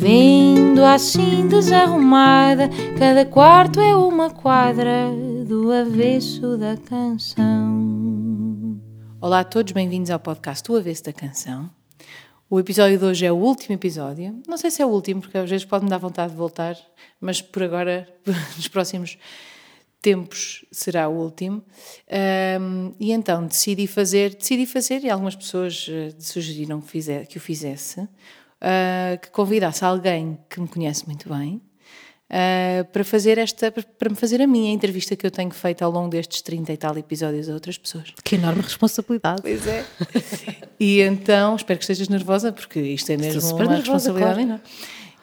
Vendo assim desarrumada, cada quarto é uma quadra do avesso da canção. Olá a todos, bem-vindos ao podcast do Avesso da Canção. O episódio de hoje é o último episódio. Não sei se é o último, porque às vezes pode-me dar vontade de voltar, mas por agora, nos próximos tempos, será o último. Um, e então decidi fazer, decidi fazer, e algumas pessoas uh, sugeriram que, fizer, que o fizesse, uh, que convidasse alguém que me conhece muito bem. Uh, para fazer esta para me fazer a minha entrevista que eu tenho feito ao longo destes 30 e tal episódios a outras pessoas. Que enorme responsabilidade. Pois é. e então, espero que estejas nervosa, porque isto é mesmo uma nervosa, responsabilidade claro.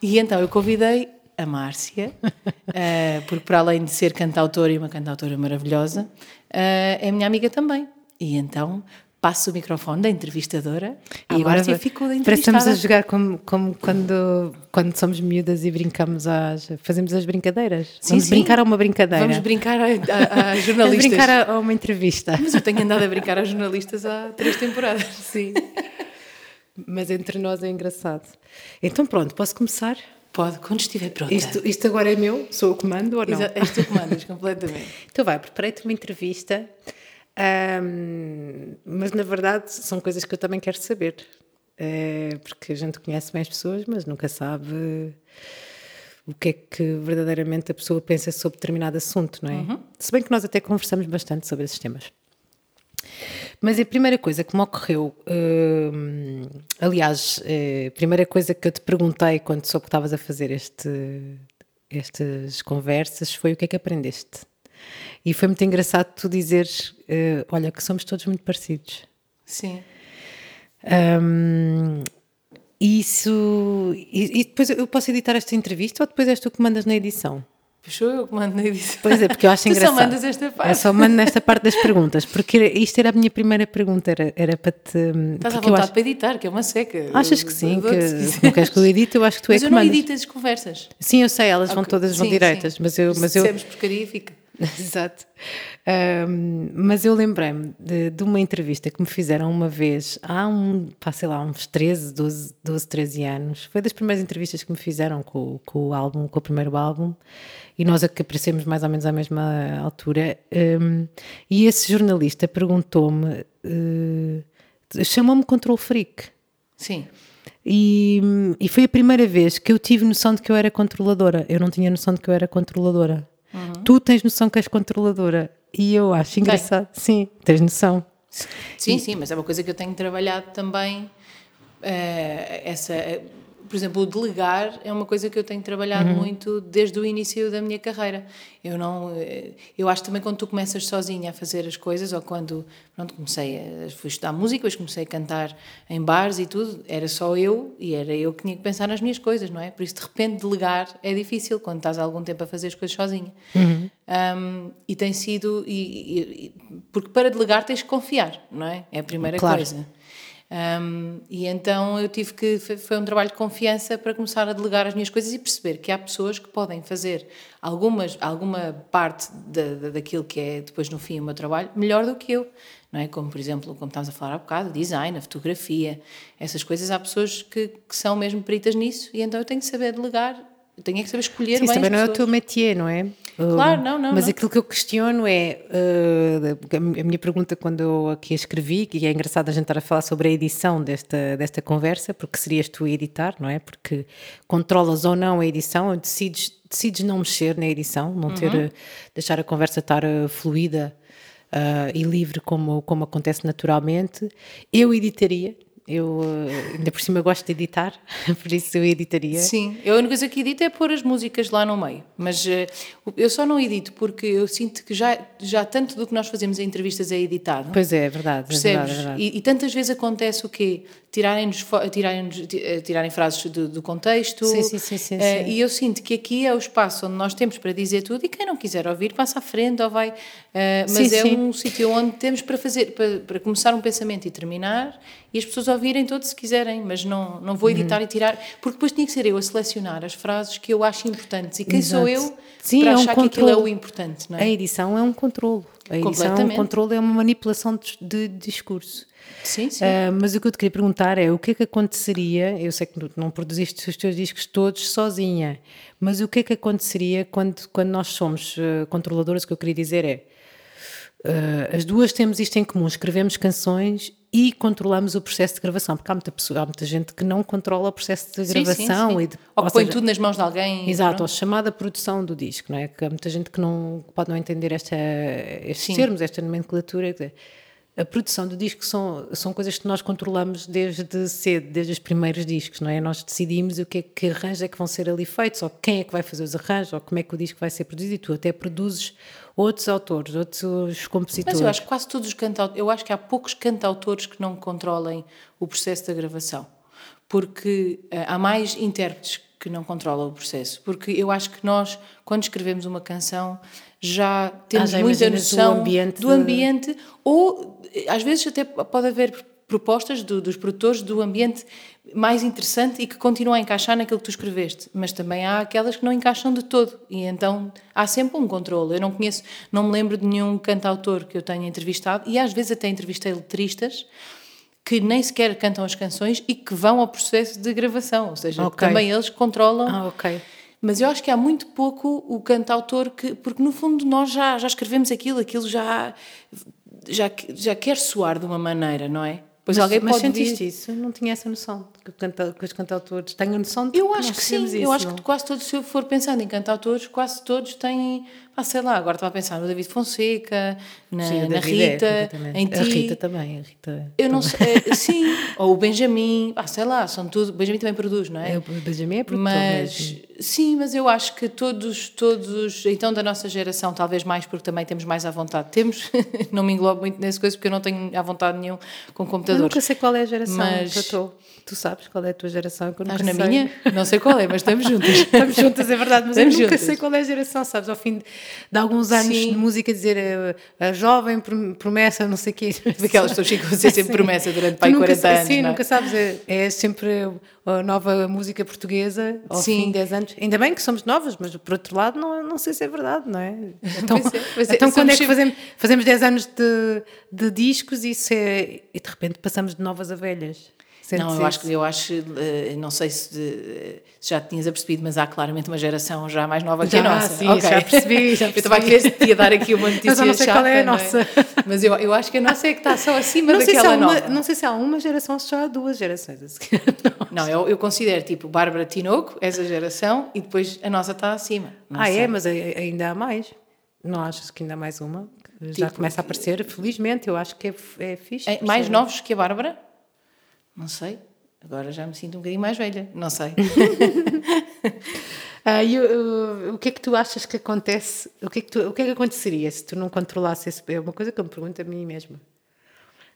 E então eu convidei a Márcia, uh, porque para além de ser cantautora e uma cantautora maravilhosa, uh, é minha amiga também. E então passo o microfone da entrevistadora e agora Márcia ficou da entrevistada. Parecemos a jogar como, como quando, quando somos miúdas e brincamos às, fazemos as brincadeiras. Sim, Vamos sim. brincar a uma brincadeira. Vamos brincar a, a, a jornalistas. Vamos brincar a, uma entrevista. Mas eu tenho andado a brincar a jornalistas há três temporadas. Sim. Mas entre nós é engraçado. Então pronto, posso começar? Pode, quando estiver pronta. Isto, isto agora é meu? Sou o comando ou não? Exato, és tu comandas completamente. Então vai, preparei-te uma entrevista, um, mas na verdade são coisas que eu também quero saber. É, porque a gente conhece bem as pessoas, mas nunca sabe o que é que verdadeiramente a pessoa pensa sobre determinado assunto, não é? Uhum. Se bem que nós até conversamos bastante sobre esses temas. Mas a primeira coisa que me ocorreu, uh, aliás, uh, a primeira coisa que eu te perguntei quando soube que estavas a fazer este, estas conversas foi o que é que aprendeste. E foi muito engraçado tu dizeres, uh, olha, que somos todos muito parecidos. Sim. Um, isso. E, e, depois eu posso editar esta entrevista ou depois és tu que mandas na edição? Puxou eu que mando na edição. Pois é, porque eu acho tu engraçado. só mandas esta parte. Eu só mando nesta parte das perguntas, porque isto era a minha primeira pergunta, era, era para te... Estás à vontade acho... para editar, que é uma seca. Achas que sim, que não queres que eu edite, eu acho que tu mas é que mandas. Mas eu não edito as conversas. Sim, eu sei, elas okay. vão todas sim, vão direitas, sim. mas eu... Mas eu... porcaria, fica. Exato. Um, mas eu lembrei-me de, de, uma entrevista que me fizeram uma vez há um, pá, sei lá, uns 13, 12, 12, 13 anos. Foi das primeiras entrevistas que me fizeram com, com o álbum, com o primeiro álbum, e nós que aparecemos mais ou menos à mesma altura. Um, e esse jornalista perguntou-me, uh, chamou-me Control Freak. Sim. E, e foi a primeira vez que eu tive noção de que eu era controladora. Eu não tinha noção de que eu era controladora. Tu tens noção que és controladora e eu acho engraçado. Tem. Sim, tens noção. Sim, e... sim, mas é uma coisa que eu tenho trabalhado também. Uh, essa, por exemplo, o delegar é uma coisa que eu tenho trabalhado uhum. muito desde o início da minha carreira. Eu não, eh, eu acho também quando tu começas sozinha a fazer as coisas ou quando, pronto, comecei a fui estudar música, depois comecei a cantar em bares e tudo, era só eu e era eu que tinha que pensar nas minhas coisas, não é? Por isso de repente delegar é difícil quando estás há algum tempo a fazer as coisas sozinha. Uhum. Um, e tem sido e, e, porque para delegar tens que confiar, não é? É a primeira claro. coisa. Um, e então eu tive que. Foi um trabalho de confiança para começar a delegar as minhas coisas e perceber que há pessoas que podem fazer algumas, alguma parte da, daquilo que é depois no fim o meu trabalho melhor do que eu. Não é? Como, por exemplo, como estávamos a falar há bocado, design, a fotografia, essas coisas, há pessoas que, que são mesmo peritas nisso e então eu tenho que saber delegar tenho é que saber escolher Sim, bem também não é o teu métier, não é? Claro, não, não. Mas não. aquilo que eu questiono é uh, a minha pergunta quando eu aqui escrevi, que é engraçado a gente estar a falar sobre a edição desta, desta conversa, porque serias tu a editar, não é? Porque controlas ou não a edição, decides, decides não mexer na edição, não ter, uhum. deixar a conversa estar uh, fluida uh, e livre como, como acontece naturalmente. Eu editaria, eu eh, ainda por cima gosto de editar, por isso eu editaria. Sim, eu a única coisa que edito é pôr as músicas lá no meio. Mas uh, eu só não edito porque eu sinto que já, já tanto do que nós fazemos em entrevistas é editado. Pois é, é verdade. Percebes? É verdade, é verdade. E, e, tantas vezes acontece o quê? Tirarem-nos fo- tirarem-nos- ti- eh, tirarem frases do, do contexto. Sim, sim, sim, sim, Eh, sim. E eu sinto que aqui é o espaço onde nós temos para dizer tudo e quem não quiser ouvir passa à frente ou vai. eh, mas Sim, é sim. um sítio onde temos para fazer, para, para começar um pensamento e terminar e as pessoas ouvirem todo se quiserem, mas não, não vou Uhum. editar e tirar, porque depois tinha que ser eu a selecionar as frases que eu acho importantes e quem sou Exato. eu Sim, para é um achar que aquilo é o importante, não A é? edição é um controlo. A edição Completamente. controle, é uma manipulação de, de discurso. Sim, sim. Ah, mas o que eu te queria perguntar é o que é que aconteceria? Eu sei que tu não produziste os teus discos todos sozinha, mas o que é que aconteceria quando, quando nós somos ah, controladoras? O que eu queria dizer é ah, as duas temos isto em comum: escrevemos canções e controlamos o processo de gravação, porque há muita, pessoa, há muita gente que não controla o processo de Sim, gravação sim, sim. e de, Ou ou põe seja, tudo nas mãos de alguém. Exato, pronto. a chamada produção do disco, não é? Que há muita gente que não pode não entender esta, estes termos, esta nomenclatura. A produção do disco são, são coisas que nós controlamos desde cedo, desde os primeiros discos, não é? Nós decidimos o que é que arranjos é que vão ser ali feitos, ou quem é que vai fazer os arranjos, ou como é que o disco vai ser produzido, e tu até produzes outros autores, outros compositores. Mas eu acho que quase todos os cantautores, eu acho que há poucos cantautores que não controlem o processo da gravação, porque eh, há mais intérpretes que não controlam o processo, porque eu acho que nós, quando escrevemos uma canção, já temos já muita noção ambiente do de- ambiente, ou eh, às vezes até pode haver propostas do- dos produtores do ambiente mais interessante e que continuam a encaixar naquilo que tu escreveste, mas também há aquelas que não encaixam de todo e então há sempre um controle. Eu não conheço, não me lembro de nenhum cantautor que eu tenha entrevistado e às vezes até entrevistei letristas que nem sequer cantam as canções e que vão ao processo de gravação, ou seja, Ok. também eles controlam Ah, ok. mas eu acho que há muito pouco o cantautor que. Porque no fundo nós já, já escrevemos aquilo, aquilo já, já, já quer soar de uma maneira, não é? Pois mas, alguém mas pode sentiste vir- isso? Eu não tinha essa noção. Que, canta- que os cantautores tenham noção de Eu que acho que sim, fazemos eu isso, acho que quase todos, se eu for pensando em cantautores, quase todos têm, pá, sei lá, agora estava a pensar no David Fonseca, na, Sim, na é, Rita, completamente. em ti. A Rita também. A Rita Eu não sei, eh, sim, ou o Benjamin, ah, sei lá, são tudo, o Benjamin também produz, não é? É, o Benjamin é produtor mas mesmo. sim, mas eu acho que todos, todos, então da nossa geração, talvez mais porque também temos mais à vontade. Temos, não me englobo muito nessa coisa porque eu não tenho à vontade nenhum com Eu computadores. nunca sei qual é a geração Mas- que eu estou. Tu sabes qual é a tua geração? que eu Estás nunca na sei. minha? Não sei qual é, mas estamos juntas. Estamos juntas, é verdade, mas Estamos eu nunca juntas. sei qual é a geração, sabes? Ao fim de, de alguns anos Sim. de música, dizer eh, a, jovem prom- promessa, não sei o quê. Daquelas pessoas que ficam a ser sempre promessa durante pai nunca 40 sa- anos. Sim, não é? nunca sabes. É, é sempre a nova música portuguesa ao Sim. fim de 10 anos. Ainda bem que somos novas, mas por outro lado, não, não sei se é verdade, não é? Então, Pois é, pois é, então quando é que fazemos, fazemos 10 anos de, de discos e, isso é, e de repente passamos de novas a velhas? Sentes Não, eu acho, isso? que- eu acho, eh, não sei se, eh, se já tinhas apercebido, mas há claramente uma geração já mais nova que Já, a nossa. sim, Ok. já percebi, já Eu estava a percebi. querer te dar aqui uma notícia Mas eu não sei chata, qual é a não nossa. Mas eu, eu acho que a nossa é que está só acima não se daquela uma, nova. não sei se há uma geração ou se já há duas gerações. a seguir. Não. Não, eu, eu considero tipo Bárbara Tinoco, essa geração, e depois a nossa está acima. Ah, é? Mas ai- ainda há mais. Não achas que ainda há mais uma? Já Tipo, começa a aparecer, felizmente, eu acho que é, é fixe. É, mais novos que a Bárbara? Não sei. Agora já me sinto um bocadinho mais velha. Não sei. Ah, e o- o- que é que tu achas que acontece? O que é que, tu- o que é que aconteceria se tu não controlasses esse. É uma coisa que eu me pergunto a mim mesma.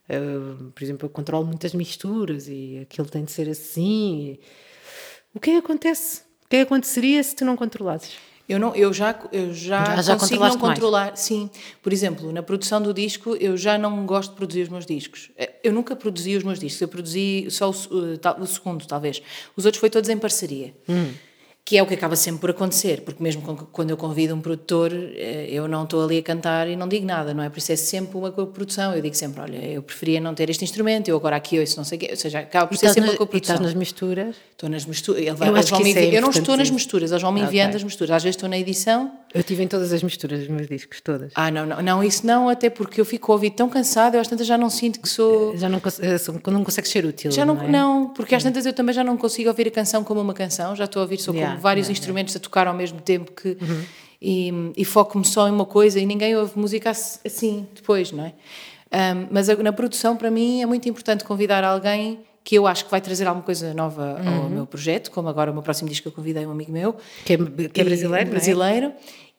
Ah, por exemplo, eu controlo muitas misturas e aquilo tem de ser assim. e- O que é que acontece? O que é que aconteceria se tu não controlasses? Eu, não, eu já, eu já, Já- já consigo não controlaste mais? controlar. Sim. Por exemplo, na produção do disco, eu já não gosto de produzir os meus discos. Eh, Eu nunca produzi os meus discos. Eu produzi só o, eh, o segundo, talvez. Os outros foi todos em parceria. Hum. Que é o que acaba sempre por acontecer, porque mesmo quando eu convido um produtor, eh, eu não estou ali a cantar e não digo nada, não é? Por isso é sempre uma coprodução. Eu digo sempre: olha, eu preferia não ter este instrumento, eu agora aqui ouço não sei o quê. Ou seja, acaba por ser sempre nas, uma e estás coprodução. nas misturas? Estou nas misturas. Ele Eu acho que me é eu não estou nas misturas, eles vão me enviando as misturas. Às vezes estou na edição. Eu tive em todas as misturas dos meus discos, todas. Ah, não, não, não, isso não, até porque eu fico a ouvir tão cansada, eu às tantas já não sinto que sou. Já não, eh, não consegues ser útil. Já não, não, é? não, porque às tantas eu também já não consigo ouvir a canção como uma canção, já estou a ouvir só Yeah, como vários yeah, instrumentos a tocar ao mesmo tempo que. E, e foco-me só em uma coisa e ninguém ouve música ass- assim depois, não é? Ahm, mas na produção, para mim, é muito importante convidar alguém que eu acho que vai trazer alguma coisa nova ao Uhum. meu projeto, como agora o meu próximo disco eu convidei um amigo meu. Que é, que é E- brasileiro, é? brasileiro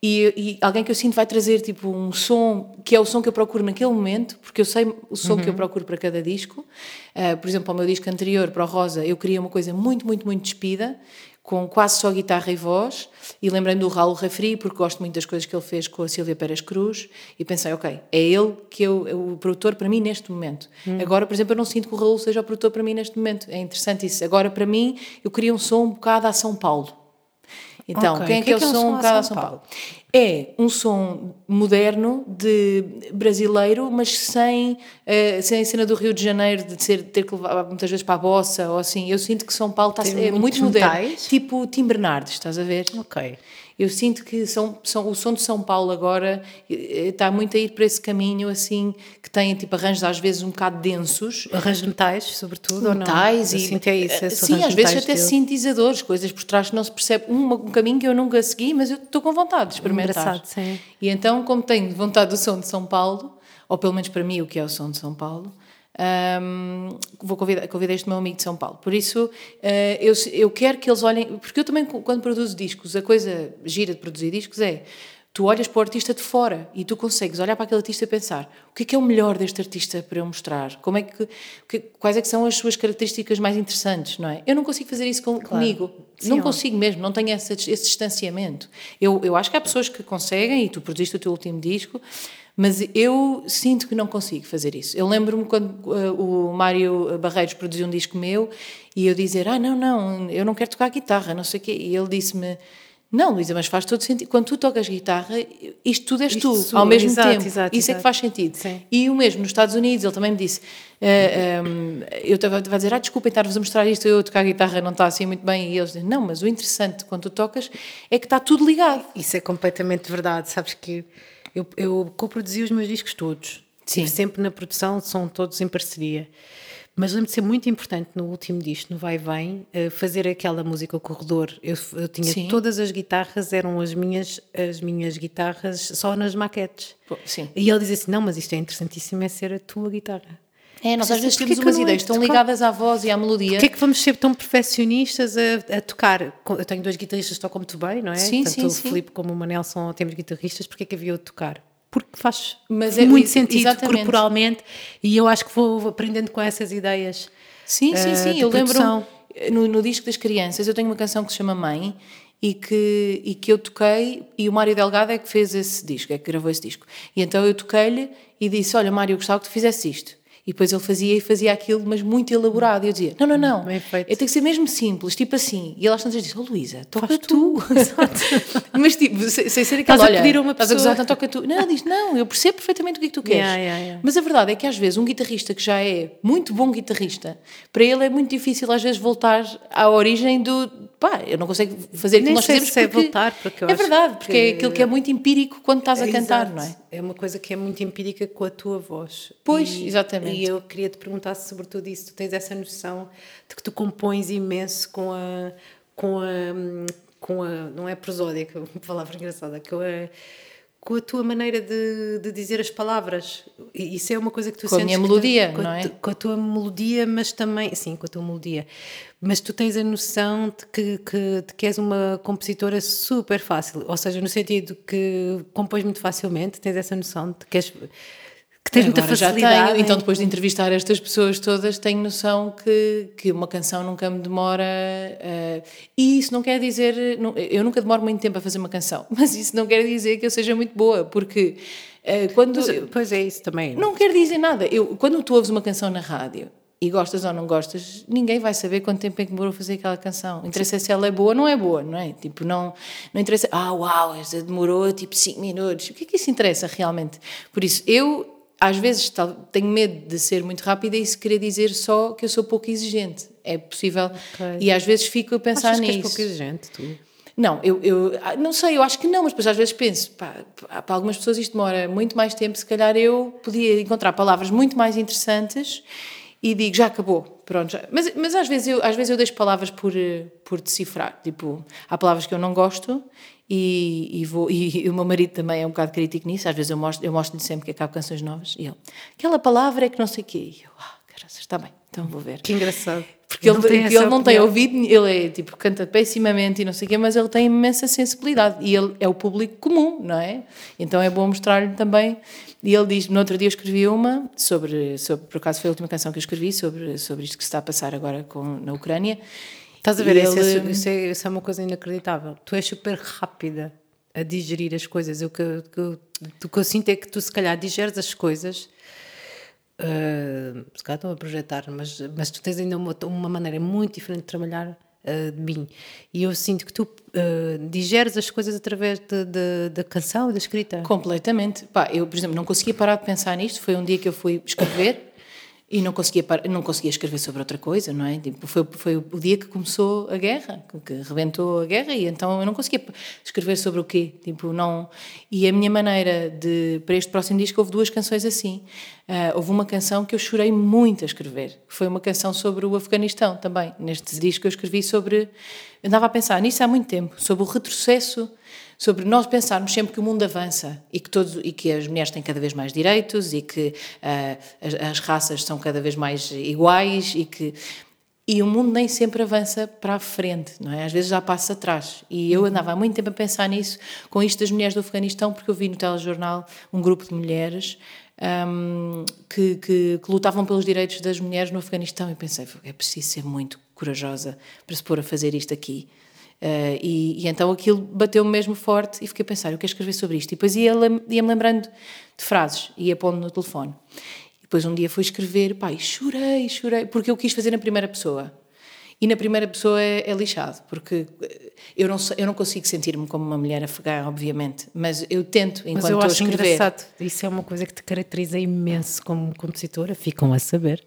e, e, alguém que eu sinto vai trazer tipo um som que é o som que eu procuro naquele momento, porque eu sei o som uhum. que eu uhum. procuro para cada disco. Uh, por exemplo, ao meu disco anterior, para o Rosa, eu queria uma coisa muito, muito, muito despida, com quase só guitarra e voz, e lembrei-me do Raul Refri, porque gosto muito das coisas que ele fez com a Silvia Pérez Cruz, e pensei, ok, é ele que eu, é o produtor para mim neste momento. Hum. Agora, por exemplo, eu não sinto que o Raul seja o produtor para mim neste momento. É interessante isso. Agora, para mim, eu queria um som um bocado a São Paulo. Então, okay. quem é que, é, que é o som um bocado a São Paulo? Paulo? É um som moderno, de brasileiro, mas sem, uh, sem a cena do Rio de Janeiro, de ser, ter que levar muitas vezes para a bossa ou assim. Eu sinto que São Paulo está, é muito moderno. Tipo Tim Bernardes, estás a ver? Ok. Eu sinto que são, são, o som de São Paulo agora eh, está muito a ir para esse caminho, assim, que tem tipo arranjos às vezes um bocado densos. Arranjos metais, sobretudo, metais ou não? e é isso, Sim, às vezes até dele. sintetizadores, coisas por trás que não se percebe. Um, um caminho que eu nunca segui, mas eu estou com vontade de experimentar. Engraçado, sim. E então, como tenho vontade do som de São Paulo, ou pelo menos para mim o que é o som de São Paulo, um, vou convidar, convidar este meu amigo de São Paulo. Por isso, uh, eu, eu quero que eles olhem. Porque eu também, quando produzo discos, a coisa gira de produzir discos é. Tu olhas para o artista de fora e tu consegues olhar para aquele artista e pensar o que é que é o melhor deste artista para eu mostrar? Como é que, que quais é que são as suas características mais interessantes, não é? Eu não consigo fazer isso com, claro. comigo. Sim, não ó. consigo mesmo, não tenho esse, esse distanciamento. Eu, eu acho que há pessoas que conseguem, e tu produziste o teu último disco, mas eu sinto que não consigo fazer isso. Eu lembro-me quando uh, o Mário Barreiros produziu um disco meu e eu dizer: Ah, não, não, eu não quero tocar guitarra, não sei o quê. E ele disse-me: Não, Luísa, mas faz todo sentido. Quando tu tocas guitarra, isto tudo és isto tu, sua, ao mesmo exato, tempo. Exato, isso exato. é que faz sentido. Sim. E o mesmo nos Estados Unidos, ele também me disse: uh, eh, um, ehm, Eu estava a dizer: Ah, desculpem estar-vos a mostrar isto, eu tocar guitarra não está assim muito bem. E eles dizem: Não, mas o interessante quando tu tocas é que está tudo ligado. Isso é completamente verdade. Sabes que eu, eu co-produzi os meus discos todos. Sim. sempre na produção, são todos em parceria. Mas lembro de ser muito importante no último disco, no Vai Vem, eh, fazer aquela música, o corredor. Eu, eu tinha Sim. todas as guitarras, eram as minhas, as minhas guitarras só nas maquetes. Sim. E ele dizia assim: Não, mas isto é interessantíssimo, é ser a tua guitarra. É, nós às vezes temos umas ideias tão ligadas à voz e à melodia. Porquê é que vamos ser tão perfeccionistas a, a, tocar? Eu tenho dois guitarristas que tocam muito bem, não é? Sim, Tanto sim, o sim. Filipe como o Manel são, temos guitarristas, porquê é que havia de tocar? Porque faz Mas é, muito sentido exatamente. corporalmente e eu acho que vou aprendendo com essas ideias. Sim, sim, sim. Uh, eu lembro no, no disco das crianças, eu tenho uma canção que se chama Mãe e que, e que eu toquei, e o Mário Delgado é que fez esse disco, é que gravou esse disco. E então eu toquei-lhe e disse: Olha, Mário, eu gostava que tu fizesse isto. E depois ele fazia e fazia aquilo, mas muito elaborado. E eu dizia: Não, não, não. Bem feito. Eu tenho que ser mesmo simples, tipo assim. E ele às tantas disse: Oh, Luísa, toca Faz tu. mas tipo, sem, ser aquela. Estás a pedir a uma pessoa. Estás a gozar, então toca tu. Não, diz: Não, eu percebo perfeitamente o que é que tu queres. Yeah, yeah, yeah. Mas a verdade é que às vezes um guitarrista que já é muito bom guitarrista, para ele é muito difícil às vezes voltar à origem do. Pá, eu não consigo fazer aquilo que nós fazemos. Se é voltar, porque eu É verdade, porque é aquilo que é muito empírico quando estás a cantar, Exato. não é? É uma coisa que é muito empírica com a tua voz. Pois, e, exatamente. E eu queria te perguntar se sobretudo isso, tu tens essa noção de que tu compões imenso com a com a com a não é prosódia, uma palavra engraçada, com a com a tua maneira de, de dizer as palavras. Isso é uma coisa que tu com sentes. Com a minha melodia, tu, não é? Com a tua melodia, mas também. Sim, com a tua melodia. Mas tu tens a noção de que, que, de que és uma compositora super fácil. Ou seja, no sentido que compões muito facilmente, tens essa noção de que és que tens muita facilidade. Já tenho, então depois de entrevistar estas pessoas todas, tenho noção que, que uma canção nunca me demora. Uh, e isso não quer dizer. Não, eu nunca demoro muito tempo a fazer uma canção, mas isso não quer dizer que eu seja muito boa, porque. Uh, quando, pois, pois, é isso também. Não quer dizer nada. Eu, quando tu ouves uma canção na rádio e gostas ou não gostas, ninguém vai saber quanto tempo é que demorou a fazer aquela canção. Interessa se ela é boa ou não é boa, não é? Tipo, não, não interessa, ah, uau, esta demorou tipo 5 minutos. O que é que isso interessa realmente? Por isso, eu às vezes tenho medo de ser muito rápida e isso querer dizer só que eu sou pouco exigente. É possível. Okay. E às vezes fico a pensar Achas nisso. Que és pouco exigente, tu? Não, eu, eu não sei, eu acho que não, mas depois às vezes penso, pá, para algumas pessoas isto demora muito mais tempo, se calhar eu podia encontrar palavras muito mais interessantes e digo, já acabou, pronto. Já. Mas, mas às, vezes eu, às vezes eu deixo palavras por, por decifrar, tipo, há palavras que eu não gosto e, e, vou, e, o meu marido também é um bocado crítico nisso. Às vezes eu mostro-lhe eu mostro sempre que acabo canções novas e ele, aquela palavra é que não sei o quê. E eu, ah, graças, está bem. Então vou ver. Que engraçado. Porque ele, porque ele não tem ouvido, ele é tipo, canta pessimamente e não sei o quê, mas ele tem imensa sensibilidade e ele é o público comum, não é? Então é bom mostrar-lhe também. E ele diz: no outro dia eu escrevi uma sobre, sobre, por acaso foi a última canção que eu escrevi, sobre, sobre isto que se está a passar agora com, na Ucrânia. Estás a ver? Isso, ele... é, isso, é, isso é uma coisa inacreditável. Tu és super rápida a digerir as coisas. O que, que, que eu sinto é que tu, se calhar, digeres as coisas Uh, se calhar estão a projetar, mas, mas tu tens ainda uma, uma maneira muito diferente de trabalhar uh, de mim. E eu sinto que tu uh, digeres as coisas através da canção da escrita. Completamente. Pá, eu, por exemplo, não conseguia parar de pensar nisto. Foi um dia que eu fui escrever e não conseguia, não conseguia escrever sobre outra coisa, não é? Tipo, foi, foi o dia que começou a guerra, que rebentou a guerra, e então eu não conseguia escrever sobre o quê? Tipo, não... E a minha maneira de... Para este próximo disco houve duas canções assim. Uh, houve uma canção que eu chorei muito a escrever, que foi uma canção sobre o Afeganistão também. Neste disco eu escrevi sobre... Eu andava a pensar nisso há muito tempo, sobre o retrocesso sobre nós pensarmos sempre que o mundo avança e que, todos, e que as mulheres têm cada vez mais direitos e que uh, as, as, raças são cada vez mais iguais e que e o mundo nem sempre avança para a frente, não é? Às vezes já passa atrás. E eu uhum. andava há muito tempo a pensar nisso, com isto das mulheres do Afeganistão, porque eu vi no telejornal um grupo de mulheres um, que, que, que, lutavam pelos direitos das mulheres no Afeganistão e pensei, é preciso ser muito corajosa para se pôr a fazer isto aqui. Uh, e, e, então aquilo bateu-me mesmo forte e fiquei a pensar, eu quero escrever sobre isto. E depois ia-me ia lembrando de frases, ia pondo no telefone. E depois um dia fui escrever, pai, chorei, chorei, porque eu quis fazer na primeira pessoa. E na primeira pessoa é, é lixado, porque eu não, eu não consigo sentir-me como uma mulher afegã, obviamente, mas eu tento enquanto mas eu acho escrever. engraçado, isso é uma coisa que te caracteriza imenso como compositora, ficam a saber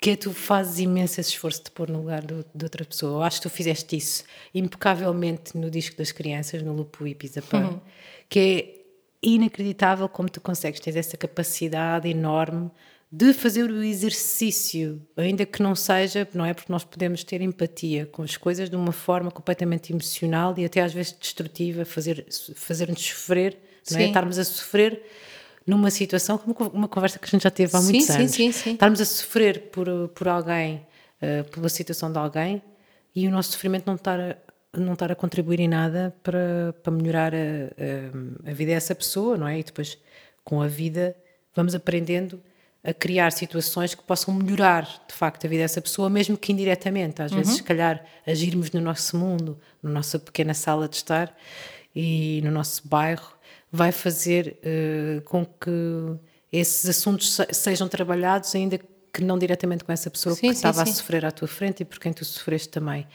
que é tu fazes imenso esse esforço de pôr no lugar do, de outra pessoa. Eu acho que tu fizeste isso impecavelmente no disco das crianças, no Lupo e Pisapã, uhum. que é inacreditável como tu consegues, tens essa capacidade enorme de fazer o exercício, ainda que não seja, não é? Porque nós podemos ter empatia com as coisas de uma forma completamente emocional e até às vezes destrutiva, fazer, fazer-nos sofrer, não é? Estarmos a sofrer numa situação como uma conversa que a gente já teve há muitos sim, anos. Sim, sim, sim. Estarmos a sofrer por, por alguém, uh, pela situação de alguém, e o nosso sofrimento não estar a, não estar a contribuir em nada para, para melhorar a, a, a vida dessa pessoa, não é? E depois, com a vida, vamos aprendendo a criar situações que possam melhorar, de facto, a vida dessa pessoa, mesmo que indiretamente. Às uhum. vezes, se calhar, agirmos no nosso mundo, na nossa pequena sala de estar e no nosso bairro, vai fazer uh, com que esses assuntos sejam trabalhados, ainda que não diretamente com essa pessoa sim, que sim, estava sim. a sofrer à tua frente e por quem tu sofreste também.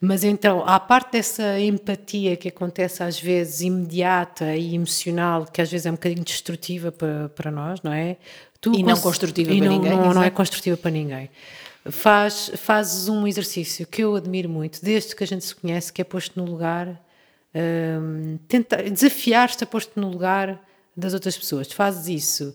Mas então, à parte dessa empatia que acontece às vezes imediata e emocional, que às vezes é um bocadinho destrutiva para, para nós, não é? Tu e não construtiva e para não, ninguém. Não, não é construtiva para ninguém. Faz, fazes um exercício que eu admiro muito, desde que a gente se conhece, que é posto no lugar um, tentar desafiar-te a pôr-te no lugar das outras pessoas. Fazes isso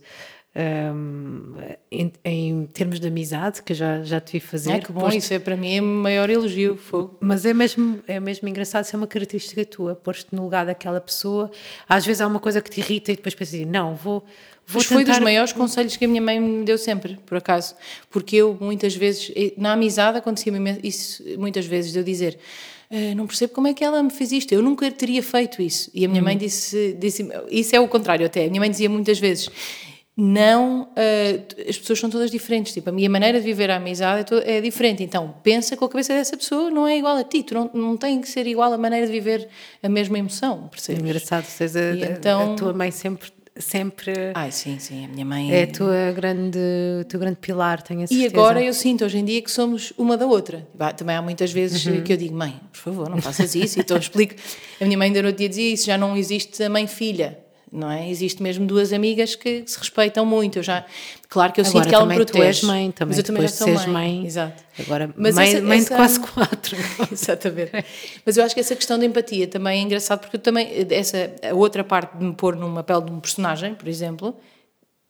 um, em, em, termos de amizade, que já, já te vi fazer. É que bom, isso é para mim é o maior elogio. Fogo. Mas é mesmo, é mesmo engraçado, isso é uma característica tua, pôr-te no lugar daquela pessoa. Às vezes há uma coisa que te irrita e depois pensas assim, não, vou. Vou Mas foi dos maiores conselhos que a minha mãe me deu sempre, por acaso. Porque eu, muitas vezes, na amizade acontecia isso muitas vezes, de eu dizer Uh, não percebo como é que ela me fez isto, eu nunca teria feito isso. E a minha hum. mãe disse, disse, isso é o contrário até, a minha mãe dizia muitas vezes, não, uh, as pessoas são todas diferentes, tipo, a minha maneira de viver a amizade é, é, diferente, então pensa com a cabeça dessa pessoa não é igual a ti, tu não, não tem que ser igual a maneira de viver a mesma emoção, percebes? É engraçado, a, então, a tua mãe sempre sempre. Ai, sim, sim, a minha mãe. É a tua grande, o teu grande pilar, tenho a certeza. E agora eu sinto hoje em dia que somos uma da outra. Também há muitas vezes uhum. que eu digo, mãe, por favor, não faças isso. então explico. A minha mãe ainda no outro dia dizia isso, já não existe a mãe-filha não é? Existe mesmo duas amigas que se respeitam muito. Eu já, claro que eu Agora, sinto que ela me protege. Tu és mãe também. Mas eu também já sou mãe. mãe. Exato. Agora, mas mãe, essa, mãe essa... de quase quatro. Exatamente. Mas eu acho que essa questão da empatia também é engraçado porque também essa a outra parte de me pôr numa pele de um personagem, por exemplo,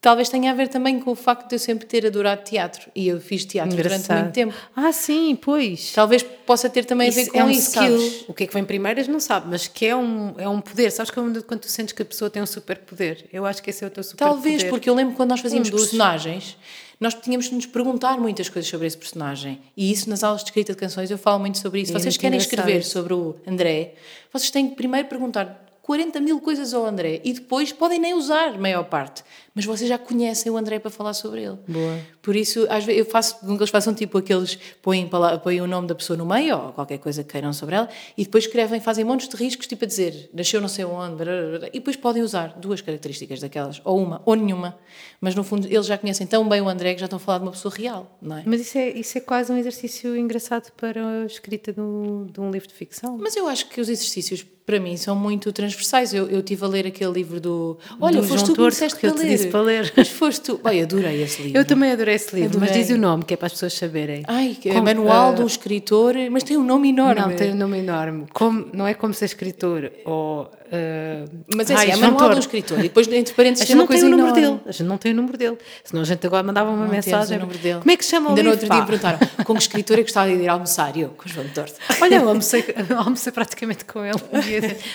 talvez tenha a ver também com o facto de eu sempre ter adorado teatro e eu fiz teatro Engraçado. durante muito tempo. Ah, sim, pois. Talvez possa ter também a ver Isso com é um isso, skill. sabes? O que é que vem primeiras não sabe, mas que é um, é um poder. Sabes quando, quando tu sentes que a pessoa tem um superpoder? Eu acho que esse é o teu superpoder. Talvez, porque eu lembro que quando nós fazíamos Um personagens, nós tínhamos de nos perguntar muitas coisas sobre esse personagem. E isso nas aulas de escrita de canções eu falo muito sobre isso. É vocês querem engraçado escrever isso. sobre o André, vocês têm que primeiro perguntar 40 mil coisas ao André e depois podem nem usar a maior parte, mas vocês já conhecem o André para falar sobre ele. Boa. Por isso, às vezes, eu faço com que eles façam tipo aqueles, põem, põem o nome da pessoa no meio ou qualquer coisa que queiram sobre ela e depois escrevem, fazem montes de riscos, tipo a dizer nasceu não sei onde, blá, blá, blá, e depois podem usar duas características daquelas, ou uma, ou nenhuma. Mas no fundo, eles já conhecem tão bem o André que já estão a falar de uma pessoa real, não é? Mas isso é, isso é quase um exercício engraçado para a escrita de um, de um livro de ficção. Mas eu acho que os exercícios, para mim, são muito transversais. Eu, eu tive a ler aquele livro do. Olha, Do foste João tu Torto, disseste que eu te ler. disse para ler. Mas foste tu. Bem, adorei esse livro. Eu também adorei esse livro, mas Adorei. diz o nome, que é para as pessoas saberem. Ai, que é Como- Manual ah, de um Escritor, mas tem um nome enorme. Não, tem um nome enorme. Como, não é como ser escritor ou. Ah, Mas é assim, é João Manual de um. Escritor. E depois, entre A parênteses, gente tem uma não tem o número enorme. dele. A gente não tem o número dele. Senão a gente agora mandava uma Não mensagem. o número dele. Como é que se chama Ainda o no livro? outro dia perguntaram com que escritor é que gostava de ir almoçar? E eu, com o João Torto. Olha, eu almocei, almocei praticamente com ele.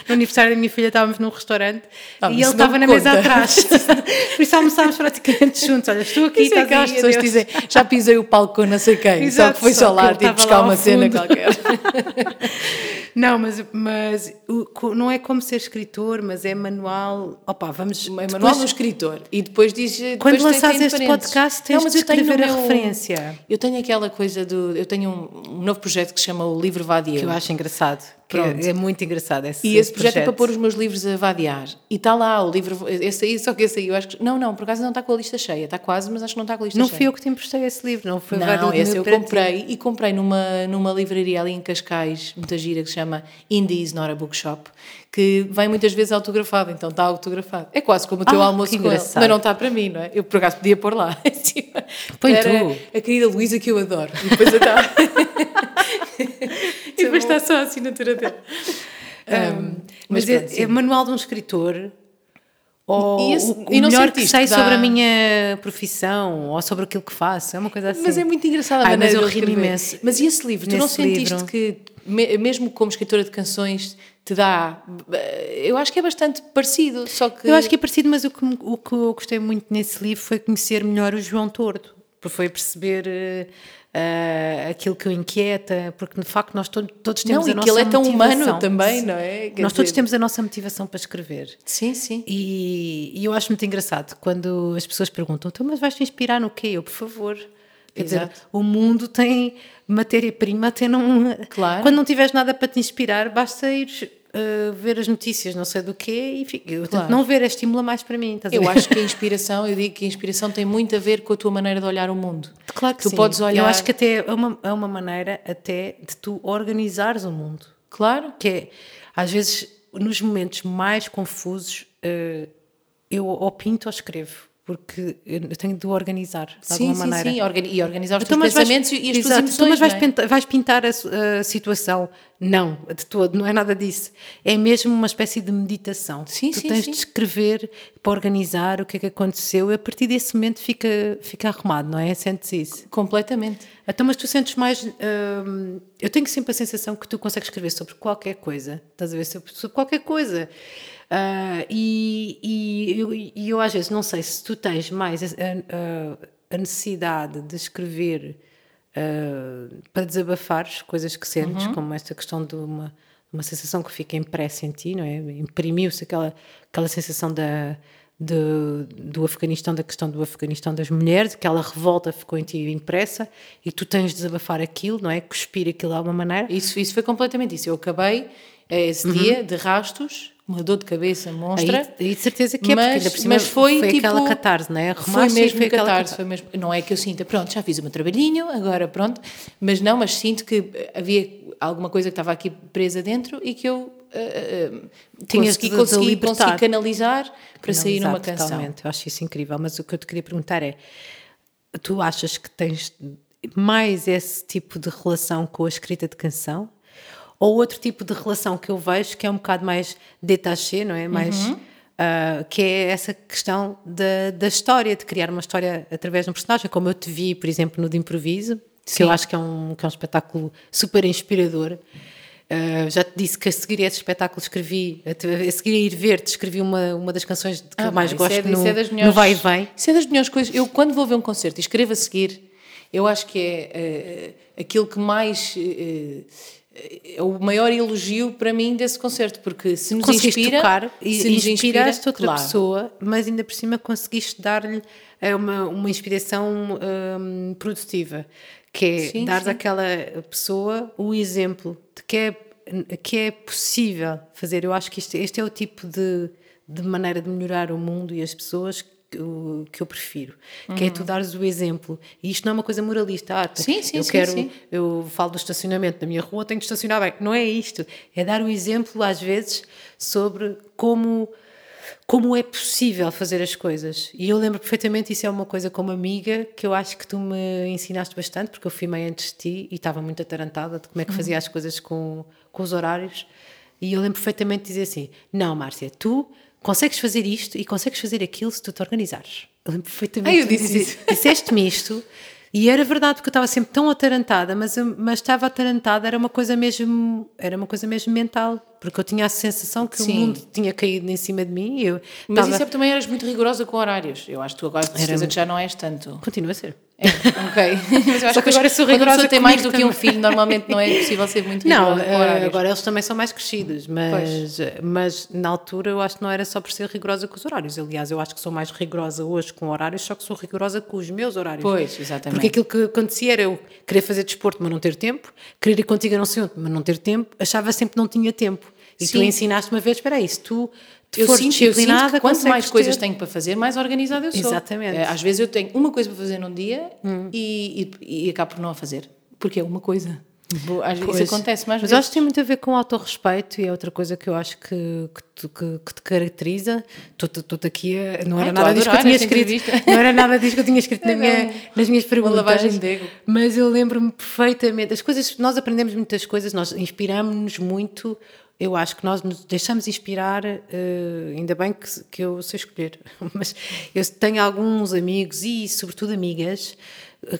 No aniversário da minha filha estávamos num restaurante Ah, e ele estava na mesa atrás. Por isso almoçámos praticamente juntos. Olha, estou aqui, Isso é as pessoas dizem, já pisei o palco com não sei quem, só Exato, que foi só só lá tipo, estava buscar uma cena qualquer. Não, mas, mas não é como ser escritor, mas é manual. Opa, vamos. É manual depois- de um escritor. E depois diz. Quando depois lançares este podcast, tens Não, de escrever a meu- referência. Eu tenho aquela coisa do. Eu tenho um, um novo projeto que se chama o Livro Vadieu. Que eu acho engraçado. Que Pronto. é, é muito engraçado esse E esse projeto, é para pôr os meus livros a vadiar. E está lá o livro, esse aí, só que esse aí eu acho que. Não, não, por acaso não está com a lista cheia. Está quase, mas acho que não está com a lista Não cheia. fui eu que te emprestei esse livro, não foi Não, esse eu para ti. comprei e comprei numa, numa livraria ali em Cascais, muita gira, que se chama Indies Not a Bookshop, que vem muitas vezes autografado, então está autografado. É quase como o teu Ah, almoço com ele, mas não está para mim, não é? Eu por acaso podia pôr lá. em cima. Põe Era tu. A querida Luísa que eu adoro. E depois está. e depois está só a assinatura dele. Um, Mas, mas é, pronto, é sim. manual de um escritor. Ou E esse- o, o não melhor que sei dá- sobre a minha profissão ou sobre aquilo que faço, é uma coisa assim. Mas é muito engraçado a Ai, maneira mas eu escrever. imenso Mas e esse livro? Tu não nesse sentiste livro. que, me- mesmo como escritora de canções, te dá. Eu acho que é bastante parecido, só que. Eu acho que é parecido, mas o que, o que eu gostei muito nesse livro foi conhecer melhor o João Tordo, porque foi perceber eh, aquilo que o inquieta, porque de facto nós to- todos temos Não, a e nossa que ele é tão motivação. humano também, não é? Quer Nós todos dizer- temos a nossa motivação para escrever. Sim, sim. E, e eu acho muito engraçado quando as pessoas perguntam: então, mas vais te inspirar no quê? Eu, por favor. Quer dizer, Exato. o mundo tem matéria-prima até não. Claro. Quando não tiveres nada para te inspirar, basta ir uh, ver as notícias, não sei do quê, e. Eu, Claro. Não ver estimula mais para mim. Eu acho que a inspiração, eu digo que a inspiração tem muito a ver com a tua maneira de olhar o mundo. Claro que tu sim. podes olhar. Eu acho que até é uma, é uma maneira até de tu organizares o mundo. Claro. que é, às vezes, nos momentos mais confusos, eh, eu ou pinto ou escrevo, porque eu tenho de organizar de Sim, alguma sim, maneira. sim. Organi- E organizar os Então, teus mas vais- pensamentos e as tuas Exato, emoções. então, mas vais, é? pintar, vais pintar a, a situação. Não, de todo, não é nada disso. É mesmo uma espécie de meditação. Sim, tu sim, tens sim. de escrever para organizar o que é que aconteceu e a partir desse momento fica, fica arrumado, não é? Sentes isso. Completamente. Então, mas tu sentes mais. hum, eu tenho sempre a sensação que tu consegues escrever sobre qualquer coisa. Estás a ver? Sobre qualquer coisa. Ah, e, e, eu, eu, às vezes, não sei se tu tens mais a, a- a necessidade de escrever ah, para desabafares coisas que sentes, como esta questão de uma, uma sensação que fica impressa em ti, não é? Imprimiu-se aquela, aquela sensação da. de- do Afeganistão, da questão do Afeganistão das mulheres, aquela revolta ficou em ti impressa e tu tens de desabafar aquilo, não é? Cuspir aquilo de alguma maneira. Isso, isso foi completamente isso. Eu acabei eh, esse dia de rastos, uma dor de cabeça monstra. Aí, aí de certeza que é, porque Mas- ainda por cima mas foi, tipo, aquela catarse, não é? Foi e mesmo foi aquela catarse, foi mesmo, não é que eu sinta, pronto, já fiz o meu trabalhinho, agora pronto, mas não, mas sinto que havia alguma coisa que estava aqui presa dentro e que eu eh, eh, Tinhas consegui, de- de consegui, libertar. consegui canalizar para sair Canalizar numa canção. totalmente. Eu acho isso incrível, mas o que eu te queria perguntar é: tu achas que tens mais esse tipo de relação com a escrita de canção? Ou outro tipo de relação que eu vejo que é um bocado mais détaché, não é? Mais, Uhum. Uh, que é essa questão da, da história, de criar uma história através de um personagem, como eu te vi, por exemplo, no de improviso, Sim. que eu acho que é, um, que é um espetáculo super inspirador. Uh, já te disse que a seguir esse espetáculo escrevi, a, seguir a ir ver-te, escrevi uma, uma das canções que ah, eu mais gosto é, no, é melhores, no Vai e Vem. Isso é das melhores coisas. Eu, quando vou ver um concerto e escrevo a seguir, eu acho que é uh, aquilo que mais. Uh, é o maior elogio para mim desse concerto, porque se nos conseguiste inspira, tocar e se nos inspiraste outra claro. pessoa, mas ainda por cima conseguiste dar-lhe uma, uma inspiração um, produtiva, que é sim, dar àquela pessoa o exemplo de que é, que é possível fazer. Eu acho que este, este é o tipo de, de maneira de melhorar o mundo e as pessoas eu, que eu prefiro, uhum. que é tu uhum. dares o exemplo. E isto não é uma coisa moralista. Ah, sim, sim, eu sim, quero, sim. eu falo do estacionamento da minha rua, tenho que estacionar bem. Não é isto. É dar o exemplo, às vezes, sobre como como é possível fazer as coisas. E eu lembro perfeitamente, isso é uma coisa como amiga que eu acho que tu me ensinaste bastante, porque eu fui meio antes de ti e estava muito atarantada de como é que fazia uhum. as coisas com, com os horários. E eu lembro perfeitamente de dizer assim: Não, Márcia, tu consegues fazer isto e consegues fazer aquilo se tu te organizares. Eu lembro perfeitamente. Ah, eu disse isso. Disseste-me isto. E era verdade porque eu estava sempre tão atarantada, mas, mas estava atarantada, era uma coisa mesmo, era uma coisa mesmo mental porque eu tinha a sensação que Sim. o mundo tinha caído em cima de mim. Eu Mas tava... isso é também eras muito rigorosa com horários. Eu acho que tu agora de certeza que já não és tanto. Continua a ser. É, ok. Mas eu acho que agora sou rigorosa. Tem mais do que um filho, normalmente não é possível ser muito rigorosa não, com horários. agora eles também são mais crescidos, mas, mas na altura eu acho que não era só por ser rigorosa com os horários. Aliás, eu acho que sou mais rigorosa hoje com horários, só que sou rigorosa com os meus horários. Pois, exatamente. Porque aquilo que acontecia era eu querer fazer desporto, mas não ter tempo, querer ir contigo a não sei onde, mas não ter tempo, achava sempre que não tinha tempo. E Sim. tu ensinaste uma vez, espera aí, se tu te eu sinto, disciplinada, eu quanto mais coisas tenho para fazer, mais organizada eu sou. Exatamente. É, às vezes eu tenho uma coisa para fazer num dia hum. e, e, e acabo por não a fazer, porque é uma coisa. Às vezes isso acontece mais Mas vezes. acho que tem muito a ver com autorrespeito e é outra coisa que eu acho que, que, que, que te caracteriza. Estou aqui a, não era nada disso que eu tinha escrito. Não era nada disso que eu tinha escrito na minha, nas minhas perguntas. Uma lavagem de ego. Mas eu lembro-me perfeitamente. As coisas, nós aprendemos muitas coisas, nós inspiramos-nos muito eu acho que nós nos deixamos inspirar, uh, ainda bem que, que eu sei escolher, mas eu tenho alguns amigos e, sobretudo, amigas,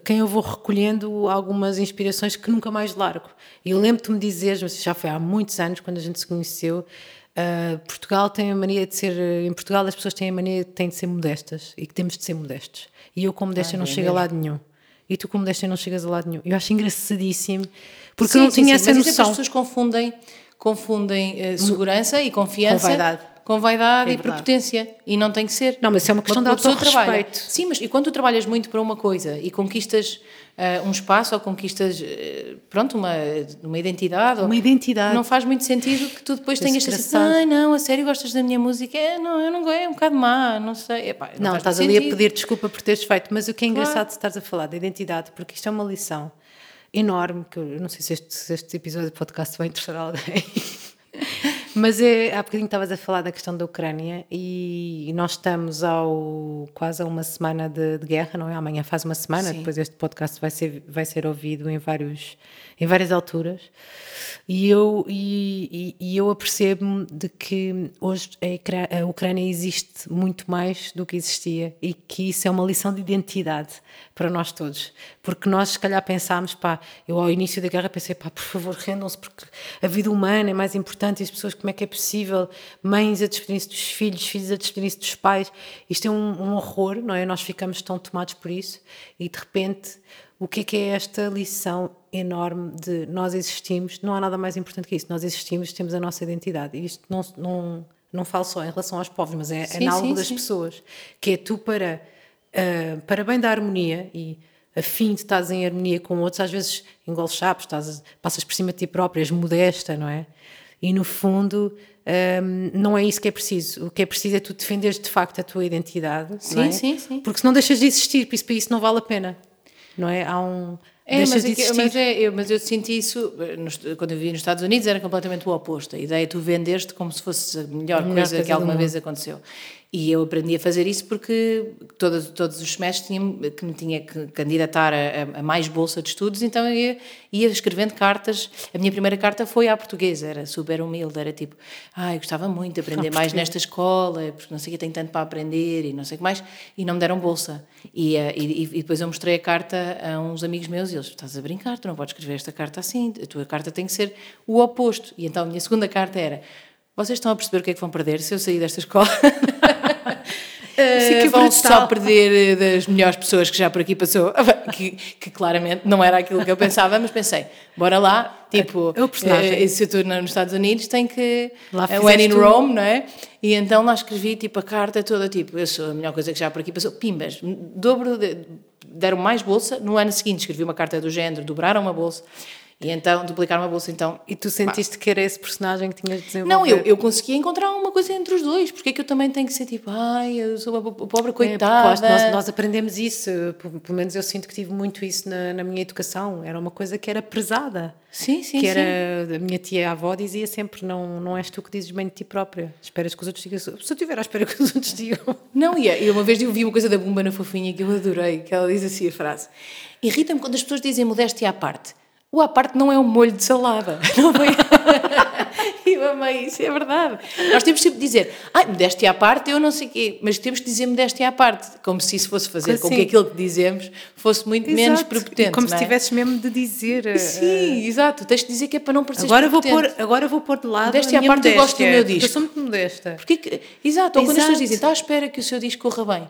quem eu vou recolhendo algumas inspirações que nunca mais largo. E eu lembro-te me dizeres, mas já foi há muitos anos, quando a gente se conheceu, uh, Portugal tem a mania de ser, em Portugal as pessoas têm a mania têm de ser modestas e que temos de ser modestos. E eu, como modesta, ah, não é chego a lado nenhum. E tu, como modesta, não chegas a lado nenhum. Eu acho engraçadíssimo, porque sim, eu não tinha sim, essa noção. As pessoas confundem confundem uh, segurança e confiança com vaidade, com vaidade é e prepotência. E não tem que ser. Não, mas é uma questão uma, de autorrespeito. Sim, mas e quando tu trabalhas muito para uma coisa e conquistas uh, um espaço ou conquistas, uh, pronto, uma, uma identidade. Uma identidade. Não faz muito sentido que tu depois tenhas que dizer, ai não, a sério gostas da minha música? É, não, eu não gosto, é um bocado má, não sei. Epá, não, não estás ali sentido. a pedir desculpa por teres feito, mas o que é engraçado claro. estás a falar da identidade, porque isto é uma lição enorme, que eu não sei se este, se este episódio de podcast vai interessar alguém. Mas é, há bocadinho estavas a falar da questão da Ucrânia e nós estamos ao quase a uma semana de, de guerra, não é? Amanhã faz uma semana, Sim. depois este podcast vai ser, vai ser ouvido em, vários, em várias alturas. E eu, e, e eu apercebo-me de que hoje a Ucrânia existe muito mais do que existia e que isso é uma lição de identidade para nós todos. Porque nós, se calhar, pensámos, pá, eu ao início da guerra pensei, pá, por favor, rendam-se, porque a vida humana é mais importante e as pessoas, como é que é possível? Mães a despedirem-se dos filhos, filhos a despedirem-se dos pais. Isto é um, um horror, não é? Nós ficamos tão tomados por isso e de repente o que é que é esta lição enorme de nós existimos, não há nada mais importante que isso, nós existimos, temos a nossa identidade. E isto não, não, não falo só em relação aos povos, mas é, sim, é algo das sim. pessoas, que é tu para, uh, para bem da harmonia e a fim de estás em harmonia com outros, às vezes engoles chapos, estás, passas por cima de ti própria, és modesta, não é? E no fundo um, ehm, não é isso que é preciso. O que é preciso é tu defenderes de facto a tua identidade, sim, é? sim, sim. Porque se não deixas de existir, por isso, para isso não vale a pena não é? Há um. É, mas, de é, mas, é, eu, mas eu senti isso quando eu vivia nos Estados Unidos, era completamente o oposto. A ideia é tu vendeste como se fosse a melhor, melhor coisa que alguma vez aconteceu. E eu aprendi a fazer isso porque todos, todos os semestres tinha, que me tinha que candidatar a, a, mais bolsa de estudos, então eu ia, ia, escrevendo cartas. A minha primeira carta foi à portuguesa, era super humilde, era tipo, ah, gostava muito de aprender mais nesta escola, porque não sei que, tenho tanto para aprender e não sei o que mais, e não me deram bolsa. E, eh, e, e depois eu mostrei a carta a uns amigos meus e eles, estás a brincar, tu não podes escrever esta carta assim, a tua carta tem que ser o oposto. E então a minha segunda carta era, vocês estão a perceber o que é que vão perder se eu sair desta escola? Uh, vão só perder eh, das melhores pessoas que já por aqui passou, que, que, claramente não era aquilo que eu pensava, mas pensei, bora lá, tipo, é o personagem. Uh, se eu estou nos Estados Unidos, tem que. Lá uh, when in Rome, não é? E então lá escrevi tipo a carta toda, tipo, eu sou a melhor coisa que já por aqui passou, pimbas, dobro, de, deram mais bolsa, no ano seguinte escrevi uma carta do género, dobraram uma bolsa. E então, duplicar uma bolsa, então... E tu sentiste que era esse personagem que tinhas de desenvolver? Não, eu, eu conseguia encontrar uma coisa entre os dois. Porque é que eu também tenho que ser tipo, ai, eu sou a pobre é, coitada. É, nós, nós aprendemos isso, pelo menos eu sinto que tive muito isso na, na minha educação. Era uma coisa que era pesada. Sim, sim, que era, sim. A minha tia-avó dizia sempre, não, não és tu que dizes bem de ti própria. Esperas que os outros digam... Se eu tiver à espera que os outros digam... Não, e uma vez eu vi uma coisa da Bumba na Fofinha que eu adorei, que ela diz assim a frase. Irrita-me quando as pessoas dizem modéstia à parte o à parte não é um molho de salada. Não foi? eu amei isso, é verdade. Nós temos sempre de dizer, ai, modéstia à parte, eu não sei o quê, mas temos de dizer modéstia à parte, como se isso fosse fazer assim. com que aquilo que dizemos fosse muito exato. menos prepotente. Como se é? tivesses mesmo de dizer. Eh, Sim, uh... exato, tens de dizer que é para não parecer agora vou pôr Agora vou pôr de lado. Modéstia à parte, modéstia, eu gosto do meu disco. Eu sou muito modesta. Porque, exato, ou quando as pessoas dizem, está à espera que o seu disco corra bem.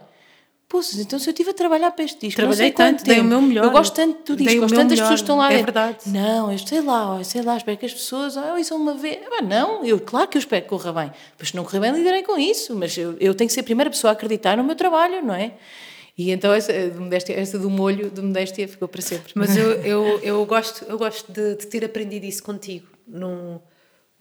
Então se eu estive a trabalhar para este disco, Trabalhei tanto, dei o meu melhor. Eu gosto tanto do disco, gosto tanto das pessoas que estão lá é dentro. verdade. Não, eu sei lá, eu sei lá, espero que as pessoas oh, isso uma vez. Ah, não, eu, claro que eu espero que corra bem. Pois se não correr bem, lidarei com isso, mas eu, eu tenho que ser a primeira pessoa a acreditar no meu trabalho, não é? E então essa, modéstia, essa do molho de modéstia ficou para sempre. Mas eu, eu, eu gosto, eu gosto de, de ter aprendido isso contigo. Num,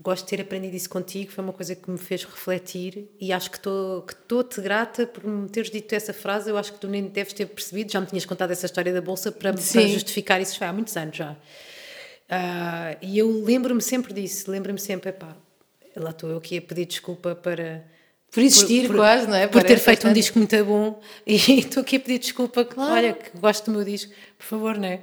gosto de ter aprendido isso contigo, foi uma coisa que me fez refletir e acho que estou-te grata por me teres dito essa frase. Eu acho que tu nem deves ter percebido, já me tinhas contado essa história da bolsa para, para justificar isso já há muitos anos já. Uh, e eu lembro-me sempre disso, lembro-me sempre, epá, lá estou eu que ia pedir desculpa para. Por existir, por, quase, não é? Por Parece ter feito bastante. um disco muito bom e estou aqui a pedir desculpa, claro. olha, que gosto do meu disco, por favor, não é?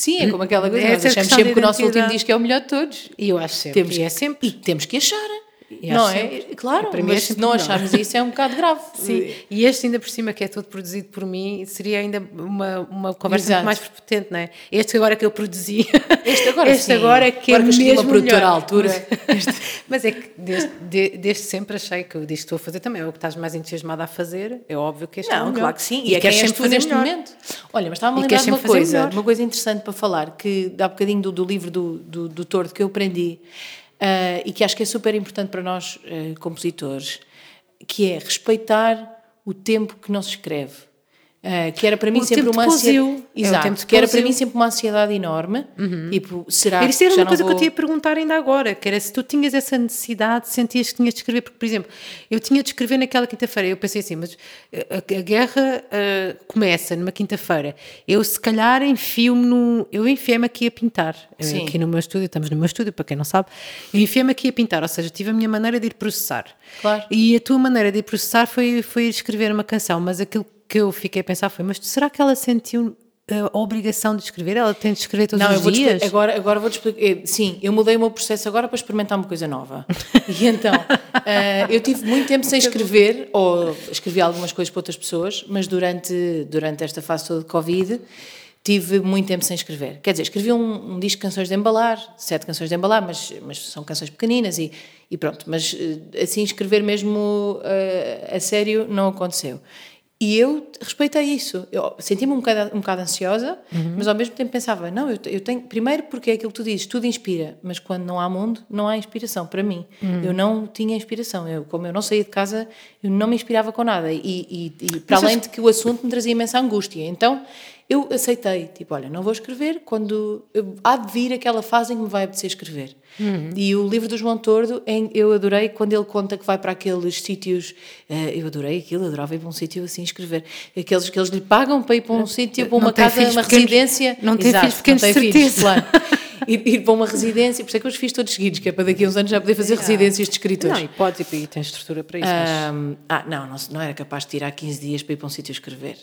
Sim, é como aquela coisa, nós achamos sempre que o nosso último disco é o melhor de todos. E eu acho sempre. Temos, e é sempre. E temos que achar. E não é? Sempre. Claro, para mim mas é se não acharmos isso é um bocado grave. Sim, e este ainda por cima que é todo produzido por mim, seria ainda uma, uma conversa muito mais prepotente, não é? Este agora que eu produzi. Este agora Este sim. agora é que agora é que mesmo uma produtora à altura. mas é que desde, desde, sempre achei que o disco que estou a fazer também é o que estás mais entusiasmada a fazer, é óbvio que este não, é o melhor. claro que sim, e, e é quem és tu neste momento. Olha, mas estava-me a lembrar de uma coisa, uma coisa interessante para falar, que dá um bocadinho do, do livro do, do, do Tordo que eu aprendi, uh, e que acho que é super importante para nós, uh, compositores, que é respeitar o tempo que não se escreve. Uh, que era para mim o sempre uma ansiedade. É Exato, é que era para mim sempre uma ansiedade enorme. Uhum. Tipo, será Isso era uma coisa vou... que eu te ia perguntar ainda agora, que era se tu tinhas essa necessidade, sentias que tinhas de escrever, porque, por exemplo, eu tinha de escrever naquela quinta-feira, eu pensei assim, mas a, a guerra uh, começa numa quinta-feira, eu se calhar enfio-me no. Eu enfiei-me aqui a pintar, Sim. aqui no meu estúdio, estamos no meu estúdio, para quem não sabe, eu enfiei-me aqui a pintar, ou seja, tive a minha maneira de ir processar. Claro. E a tua maneira de ir processar foi, foi escrever uma canção, mas aquilo que eu fiquei a pensar foi, mas será que ela sentiu eh, a obrigação de escrever? Ela tem de escrever todos não, os dias? Agora, agora vou-te explicar. Eh, sim, eu mudei o meu processo agora para experimentar uma coisa nova. E então, uh, eu tive muito tempo sem escrever, ou escrevi algumas coisas para outras pessoas, mas durante, durante esta fase toda de Covid tive muito tempo sem escrever. Quer dizer, escrevi um, um disco de canções de embalar, sete canções de embalar, mas, mas são canções pequeninas e, e pronto. Mas assim, escrever mesmo uh, a sério não aconteceu. E eu respeitei isso. Eu senti-me um bocado, um bocado ansiosa, uhum. mas ao mesmo tempo pensava: não, eu, eu, tenho. Primeiro, porque é aquilo que tu dizes, tudo inspira, mas quando não há mundo, não há inspiração. Para mim, uhum. eu não tinha inspiração. Eu, como eu não saía de casa, eu não me inspirava com nada. E, e, e para além de que o assunto me trazia imensa angústia. Então, eu aceitei, tipo, olha, não vou escrever quando há de vir aquela fase em que me vai apetecer escrever. Uhum. E o livro do João Tordo, eu adorei quando ele conta que vai para aqueles sítios, eh, eu adorei aquilo, adorava ir para um sítio assim escrever, aqueles que eles lhe pagam para ir para um sítio, para uma casa, uma pequenos, residência. Não tem Exato, filhos pequenos, não tem certeza. Filhos, claro. ir, ir para uma residência, por isso é que eu os fiz todos seguidos, que é para daqui a uns anos já poder fazer residências de escritores. Não, e pode, e tem estrutura para isso. Mas... Ah, não, não, não era capaz de tirar 15 dias para ir para um sítio escrever.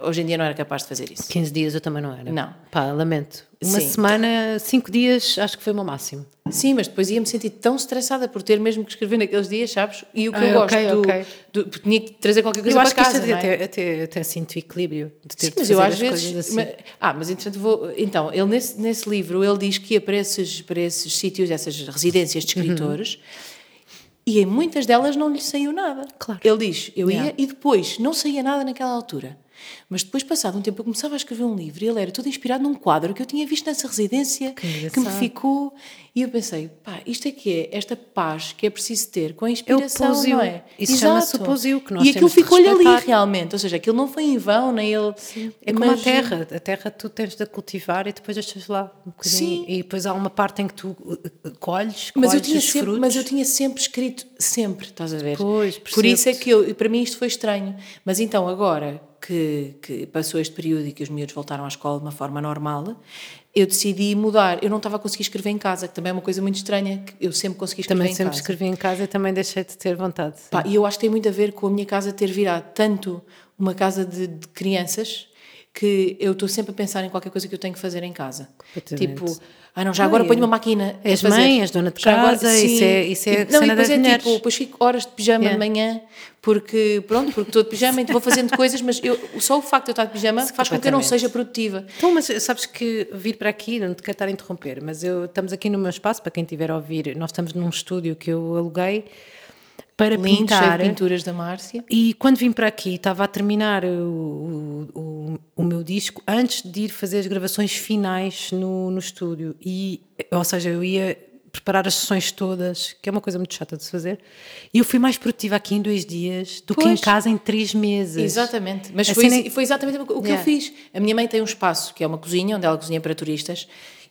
Hoje em dia não era capaz de fazer isso. 15 dias eu também não era. Não. Pá, lamento. Uma Sim. semana, 5 dias, acho que foi o meu máximo. Sim, mas depois ia-me sentir tão estressada por ter mesmo que escrever naqueles dias, sabes? E o que ah, eu gosto okay, do, okay. do, Tinha que trazer qualquer coisa eu para casa. Eu acho que é? até, até, até sinto equilíbrio de ter Sim, mas eu às vezes. Assim. Mas, ah, mas entretanto vou. Então, ele nesse, nesse livro ele diz que ia para esses, para esses sítios, essas residências de escritores. Uhum. E em muitas delas não lhe saiu nada. Claro. Ele diz: Eu ia yeah. e depois não saía nada naquela altura. Mas depois, passado um tempo, eu começava a escrever um livro e ele era todo inspirado num quadro que eu tinha visto nessa residência, que, que me ficou. E eu pensei, pá, isto é que é esta paz que é preciso ter com a inspiração, não é? Isso chama-se o que nós E aquilo ficou-lhe ali realmente, ou seja, aquilo não foi em vão, nem ele... Sim. É como a terra, a terra tu tens de cultivar e depois deixas lá um bocadinho. Sim. E depois há uma parte em que tu uh, uh, colhes, mas eu tinha sempre, frutos. Mas eu tinha sempre escrito, sempre, estás a ver? Pois, Por isso é que eu, para mim isto foi estranho. Mas então agora que, que, passou este período e que os miúdos voltaram à escola de uma forma normal, eu decidi mudar. Eu não estava a conseguir escrever em casa, que também é uma coisa muito estranha, que eu sempre consegui escrever também em casa. Também sempre escrevi em casa e também deixei de ter vontade. Pá, e eu acho que tem muito a ver com a minha casa ter virado tanto uma casa de, de crianças que eu estou sempre a pensar em qualquer coisa que eu tenho que fazer em casa. Tipo, ah não, já agora ponho uma máquina. És mãe, és dona de casa, agora, isso é, isso é não, cena das é. Tipo, depois fico horas de pijama yeah. de manhã, porque pronto, porque estou de pijama e vou fazendo coisas, mas eu, só o facto de eu estar de pijama faz com que eu não seja produtiva. Então, mas sabes que vir para aqui, não te quero estar a interromper, mas eu, estamos aqui no meu espaço, para quem estiver a ouvir, nós estamos num estúdio que eu aluguei, para Lindo, pintar. pinturas da Márcia. E quando vim para aqui, estava a terminar o, o, o, meu disco antes de ir fazer as gravações finais no, no estúdio. E, ou seja, eu ia preparar as sessões todas, que é uma coisa muito chata de se fazer. E eu fui mais produtiva aqui em dois dias do pois. que em casa em três meses. Exatamente. Mas foi, cena... foi exatamente o que yeah. eu fiz. A minha mãe tem um espaço, que é uma cozinha, onde ela cozinha para turistas.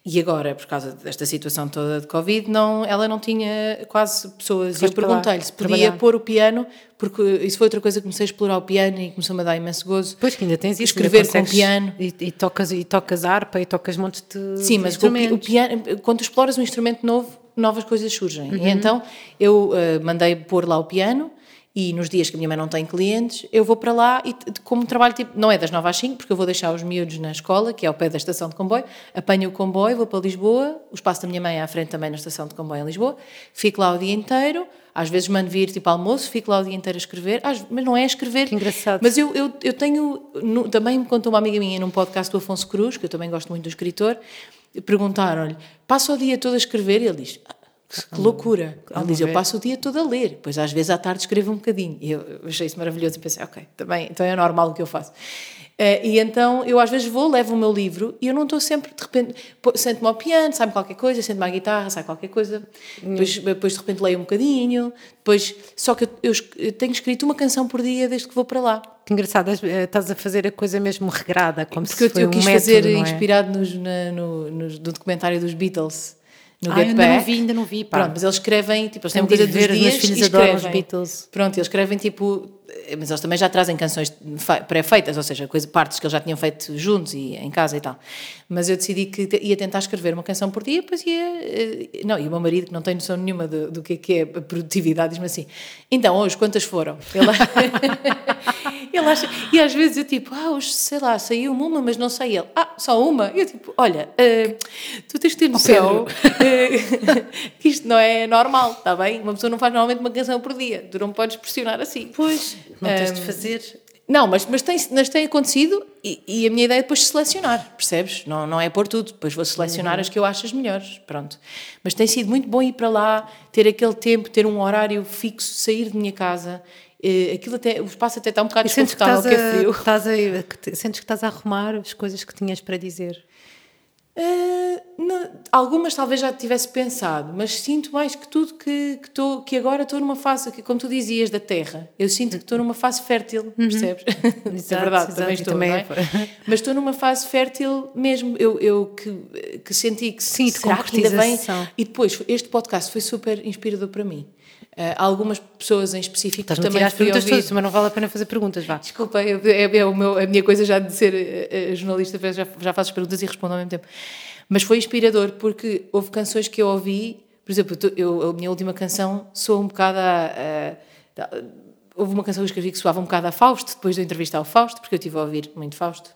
E agora, por causa desta situação toda de Covid, não, ela não tinha quase pessoas. e eu perguntei-lhe se podia trabalhar. pôr o piano, porque isso foi outra coisa que comecei a explorar o piano e começou-me a dar imenso gozo. Pois que ainda tens isso. Escrever com piano. E, e, tocas, e tocas harpa e tocas montes de Sim, mas o, o, piano, quando exploras um instrumento novo, novas coisas surgem. Uhum. E então eu uh, mandei pôr lá o piano e nos dias que a minha mãe não tem clientes, eu vou para lá e como trabalho tipo, não é das 9 às 5, porque eu vou deixar os miúdos na escola, que é ao pé da estação de comboio, apanho o comboio, vou para Lisboa, o espaço da minha mãe é à frente também na estação de comboio em Lisboa, fico lá o dia inteiro, às vezes mando vir tipo almoço, fico lá o dia inteiro a escrever, mas não é a escrever. Que engraçado. Mas eu, eu, eu tenho, no, também me contou uma amiga minha num podcast do Afonso Cruz, que eu também gosto muito do escritor, perguntaram-lhe, passa o dia todo a escrever? E ele diz, que loucura. Ele diz, eu passo o dia todo a ler, pois às vezes à tarde escrevo um bocadinho. E eu achei isso maravilhoso e pensei, ok, também, então é normal o que eu faço. Uh, e então eu às vezes vou, levo o meu livro e eu não estou sempre, de repente, sento-me ao piano, sai-me qualquer coisa, sento-me à guitarra, sai qualquer coisa, hum. depois, depois de repente leio um bocadinho, depois, só que eu, eu, tenho escrito uma canção por dia desde que vou para lá. Que engraçado, eh, estás a fazer a coisa mesmo regrada, como Porque se eu, eu quis um fazer método, é? inspirado nos, na, no, no, no documentário dos Beatles no ah, ainda não vi, ainda não vi. Pá. Pronto, mas eles escrevem, tipo, eles têm uma coisa dos dias e escrevem. Os Beatles. Pronto, eles escrevem tipo, mas eles também já trazem canções pré-feitas, ou seja, coisa, partes que eles já tinham feito juntos e em casa e tal. Mas eu decidi que ia tentar escrever uma canção por dia, depois ia. Eh, não, e o meu marido, que não tem noção nenhuma do, do que é, que é a produtividade, diz-me assim: então, hoje, quantas foram? Ele, ele acha. E às vezes eu tipo, ah, hoje, sei lá, saiu uma, mas não sei ele. Ah, só uma? Eu tipo, olha, uh, tu tens de ter noção uh, que isto não é normal, está bem? Uma pessoa não faz normalmente uma canção por dia, tu não podes pressionar assim. Pois, não tens de fazer não, mas, mas, tem, mas tem acontecido e, e, a minha ideia é depois selecionar, percebes? Não, não é por tudo, depois vou selecionar uhum. as que eu acho as melhores, pronto. Mas tem sido muito bom ir para lá, ter aquele tempo, ter um horário fixo, sair de minha casa. Aquilo até, o espaço até está um bocado desconfortável, que, é frio. Estás a, sentes que estás a arrumar as coisas que tinhas para dizer? Uh, não, algumas talvez já tivesse pensado, mas sinto mais que tudo que, que, tô, que agora estou numa fase, que, como tu dizias, da terra. Eu sinto que estou numa fase fértil, uhum. percebes? Isso é verdade, exato, também estou, também é? Mas estou numa fase fértil mesmo. Eu, eu que, que senti que Sim, será que ainda bem. E depois, este podcast foi super inspirador para mim. Uh, algumas pessoas em específico Estás também as perguntas ouvir... todas, mas não vale a pena fazer perguntas, vá. Desculpa, é, é, é o meu, a minha coisa já de ser uh, jornalista, já, já faço perguntas e respondo ao mesmo tempo. Mas foi inspirador porque houve canções que eu ouvi, por exemplo, eu, a minha última canção soa um bocado a, a, a houve uma canção que eu escrevi que soava um bocado a Fausto, depois de eu entrevistar o Fausto, porque eu estive a ouvir muito Fausto.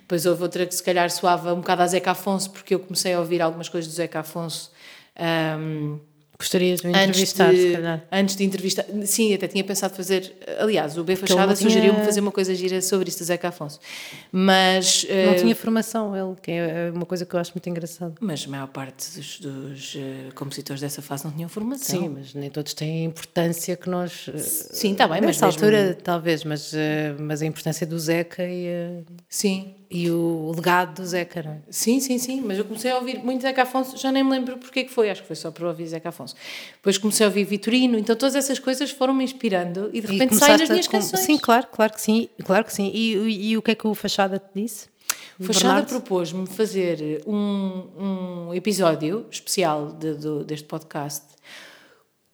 Depois houve outra que se calhar soava um bocado a Zeca Afonso, porque eu comecei a ouvir algumas coisas do Zeca Afonso. Um, Gostarias de me entrevistar, antes de, se calhar. Antes de entrevistar, sim, até tinha pensado fazer. Aliás, o B Fachada tinha... sugeriu-me fazer uma coisa gira sobre isso do Zeca Afonso. Mas. Não uh, tinha formação, ele, que é uma coisa que eu acho muito engraçada. Mas a maior parte dos, dos uh, compositores dessa fase não tinham formação. Sim, mas nem todos têm a importância que nós. Uh, sim, está bem, mas. Nessa mesmo... altura, talvez, mas, mas a importância do Zeca e. sim e o legado do Zeca, não é? Sim, sim, sim, mas eu comecei a ouvir muito Zeca Afonso, já nem me lembro porque que foi, acho que foi só para ouvir Zeca Afonso. Depois comecei a ouvir Vitorino, então todas essas coisas foram-me inspirando e de repente saem nas minhas com... canções. Sim, claro, claro que sim, claro que sim. E, e, e o que é que o Fachada te disse? O Fachada propôs-me fazer um, um episódio especial de, de, deste podcast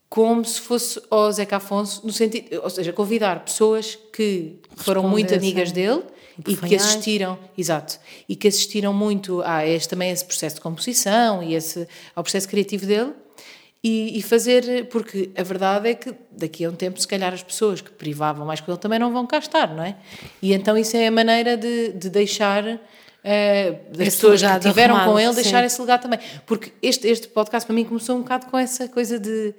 como se fosse o Zeca Afonso, no sentido, ou seja, convidar pessoas que foram muito amigas dele e que assistiram, exato, e que assistiram muito a este, também a esse processo de composição e esse, ao processo criativo dele e, e, fazer, porque a verdade é que daqui a um tempo, se calhar, as pessoas que privavam mais com ele também não vão cá estar, não é? E então isso é a maneira de, de deixar. Uh, das esse pessoas que tiveram arrumado, com ele, deixar sim. esse legado também. Porque este, este podcast para mim começou um bocado com essa coisa de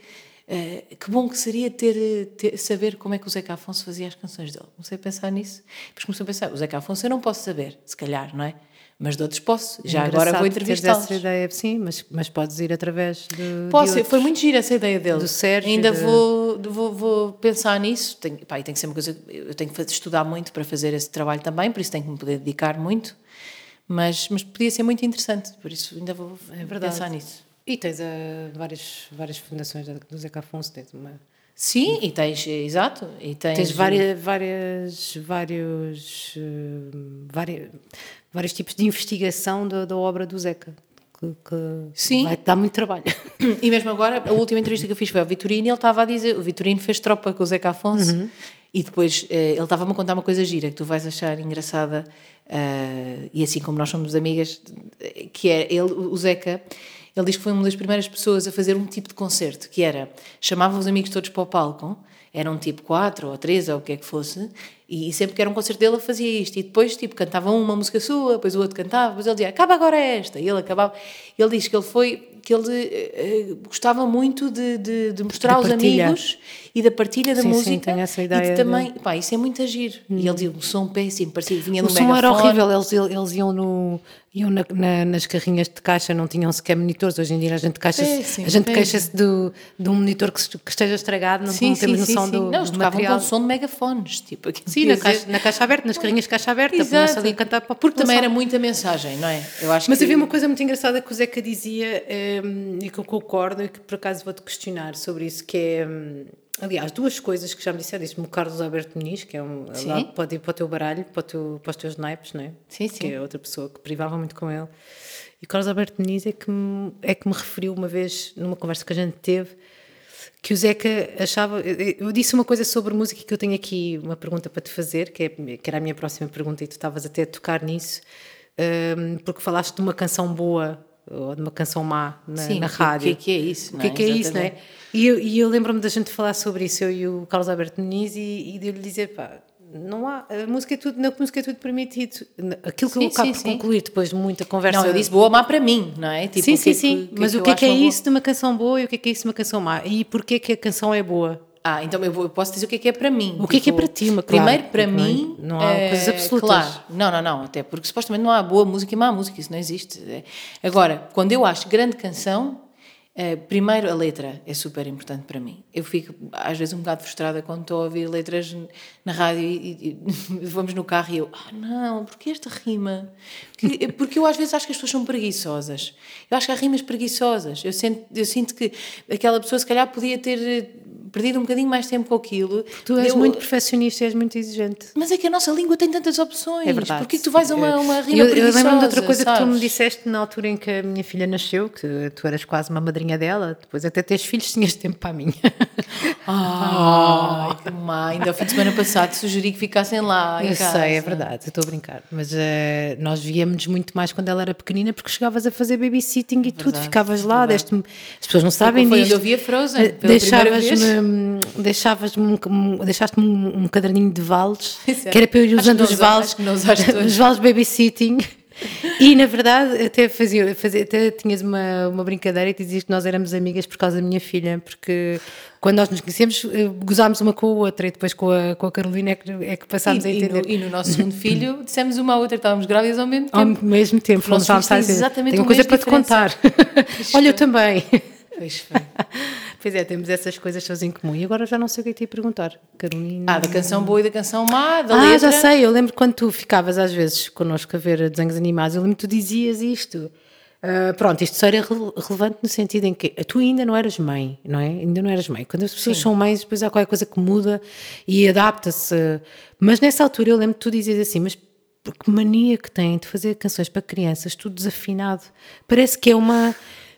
Uh, que bom que seria ter, ter, saber como é que o Zeca Afonso fazia as canções dele. Comecei a pensar nisso. Depois comecei a pensar, o Zeca Afonso eu não posso saber, se calhar, não é? Mas de outros posso. Já agora vou entrevistá-los. essa ideia, sim, mas, mas podes ir através de. Posso, de foi muito gira essa ideia dele. Do Sérgio. Ainda de... vou, vou, vou pensar nisso. Tenho, pá, tem que ser uma coisa. Eu tenho que estudar muito para fazer esse trabalho também, por isso tenho que me poder dedicar muito. Mas, mas podia ser muito interessante, por isso ainda vou é pensar nisso. E tens uh, várias, várias fundações do Zeca Afonso, tens uma... Sim, e tens, exato, e tens... Tens várias, várias, vários, uh, vários, vários tipos de investigação da, da obra do Zeca. Que, que Sim. vai dar muito trabalho. E mesmo agora, a última entrevista que eu fiz foi ao Vitorino e ele estava a dizer, o Vitorino fez tropa com o Zeca Afonso uhum. e depois uh, ele estava-me a contar uma coisa gira que tu vais achar engraçada uh, e assim como nós somos amigas, que é ele, o Zeca ele diz que foi uma das primeiras pessoas a fazer um tipo de concerto, que era, chamava os amigos todos para o palco, eram tipo quatro ou três ou o que é que fosse, e, sempre que era um concerto dele ele fazia isto, e depois tipo cantava uma música sua, depois o outro cantava, depois ele dizia, acaba agora esta, e ele acabava, ele diz que ele foi, que ele uh, gostava muito de, de, de mostrar aos amigos e da partilha da sim, música. Sim, tenho essa ideia. E de também, de... pá, isso é muito agir. Hum. E ele dizia, o som péssimo, parecia que vinha no O som era horrível, eles, eles iam, no, iam na, na, nas carrinhas de caixa, não tinham sequer monitores. Hoje em dia a gente, queixa a gente queixa-se do, de um monitor que, que esteja estragado, não, sim, não temos sim, noção sim, do, não, do material. com som de megafones, tipo. Sim, na caixa, na caixa aberta, nas carrinhas de caixa aberta, Exato. ali a cantar para a Porque também era muita mensagem, não é? Eu acho Mas que... havia uma coisa muito engraçada que o Zeca dizia, um, e que eu concordo, e que por acaso vou-te questionar sobre isso, que é... Aliás, duas coisas que já me disseram, disse-me o Carlos Alberto Muniz, que é um, lá, pode ir para o teu baralho, para, teu, para os teus naipes, não é? Sim, sim. Que é outra pessoa que privava muito com ele. E o Carlos Alberto Muniz é que, me, é que me referiu uma vez, numa conversa que a gente teve, que o Zeca achava. Eu disse uma coisa sobre música que eu tenho aqui uma pergunta para te fazer, que, é, que era a minha próxima pergunta, e tu estavas até a tocar nisso, um, porque falaste de uma canção boa ou de uma canção má na, Sim, na rádio. O que, que é isso? O que é, que é isso, não é? E eu, eu lembro-me da gente falar sobre isso, eu e o Carlos Alberto Muniz, e, e de eu lhe dizer, pá, não há, a música é tudo, na música é tudo permitido. Aquilo que sim, eu acabo sim, por concluir depois de muita conversa. Não, eu disse boa má para mim, não é? Tipo, sim, sim, que, sim. Que, Mas o que é que é isso de uma canção boa e o que é que é isso de uma canção má? E porquê que a canção é boa? Ah, então eu, vou, eu posso dizer o que é que é para mim. O que tipo, é que é para ti, uma claro, Primeiro, para mim. Não, não há é, coisas absolutas. Claro, não, não, não. Até porque supostamente não há boa música e má música, isso não existe. Agora, quando eu acho grande canção, Uh, primeiro, a letra é super importante para mim. Eu fico, às vezes, um bocado frustrada quando estou a ouvir letras na rádio e, e, e vamos no carro e eu, ah, não, porque esta rima? Porque, porque, eu, às vezes, acho que as pessoas são preguiçosas. Eu acho que há rimas preguiçosas. Eu sinto, eu sinto que aquela pessoa, se calhar, podia ter perdido um bocadinho mais tempo com aquilo. Tu és eu, muito perfeccionista e és muito exigente. Mas é que a nossa língua tem tantas opções. É verdade. Porquê que tu vais a uma, uma rima eu? Eu lembro-me de outra coisa sabes? que tu me disseste na altura em que a minha filha nasceu, que tu eras quase uma madrinha dela, depois até teres filhos tinhas tempo para a minha. Ai, que má. Ainda ao fim de semana passado sugeri que ficassem lá Eu casa. sei, é verdade, estou a brincar. Mas uh, nós víamos muito mais quando ela era pequenina porque chegavas a fazer babysitting e verdade, tudo, ficavas lá, deste as pessoas não sabem onde eu via Frozen, pela Deixavas-me deixavas-me um, deixaste-me um, um, caderninho de vales, que era para eu ir usando os vales, os vales babysitting. E na verdade até fazia, fazia até tinhas uma, uma brincadeira e dizias que nós éramos amigas por causa da minha filha, porque quando nós nos conhecemos eh, gozámos uma com a outra e depois com a, com a Carolina é que, é que passámos e, a entender. E no, e no nosso segundo filho dissemos uma à outra estávamos grávidas ao mesmo tempo. Ao mesmo tempo, fomos a exatamente Tenho uma coisa para te contar. Olha, eu também. Pois foi. Pois é, temos essas coisas todas em comum. E agora já não sei o que é que te ia perguntar, Carolina. Ah, da canção boa e da canção má, da ah, letra. Ah, já sei. Eu lembro quando tu ficavas às vezes connosco a ver desenhos animados, eu lembro que tu dizias isto. Uh, pronto, isto só era relevante no sentido em que tu ainda não eras mãe, não é? Ainda não eras mãe. Quando as pessoas Sim. são mães, depois há qualquer coisa que muda e adapta-se. Mas nessa altura eu lembro que tu dizias assim, mas que mania que têm de fazer canções para crianças, tudo desafinado. Parece que é uma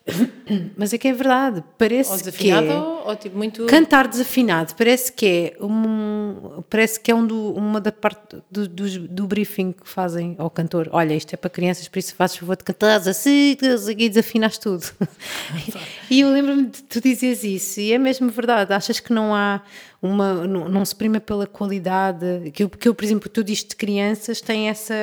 mas é que é verdade, parece ou desafinado que é, ou, ou tipo muito cantar desafinado, parece que é um, parece que é um do, uma da parte do, do, do, briefing que fazem ao cantor, olha isto é para crianças, por isso fazes favor de cantar assim, e desafinaste tudo. E eu lembro-me de tu dizias isso, e é mesmo verdade, achas que não há uma, não, não, se prima pela qualidade, que eu, que eu, por exemplo, tu disco de crianças tem essa,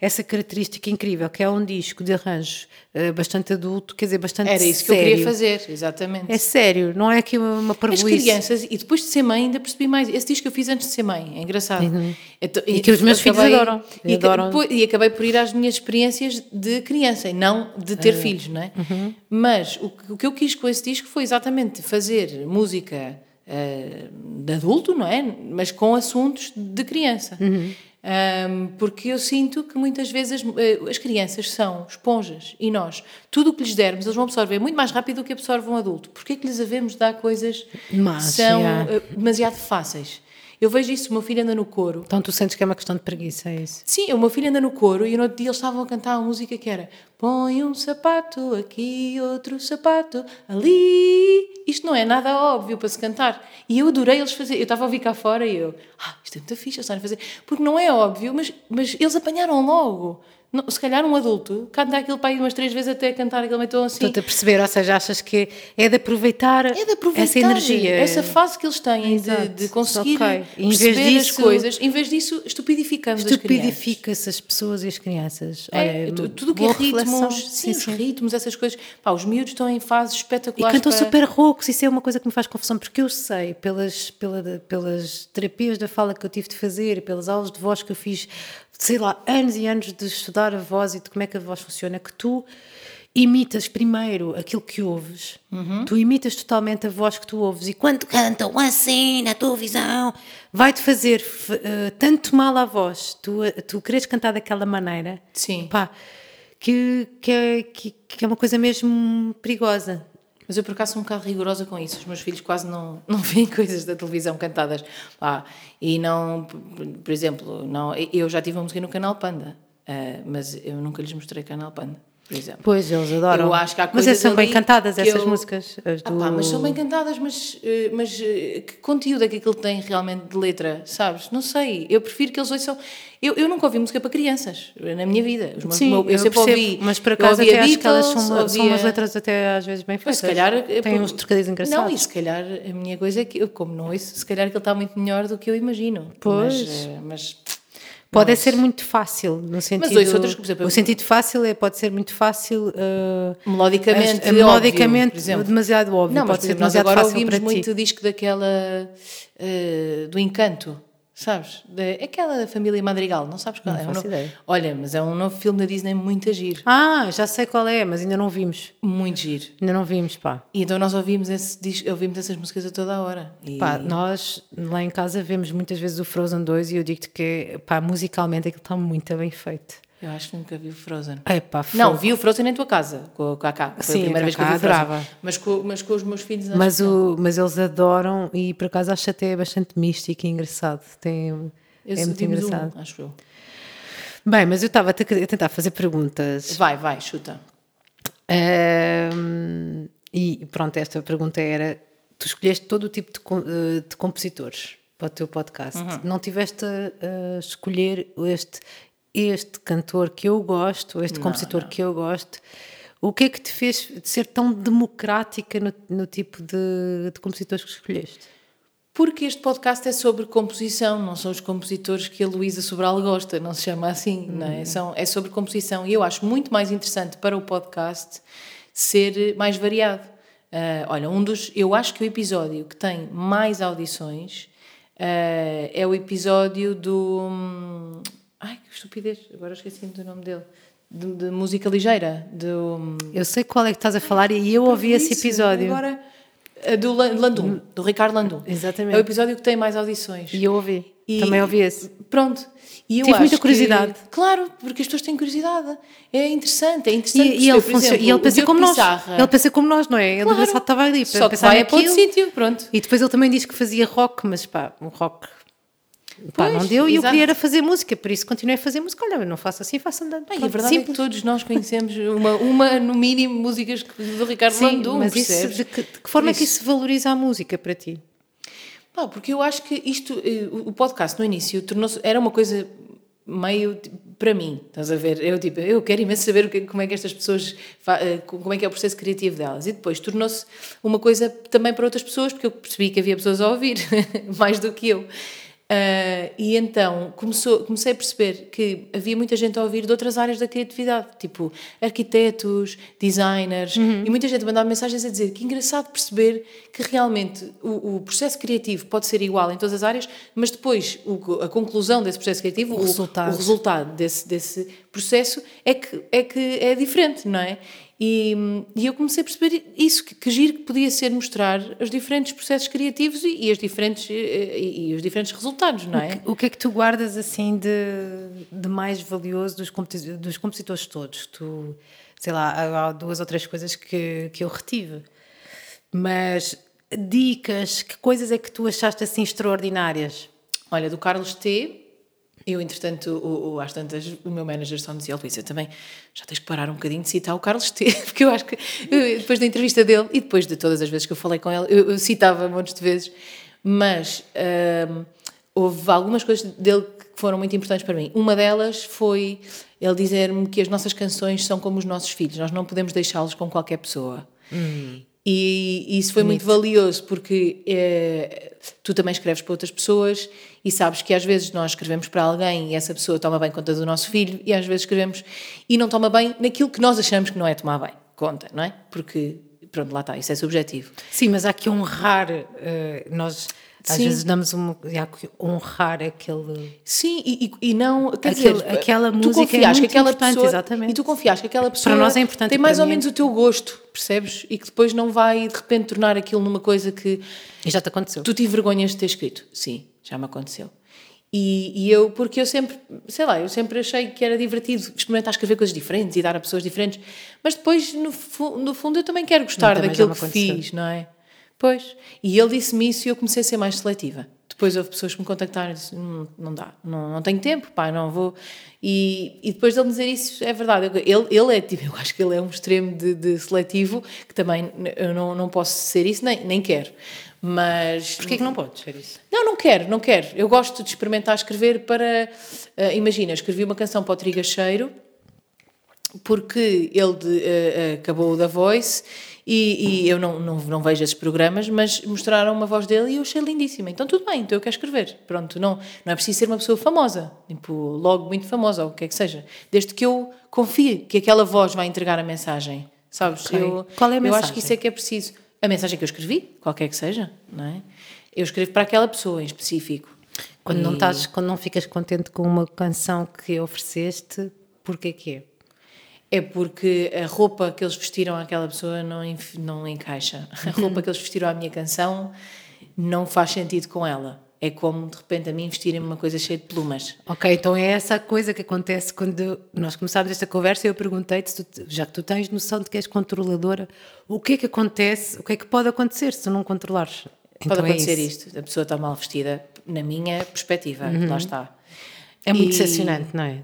essa característica incrível, que é um disco de arranjo uh, bastante adulto, quer dizer, bastante Era isso sério. que eu queria fazer, exatamente. É sério, não é aqui uma, uma parvoíce. As crianças, e depois de ser mãe ainda percebi mais, esse disco que eu fiz antes de ser mãe, é engraçado. Uhum. Então, e, e, que os meus acabei, filhos adoram. E, adoram. e, acabei por ir às minhas experiências de criança, e não de ter uhum. filhos, não é? Uhum. Mas o, o que eu quis com esse disco foi exatamente fazer música uh, de adulto, não é? Mas com assuntos de criança. Uhum. Um, porque eu sinto que muitas vezes as, uh, as, crianças são esponjas e nós, tudo o que lhes dermos, eles vão absorver muito mais rápido do que absorve um adulto. Porquê é que lhes havemos de dar coisas Mas, que são uh, demasiado fáceis? Eu vejo isso, o meu filho anda no coro. Então tu sentes que é uma questão de preguiça, é isso? Sim, o meu filho anda no coro e no outro dia eles estavam a cantar uma música que era Põe um sapato aqui, outro sapato ali. Isto não é nada óbvio para se cantar. E eu adorei eles fazer. Eu estava a ouvir cá fora e eu, ah, isto é muito fixe, eles estão a fazer. Porque não é óbvio, mas, mas eles apanharam logo. Não, se calhar um adulto canta aquilo para ir umas três vezes até cantar aquele meio assim. Estou-te a perceber, ou seja, achas que é de aproveitar, é de aproveitar essa energia. Essa fase que eles têm de, de, conseguir okay. perceber disso, as coisas. Em vez disso, estupidificamos Estupidifica-se as pessoas e as crianças. É, Olha, tudo o que é ritmos, sim, sim, os ritmos, essas coisas. Pá, os miúdos estão em fases espetaculares. E cantam para... super roucos, isso é uma coisa que me faz confusão, porque eu sei, pelas, pela, pelas terapias da fala que eu tive de fazer, pelas aulas de voz que eu fiz sei lá, anos e anos de estudar a voz e de como é que a voz funciona, que tu imitas primeiro aquilo que ouves, uhum. tu imitas totalmente a voz que tu ouves e quando cantam assim na tua visão, vai-te fazer uh, tanto mal à voz, tu, tu queres cantar daquela maneira, Sim. Pá, que, que, é, que, que é uma coisa mesmo perigosa. Mas eu por acaso sou um bocado rigorosa com isso. Os meus filhos quase não, não veem coisas da televisão cantadas. Ah, e não, por exemplo, não, eu já tive uma música no canal Panda, uh, mas eu nunca lhes mostrei canal Panda por exemplo. Pois, eles adoram. Eu acho que há mas são bem cantadas essas eu... músicas. Do... Ah, pá, mas são bem cantadas, mas, eh, mas eh, que conteúdo é que aquilo tem realmente de letra, sabes? Não sei. Eu prefiro que eles ouçam. Eu, eu nunca ouvi música para crianças na minha vida. Os Sim, eu, eu sempre percebo, ouvi. Mas por acaso até acho que elas são, ouvia... são umas letras até às vezes bem feitas. Se calhar. Eh, tem uns trocadilhos engraçados. Não, e se calhar a minha coisa é que eu, como não ouço, se calhar aquilo está muito melhor do que eu imagino. Pois. Mas. mas Pode mas... ser muito fácil, no sentido. Mas outras, por exemplo, o sentido fácil é, pode ser muito fácil. Uh, melodicamente, uh, melodicamente óbvio, demasiado óbvio. Não, pode mas, ser demasiado nós agora fácil ouvimos muito o disco daquela. Uh, do Encanto. Sabes? De, aquela família Madrigal, não sabes qual Não é? faço um novo- ideia. Olha, mas é um novo filme da Disney muito a giro. Ah, já sei qual é, mas ainda não vimos. Muito giro. Ainda não vimos, pá. E então nós ouvimos, esse, ouvimos essas músicas a toda a hora. E, Pá, nós lá em casa vemos muitas vezes o Frozen 2 e eu digo-te que, pá, musicalmente aquilo está muito bem feito. Eu acho que nunca vi o Frozen. É pá, Não, vi o Frozen em tua casa, com o Kaká. Foi Sim, a primeira a vez que eu vi Cacá o Frozen. adorava. Mas com, mas com os meus filhos Mas, o, mas eles adoram e por acaso acho até bastante místico e engraçado. Tem, é muito vimos um, engraçado. acho eu. Bem, mas eu estava a, te- a tentar fazer perguntas. Vai, vai, chuta. Ahm, e pronto, esta pergunta era: tu escolheste todo o tipo de, eh, de compositores para o teu podcast. Uhum. Não tiveste a, a escolher este, este cantor que eu gosto, este compositor que eu gosto. O que é que te fez ser tão democrática no, no tipo de, de compositores que escolheste? Porque este podcast é sobre composição, não são os compositores que a Luísa Sobral gosta, não se chama assim, não é? São, é sobre composição e eu acho muito mais interessante para o podcast ser mais variado. Ah, olha, um dos. Eu acho que o episódio que tem mais audições ah, é o episódio do. Ai, que estupidez, agora esqueci-me do nome dele. De, de música ligeira. Do, Eu sei qual é que estás a falar e eu ouvi esse isso, episódio. Agora, do Lan- Landum, do Ricardo Landum. Exatamente. É o episódio que tem mais audições. E eu ouvi. E- Também ouvi esse. Pronto. E eu Tive muita curiosidade. Que, claro, porque as pessoas têm curiosidade. É interessante, é interessante. E, e ele, por exemplo, e ele pensa como nós. Ele pensa como nós, não é? Ele Claro. estava ali Só que vai para outro sítio, pronto. E depois ele também disse que fazia rock, mas pá, o rock pá, Pois, não deu e eu queria era fazer música, por isso continuei a fazer música. Olha, eu não faço assim, faço andando. Ai, a Pronto, verdade é simples. que todos nós conhecemos uma, uma no mínimo, músicas do Ricardo Sim, Landum, mas isso, de, que, de que forma é que Isso. isso valoriza a música para ti? Pá, porque eu acho que isto, eh, o podcast no início tornou-se, era uma coisa meio tipo, para mim, estás a ver? Eu, tipo, eu quero imenso saber que- como é que estas pessoas, eh, como é que é o processo criativo delas. E depois tornou-se uma coisa também para outras pessoas, porque eu percebi que havia pessoas a ouvir, mais do que eu. Ah, e então começou, comecei a perceber que havia muita gente a ouvir de outras áreas da criatividade, tipo arquitetos, designers, e muita gente a mandar mensagens a dizer que engraçado perceber que realmente o, o processo criativo pode ser igual em todas as áreas, mas depois o- a conclusão desse processo criativo, o, resultado. o resultado desse, desse processo é que, é que é diferente, não é? E, e eu comecei a perceber isso, que, que giro que podia ser mostrar os diferentes processos criativos e, e as diferentes, eh, e, e os diferentes resultados, não é? O que é que tu guardas assim de, de mais valioso dos, competi- dos compositores todos? Tu, sei lá, há há duas ou três coisas que, que eu retive. Mas dicas, que coisas é que tu achaste assim extraordinárias? Olha, do Carlos T. Eu, entretanto, o, o, às tantas, o meu manager só me dizia, Luísa, também já tens que parar um bocadinho de citar o Carlos T. Porque eu acho que, depois da entrevista dele e depois de todas as vezes que eu falei com ele, eu, eu citava montes de vezes, mas hum, houve algumas coisas dele que foram muito importantes para mim. Uma delas foi ele dizer-me que as nossas canções são como os nossos filhos, nós não podemos deixá-los com qualquer pessoa. E isso foi muito valioso porque eh, tu também escreves para outras pessoas e sabes que às vezes nós escrevemos para alguém e essa pessoa toma bem conta do nosso filho e às vezes escrevemos e não toma bem naquilo que nós achamos que não é tomar bem conta, não é? Porque, pronto, lá está, isso é subjetivo. Sim, mas há que honrar, eh, nós às Sim. vezes damos uma. Há que honrar aquele. Sim, e, e- não. Quer Aquele- dizer, aquela música é confias que muito aquela importante, pessoa, exatamente. E tu confias que aquela pessoa nós é importante tem mais para ou é menos o teu gosto, percebes? E que depois não vai de repente tornar aquilo numa coisa que E já te aconteceu. Tu te envergonhas de ter escrito? Sim, já me aconteceu. E, e eu, porque eu sempre, sei lá, eu sempre achei que era divertido experimentar escrever coisas diferentes e dar a pessoas diferentes, mas depois, no, fu- no fundo, eu também quero gostar Também daquilo que aconteceu. fiz, não é? Pois. E ele disse-me isso e eu comecei a ser mais seletiva. Depois houve pessoas que me contactaram e disseram, "Hum, não dá, não, não tenho tempo, pá, não vou. E, e depois dele me dizer isso, é verdade. Ele, ele é tipo, eu acho que ele é um extremo de, de seletivo, que também eu não, não posso ser isso, nem, nem quero. Mas. Porquê que não podes ser isso? Não, não quero, não quero. Eu gosto de experimentar escrever para. eh, imagina, eu escrevi uma canção para o Trigacheiro porque ele de- eh, acabou da Voice e, e eu não, não, não vejo esses programas, mas mostraram uma voz dele e eu achei lindíssima. Então tudo bem, então eu quero escrever. Pronto, não, não é preciso ser uma pessoa famosa, tipo, logo muito famosa ou o que é que seja. Desde que eu confie que aquela voz vai entregar a mensagem, sabes? Ok. Eu, Qual é a Eu mensagem? acho que isso é que é preciso. A mensagem que eu escrevi, qualquer que seja, não é? Eu escrevo para aquela pessoa em específico. Quando, não estás, quando não ficas contente com uma canção que ofereceste, porquê que é? É porque a roupa que eles vestiram àquela pessoa não, não encaixa. A roupa que eles vestiram à minha canção não faz sentido com ela. É como de repente a mim vestirem-me uma coisa cheia de plumas. Ok, então é essa a coisa que acontece quando nós começámos esta conversa e eu perguntei-te, já que tu tens noção de que és controladora, o que é que acontece, o que é que pode acontecer se tu não controlares? Pode Então é acontecer isso. isto. A pessoa está mal vestida, na minha perspectiva. Lá está. É muito E- decepcionante, não é?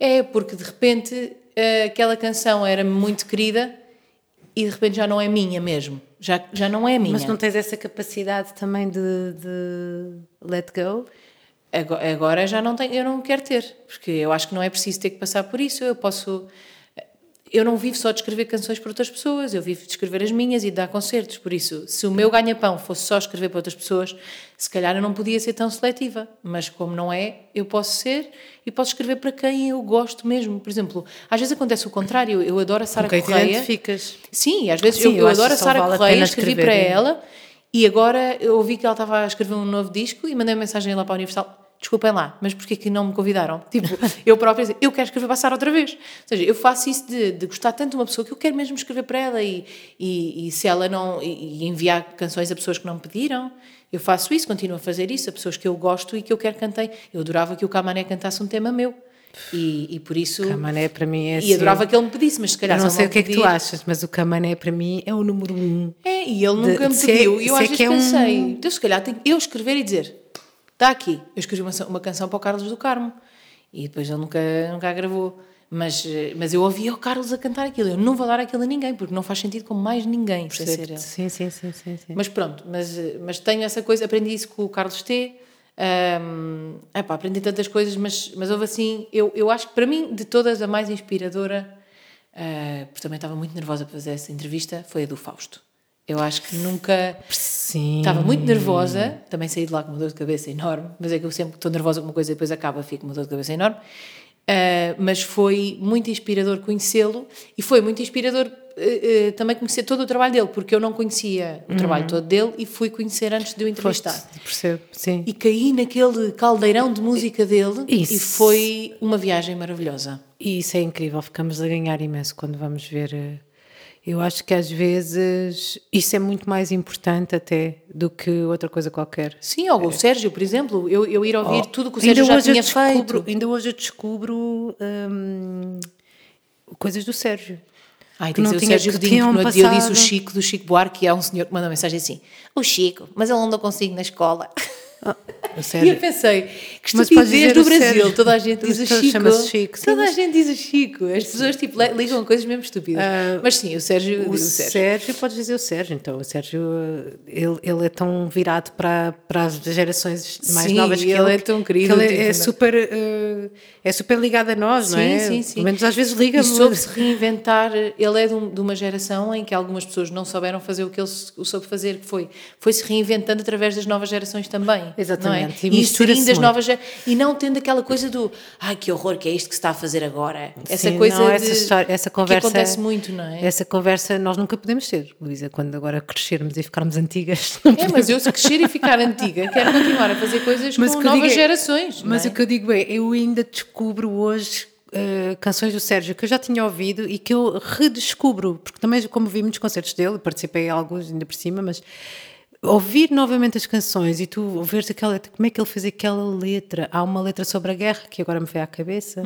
É, porque de repente eh, aquela canção era muito querida e de repente já não é minha mesmo. Já, já não é minha. Mas não tens essa capacidade também de, de let go? Ago- Agora já não tenho, eu não quero ter, porque eu acho que não é preciso ter que passar por isso. Eu posso. Eu não vivo só de escrever canções para outras pessoas, eu vivo de escrever as minhas e de dar concertos. Por isso, se o meu ganha-pão fosse só escrever para outras pessoas, se calhar eu não podia ser tão seletiva. Mas como não é, eu posso ser e posso escrever para quem eu gosto mesmo. Por exemplo, às vezes acontece o contrário. Eu adoro a Sara te Correia. identificas? Sim, às vezes Sim, eu, eu eu adoro a Sara vale Correia, escrevi para ela e agora eu ouvi que ela estava a escrever um novo disco e mandei uma mensagem lá para a Universal. Desculpem lá, mas porquê que não me convidaram? Tipo, eu própria eu quero escrever Sara outra vez. Ou seja, eu faço isso de, de gostar tanto de uma pessoa que eu quero mesmo escrever para ela e, e, e se ela não. E, e enviar canções a pessoas que não me pediram. Eu faço isso, continuo a fazer isso, a pessoas que eu gosto e que eu quero cantei. Eu adorava que o Camané cantasse um tema meu. E, e por isso. Camané para mim é assim. E adorava que ele me pedisse, mas se calhar Eu não se sei o que é que tu achas, mas o Camané para mim é o número um. É, e ele nunca me se é- pediu. E eu é às vezes que é um- pensei, então se calhar tenho eu escrever e dizer, está aqui. Eu escrevi uma, uma canção para o Carlos do Carmo. E depois ele nunca, nunca a gravou. Mas, eh, mas eu ouvia o Carlos a cantar aquilo. Eu não vou dar aquilo a ninguém, porque não faz sentido com mais ninguém, sem ser ele. Sim, sim, sim, sim, sim. Mas pronto, mas, eh, mas tenho essa coisa, aprendi isso com o Carlos T. Um, epá, aprendi tantas coisas, mas, mas houve assim, eu, eu acho que para mim, de todas, a mais inspiradora, eh, porque também estava muito nervosa para fazer essa entrevista, foi a do Fausto. Eu acho que nunca. Sim. Estava muito nervosa, também saí de lá com uma dor de cabeça enorme, mas é que eu sempre estou nervosa com uma coisa e depois acaba, fico com uma dor de cabeça enorme. Uh, mas foi muito inspirador conhecê-lo e foi muito inspirador uh, uh, também conhecer todo o trabalho dele, porque eu não conhecia o trabalho todo dele e fui conhecer antes de o entrevistar. Foste, percebo, sim. E caí naquele caldeirão de música dele Isso. e foi uma viagem maravilhosa. E isso é incrível, ficamos a ganhar imenso quando vamos ver. Eu acho que às vezes isso é muito mais importante até do que outra coisa qualquer. Sim, ou o Sérgio, por exemplo, eu, eu ir ouvir tudo o que o Oh, Sérgio já tinha descubro, feito. ainda hoje eu descubro hum, coisas do Sérgio. Ai, que não tinha- Sérgio Godinho, no dia eu disse o. Chico, do Chico Buarque, que há um senhor que manda uma mensagem assim, o Chico, mas ele andou consigo na escola. O E eu pensei, que estupidez do o Brasil, Sérgio. toda a gente diz o Chico. Chico, sim, Toda a mas- gente diz o Chico. As pessoas tipo, ligam a coisas mesmo estúpidas. mas sim, o Sérgio, O o Sérgio. Sérgio, podes dizer o Sérgio, então o Sérgio ele, ele é tão virado para, para as gerações mais Sim, novas que ele ele é tão querido, que ele é, tipo, é não- super eh, é super ligado a nós, não Sim, é? sim, sim. Pelo menos às vezes liga E soube-se reinventar. Ele é de, um- de uma geração em que algumas pessoas não souberam fazer o que ele soube fazer, que foi, foi se reinventando através das novas gerações também. Exatamente, e Não é? E mistura-se inserindo as novas. E não tendo aquela coisa do ai que horror, que é isto que se está a fazer agora. Essa Sim, coisa não, essa, história- essa conversa que acontece muito, não é? Essa conversa nós nunca podemos ter, Luísa, quando agora crescermos e ficarmos antigas. É, mas eu se crescer e ficar antiga, quero continuar a fazer coisas Mas com novas digo é- gerações. Mas é? o que eu digo é, eu ainda descubro hoje eh, canções do Sérgio que eu já tinha ouvido e que eu redescubro, porque também, como vi muitos concertos dele, participei em alguns ainda por cima, mas ouvir novamente as canções e tu veres aquela, como é que ele fez aquela letra. Há uma letra sobre a guerra que agora me veio à cabeça,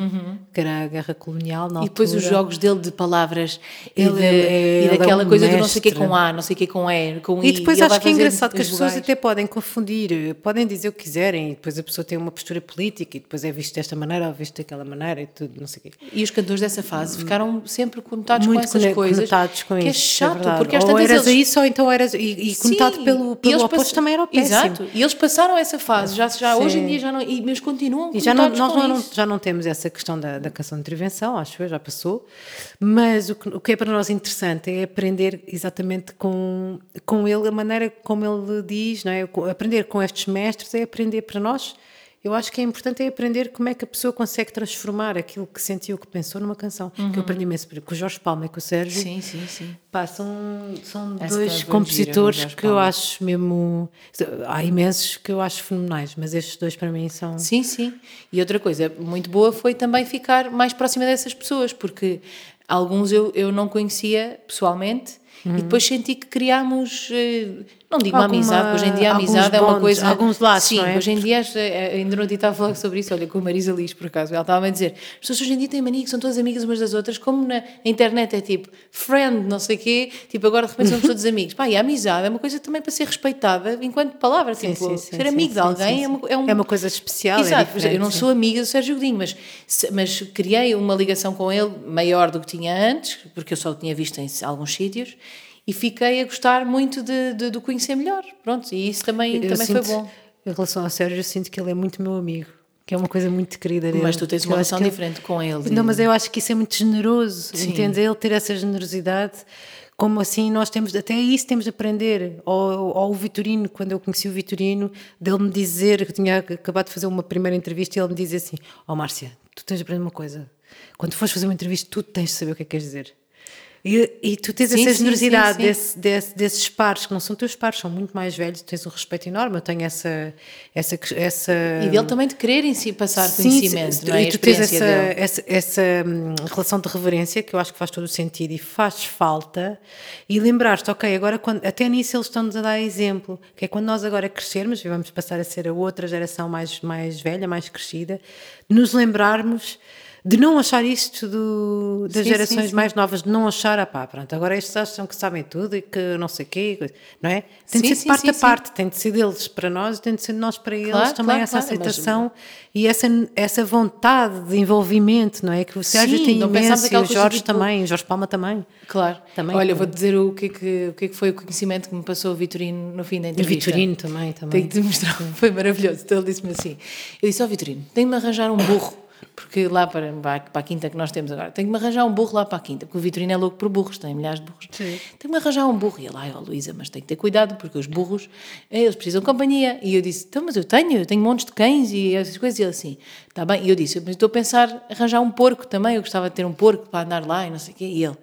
que era a guerra colonial na Uhum. E depois os jogos dele de palavras e, Ele é- e ele é daquela um coisa do não sei o que mestre. com A, não sei o que com E, com I. E depois ele acho que é engraçado que as pessoas vogais. até podem confundir, podem dizer o que quiserem, e depois a pessoa tem uma postura política e depois é visto desta maneira ou visto daquela maneira e tudo, não sei o quê. E os cantores dessa fase ficaram sempre conotados Muito com essas coisas. conotados com que isso. é chato, verdade. porque às ou tantas eras eles... isso ou então eras. E, e conotado Sim, pelo, e pelo eles oposto pass- também era o péssimo. Exato, e eles passaram essa fase, já, já Sim. hoje em dia já não, e, mas continuam E já não, nós já não, já não temos essa questão da, da canção de intervenção, acho eu, já passou. Mas o que, o que é para nós interessante é aprender exatamente com, com ele, a maneira como ele diz, não é? Aprender com estes mestres é aprender para nós. Eu acho que é importante é aprender como é que a pessoa consegue transformar aquilo que sentiu, que pensou numa canção. Que eu aprendi imenso com o Jorge Palma e com o Sérgio. Sim, sim, sim. Pá, são, são Essa dois gira, compositores que eu acho mesmo. Há imensos que eu acho fenomenais, mas estes dois para mim são. Sim, sim. E outra coisa muito boa foi também ficar mais próxima dessas pessoas, porque alguns eu, eu não conhecia pessoalmente e depois senti que criámos, eh, não digo uma Alguma- amizade, porque hoje em dia a amizade é uma bondes, coisa. alguns laços, Sim, é? hoje em dia, eh, ainda não estava a falar sobre isso, olha, com a Marisa Liz, por acaso, ela estava a dizer: as pessoas hoje em dia têm mania que são todas amigas umas das outras, como na internet é tipo friend, não sei o quê, tipo agora de repente somos todos amigos. Pá, e a amizade é uma coisa também para ser respeitada enquanto palavra, Sim, tipo, sim, sim, ser amigo de alguém é, uma, é um É uma coisa especial. é Exato, é, eu não sou amiga do Sérgio Godinho, mas, mas criei uma ligação com ele maior do que tinha antes, porque eu só o tinha visto em alguns sítios, e fiquei a gostar muito de, de, de o conhecer melhor. Pronto, e isso também, Eu também sinto- foi bom. Em relação ao Sérgio, eu sinto que ele é muito meu amigo, que é uma coisa muito querida dele. Mas tu tens uma relação que ele- diferente com ele. Não, mas eu acho que isso é muito generoso, Sim. entende? Ele ter essa generosidade, como assim nós temos, até isso temos de aprender. Ou, ou o Vitorino, quando eu conheci o Vitorino, dele me dizer, que eu tinha acabado de fazer uma primeira entrevista, e ele me dizer assim: Ó Márcia, tu tens de aprender uma coisa. Quando fores fazer uma entrevista, tu tens de saber o que é que queres dizer. E, e tu tens Sim, essa generosidade. Desse, desse- desses pares, que não são teus pares, são muito mais velhos, tens um respeito enorme. Eu tenho essa. essa, essa E dele também de querer em si passar Sim, conhecimento, sim, não é? E tu tens essa, essa, essa hum, relação de reverência que eu acho que faz todo o sentido e faz falta. E lembrar-te, ok, agora quando, até nisso eles estão-nos a dar exemplo, que é quando nós agora crescermos e vamos passar a ser a outra geração mais, mais velha, mais crescida, nos lembrarmos de não achar isto do, das Sim, gerações sim, sim. mais novas, de não achar, ah pá, pronto, agora estes acham que sabem tudo e que não sei o quê, não é? Tem de ser parte a parte, tem de ser deles para nós, tem de ser de nós para eles Claro, também claro, essa claro, mas- aceitação e essa, essa vontade de envolvimento, não é? Que o Sérgio tem imenso e o Jorge tipo- também, o Jorge Palma também. Claro. Também, Olha, eu vou dizer o que, é que, o que é que foi o conhecimento que me passou o Vitorino no fim da E o entrevista. Vitorino também, Tenho também. que te mostrar, foi maravilhoso. Então ele disse-me assim: Eu disse ao Vitorino, tenho-me de arranjar um burro, porque lá para, para a quinta que nós temos agora, tenho-me de arranjar um burro lá para a quinta, porque o Vitorino é louco por burros, tem milhares de burros. Tenho-me de arranjar um burro. E ele, ai, ó Luísa, mas tem que ter cuidado, porque os burros, eh, eles precisam de companhia. E eu disse: Então, mas eu tenho, eu tenho montes de cães e essas coisas. E ele assim: Está bem. E eu disse: Mas estou a pensar arranjar um porco também, eu gostava de ter um porco para andar lá e não sei o quê. E ele: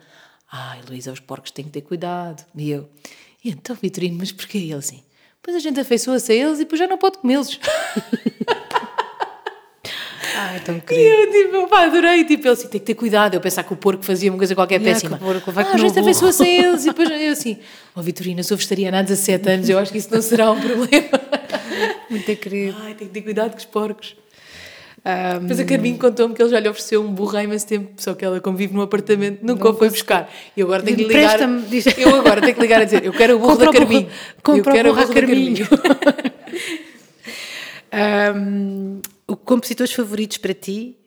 Ai, Luísa, os porcos têm que ter cuidado. E eu: E então, Vitorino, mas porquê? E ele assim: Pois a gente afeiçoa-se a eles e depois já não pode comê-los. Ah, tão E querido. eu, tipo, pá, adorei. Tipo, ele assim, tem que ter cuidado. Eu pensar que o porco fazia uma coisa qualquer Yeah, péssima. que o porco vai ah, o burro. afeiçoa-se a eles. E depois eu assim, oh Vitorina, sou vegetariana há 17 anos, eu acho que isso não será um problema. Muito querido. Ai, tem que ter cuidado com os porcos. Depois a Carminho contou-me que ele já lhe ofereceu um burro há imenso tempo, só que ela, como vive num apartamento, nunca o foi buscar. E agora tenho que ligar. Diz- Eu agora tenho que ligar a dizer: Eu quero o burro Compra da o burro- Carminho. compra eu o quero burro à da Carminho. O compositores favoritos para ti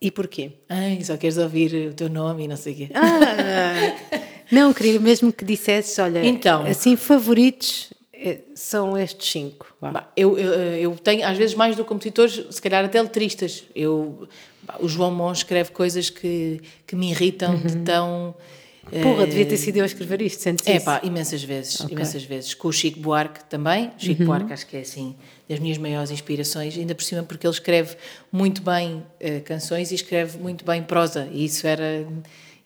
e porquê? Ai, só queres ouvir o teu nome e não sei o quê. Ah, não, queria mesmo que dissesses, olha, Então. assim, favoritos eh, são estes cinco. Bah, eu, eu, eu tenho, às vezes, mais do que compositores, se calhar até letristas. Eu, bah, o João Mon escreve coisas que, que me irritam de tão. Porra, devia ter sido eu a escrever isto, sentes É isso? pá, imensas vezes, imensas vezes. Com o Chico Buarque também. Chico Buarque acho que é assim das minhas maiores inspirações, ainda por cima porque ele escreve muito bem eh, canções e escreve muito bem prosa. E isso era.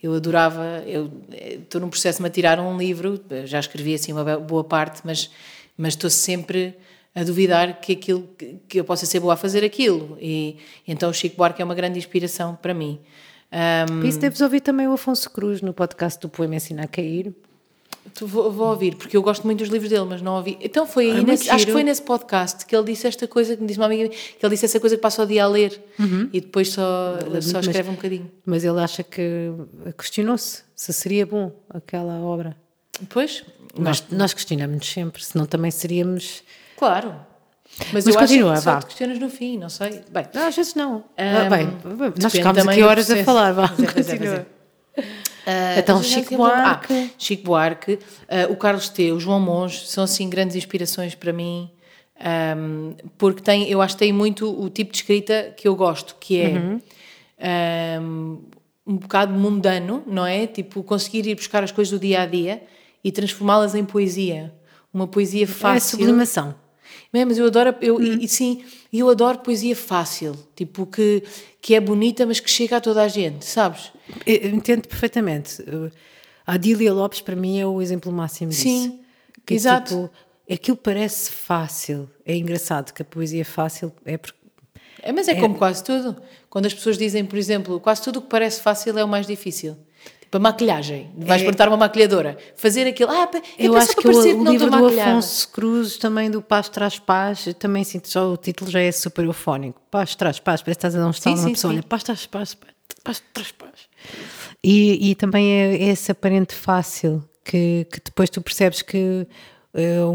Eu adorava. Eu eh, estou num processo de me tirar um livro, eh, já escrevi assim uma boa parte, mas, mas estou sempre a duvidar que aquilo que- eu possa ser boa a fazer aquilo. E então o Chico Buarque é uma grande inspiração para mim. Ahm, Por isso deves ouvir também o Afonso Cruz no podcast do Poema Ensina a Cair. Tu vou, vou ouvir, porque eu gosto muito dos livros dele, mas não ouvi. Então foi aí, muito nesse- acho que foi nesse podcast que ele disse esta coisa, que me disse uma amiga que ele disse essa coisa que passa o dia a ler e depois só, só mas- escreve um bocadinho. Mas ele acha que questionou-se se seria bom aquela obra. Depois, Nós, nós questionamos sempre, senão também seríamos. claro. Mas, Mas eu continua, acho que só vá. te questionas no fim, não sei. Bem, Não, às vezes não. Ahm, Bem, nós ficámos aqui horas a falar, vá, Pois é, pois é, Ah, Então, já Chico Buarque. Ah, Chico Buarque, ah, o Carlos T, o João Monge, são assim grandes inspirações para mim, ahm, porque tem, eu acho que tem muito o tipo de escrita que eu gosto, que é Uhum. ahm, um bocado mundano, não é? Tipo, conseguir ir buscar as coisas do dia a dia e transformá-las em poesia. Uma poesia É a fácil. sublimação. É, mas eu adoro, eu, e, e sim, eu adoro poesia fácil, tipo, que, que é bonita, mas que chega a toda a gente, sabes? Eu entendo perfeitamente. A Adília Lopes, para mim, é o exemplo máximo disso. Sim, que, exato. Tipo, aquilo parece fácil. É engraçado que a poesia fácil é porque. É, mas é, como quase tudo. Quando as pessoas dizem, por exemplo, quase tudo o que parece fácil é o mais difícil. Tipo, a maquilhagem. Vais perguntar a uma maquilhadora. Fazer aquilo. Ah, é Eu para acho que para o, o que não livro do maquilhada. Afonso Cruz, também do Paz Traz Paz, também sinto só o título já é super eufónico. Paz Traz Paz, parece que estás a dar um estalo numa pessoa. sim. Olha, Paz Traz Paz, Paz Traz Paz. E, e também é esse aparente fácil que, que depois tu percebes que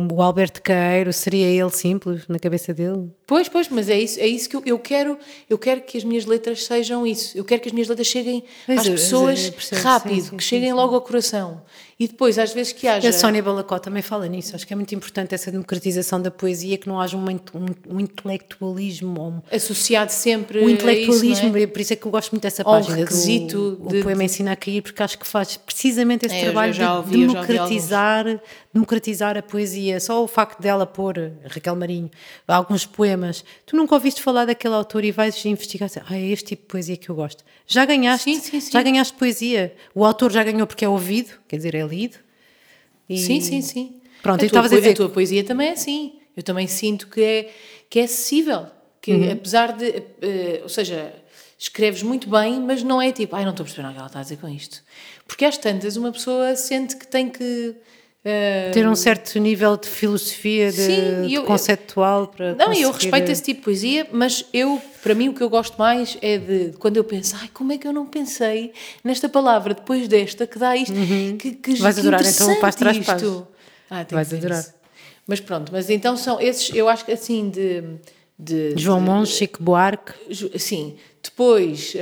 o Alberto Queiro seria ele simples na cabeça dele. Pois, pois, mas é isso, é isso que eu, eu quero. Eu quero que as minhas letras sejam isso. Eu quero que as minhas letras cheguem Pois, às eu pessoas percebo, rápido, sim, sim, que cheguem sim. logo ao coração. E depois, às vezes que haja. a Sónia Balacó também fala nisso. Acho que é muito importante essa democratização da poesia, que não haja um, um- um intelectualismo um, associado sempre o a intelectualismo, isso, é? por isso é que eu gosto muito dessa Ou um página requisito do de- o poema ensina a cair, porque acho que faz precisamente esse É, trabalho de ouvi democratizar, democratizar a poesia. Só o facto dela pôr, Raquel Marinho, alguns poemas. Tu nunca ouviste falar daquele autor e vais investigar, assim, ah, é este tipo de poesia que eu gosto. Já ganhaste, Sim, sim, sim. já ganhaste poesia. O autor já ganhou porque é ouvido, quer dizer, é lido. E- Sim, sim, sim. Pronto, a tua, a dizer a tua poesia também é assim. Eu também sinto que é, que é acessível. Que Uhum. apesar de. eh, ou seja, escreves muito bem, mas não é tipo, ai, não estou a perceber nada que ela está a dizer com isto. Porque às tantas uma pessoa sente que tem que. Eh, ter um certo nível de filosofia, de, Sim, de eu- conceptual para Não, eu conseguir- respeito esse tipo de poesia, mas eu, para mim, o que eu gosto mais é de quando eu penso, ai, como é que eu não pensei nesta palavra depois desta que dá isto? Que, que, Uhum. Vais que adorar, então, o interessante Paz. Ah, Vais que adorar. isso. Mas pronto, mas então são esses, eu acho que assim de. de João Monge, Chico Buarque, Sim, depois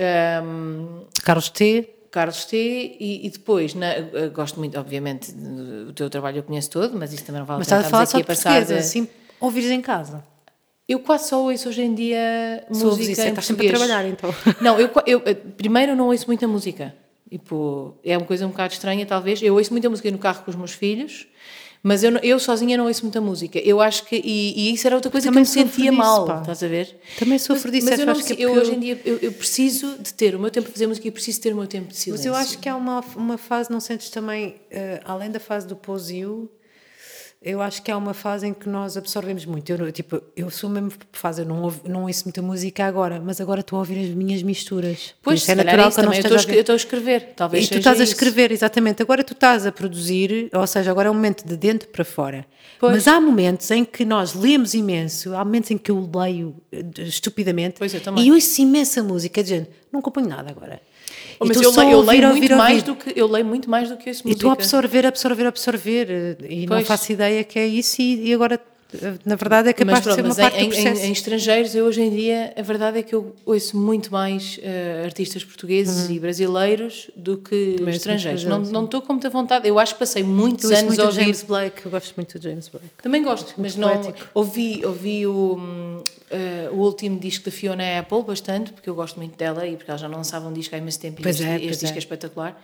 hum, Carlos T. Carlos T. E, e depois, na- eu gosto muito, obviamente, do teu trabalho eu conheço todo, mas isso também não vale Mas a pena estás a falar só aqui de a passar. portuguesa, de- assim, ouvires em casa. Eu quase só ouço hoje em dia Se ouves música isso, é em estás sempre a trabalhar, então. Não, eu, eu eh, primeiro não ouço muita música. Tipo, é uma coisa um bocado estranha, talvez. Eu ouço muita música no carro com os meus filhos, mas eu, eu sozinha não ouço muita música. Eu acho que. E, e isso era outra coisa Também que eu me sentia disso, mal, pá. estás a ver? Também sofro disso, Mas eu, acho não, que é eu porque hoje eu- em dia eu, eu preciso de ter o meu tempo para fazer música e preciso ter o meu tempo de silêncio. Mas eu acho que há uma, uma fase, não sentes também, eh, além da fase do posio, eu acho que há uma fase em que nós absorvemos muito. Eu, tipo, eu sou mesmo fase, eu não, ouvo, não ouço muita música agora, mas agora estou a ouvir as minhas misturas. Pois, é calhar natural é isso que eu não. Eu estou eu estou a escrever, talvez E tu estás a isso. escrever, exatamente. Agora tu estás a produzir, ou seja, agora é um momento de dentro para fora. Pois. Mas há momentos em que nós lemos imenso, há momentos em que eu leio eh, estupidamente Pois, eu também. e ouço imensa música, dizendo, não acompanho nada agora. Oh, E mas eu, só leio, eu ouvir, leio ouvir, muito mais ouvir. do que eu leio muito mais do que ouço E música. estou a absorver, absorver, absorver. eh, E não Pois. faço ideia que é isso, e, e agora, na verdade, é capaz mas, pronto, de ser uma mas parte em, do em- processo. em estrangeiros, eu hoje em dia, a verdade é que eu ouço muito mais eh, artistas portugueses e brasileiros do que Uhum. ouço estrangeiros. muito Não não estou com muita vontade. Eu acho que passei muitos eu anos muito a ouvir. James Blake, eu gosto muito do James Blake. Também gosto, mas não. poético. Ouvi, ouvi o, eh, o último disco da Fiona Apple bastante, porque eu gosto muito dela e porque ela já não lançava um disco há imenso tempo e Pois este, é, este disco é. é espetacular.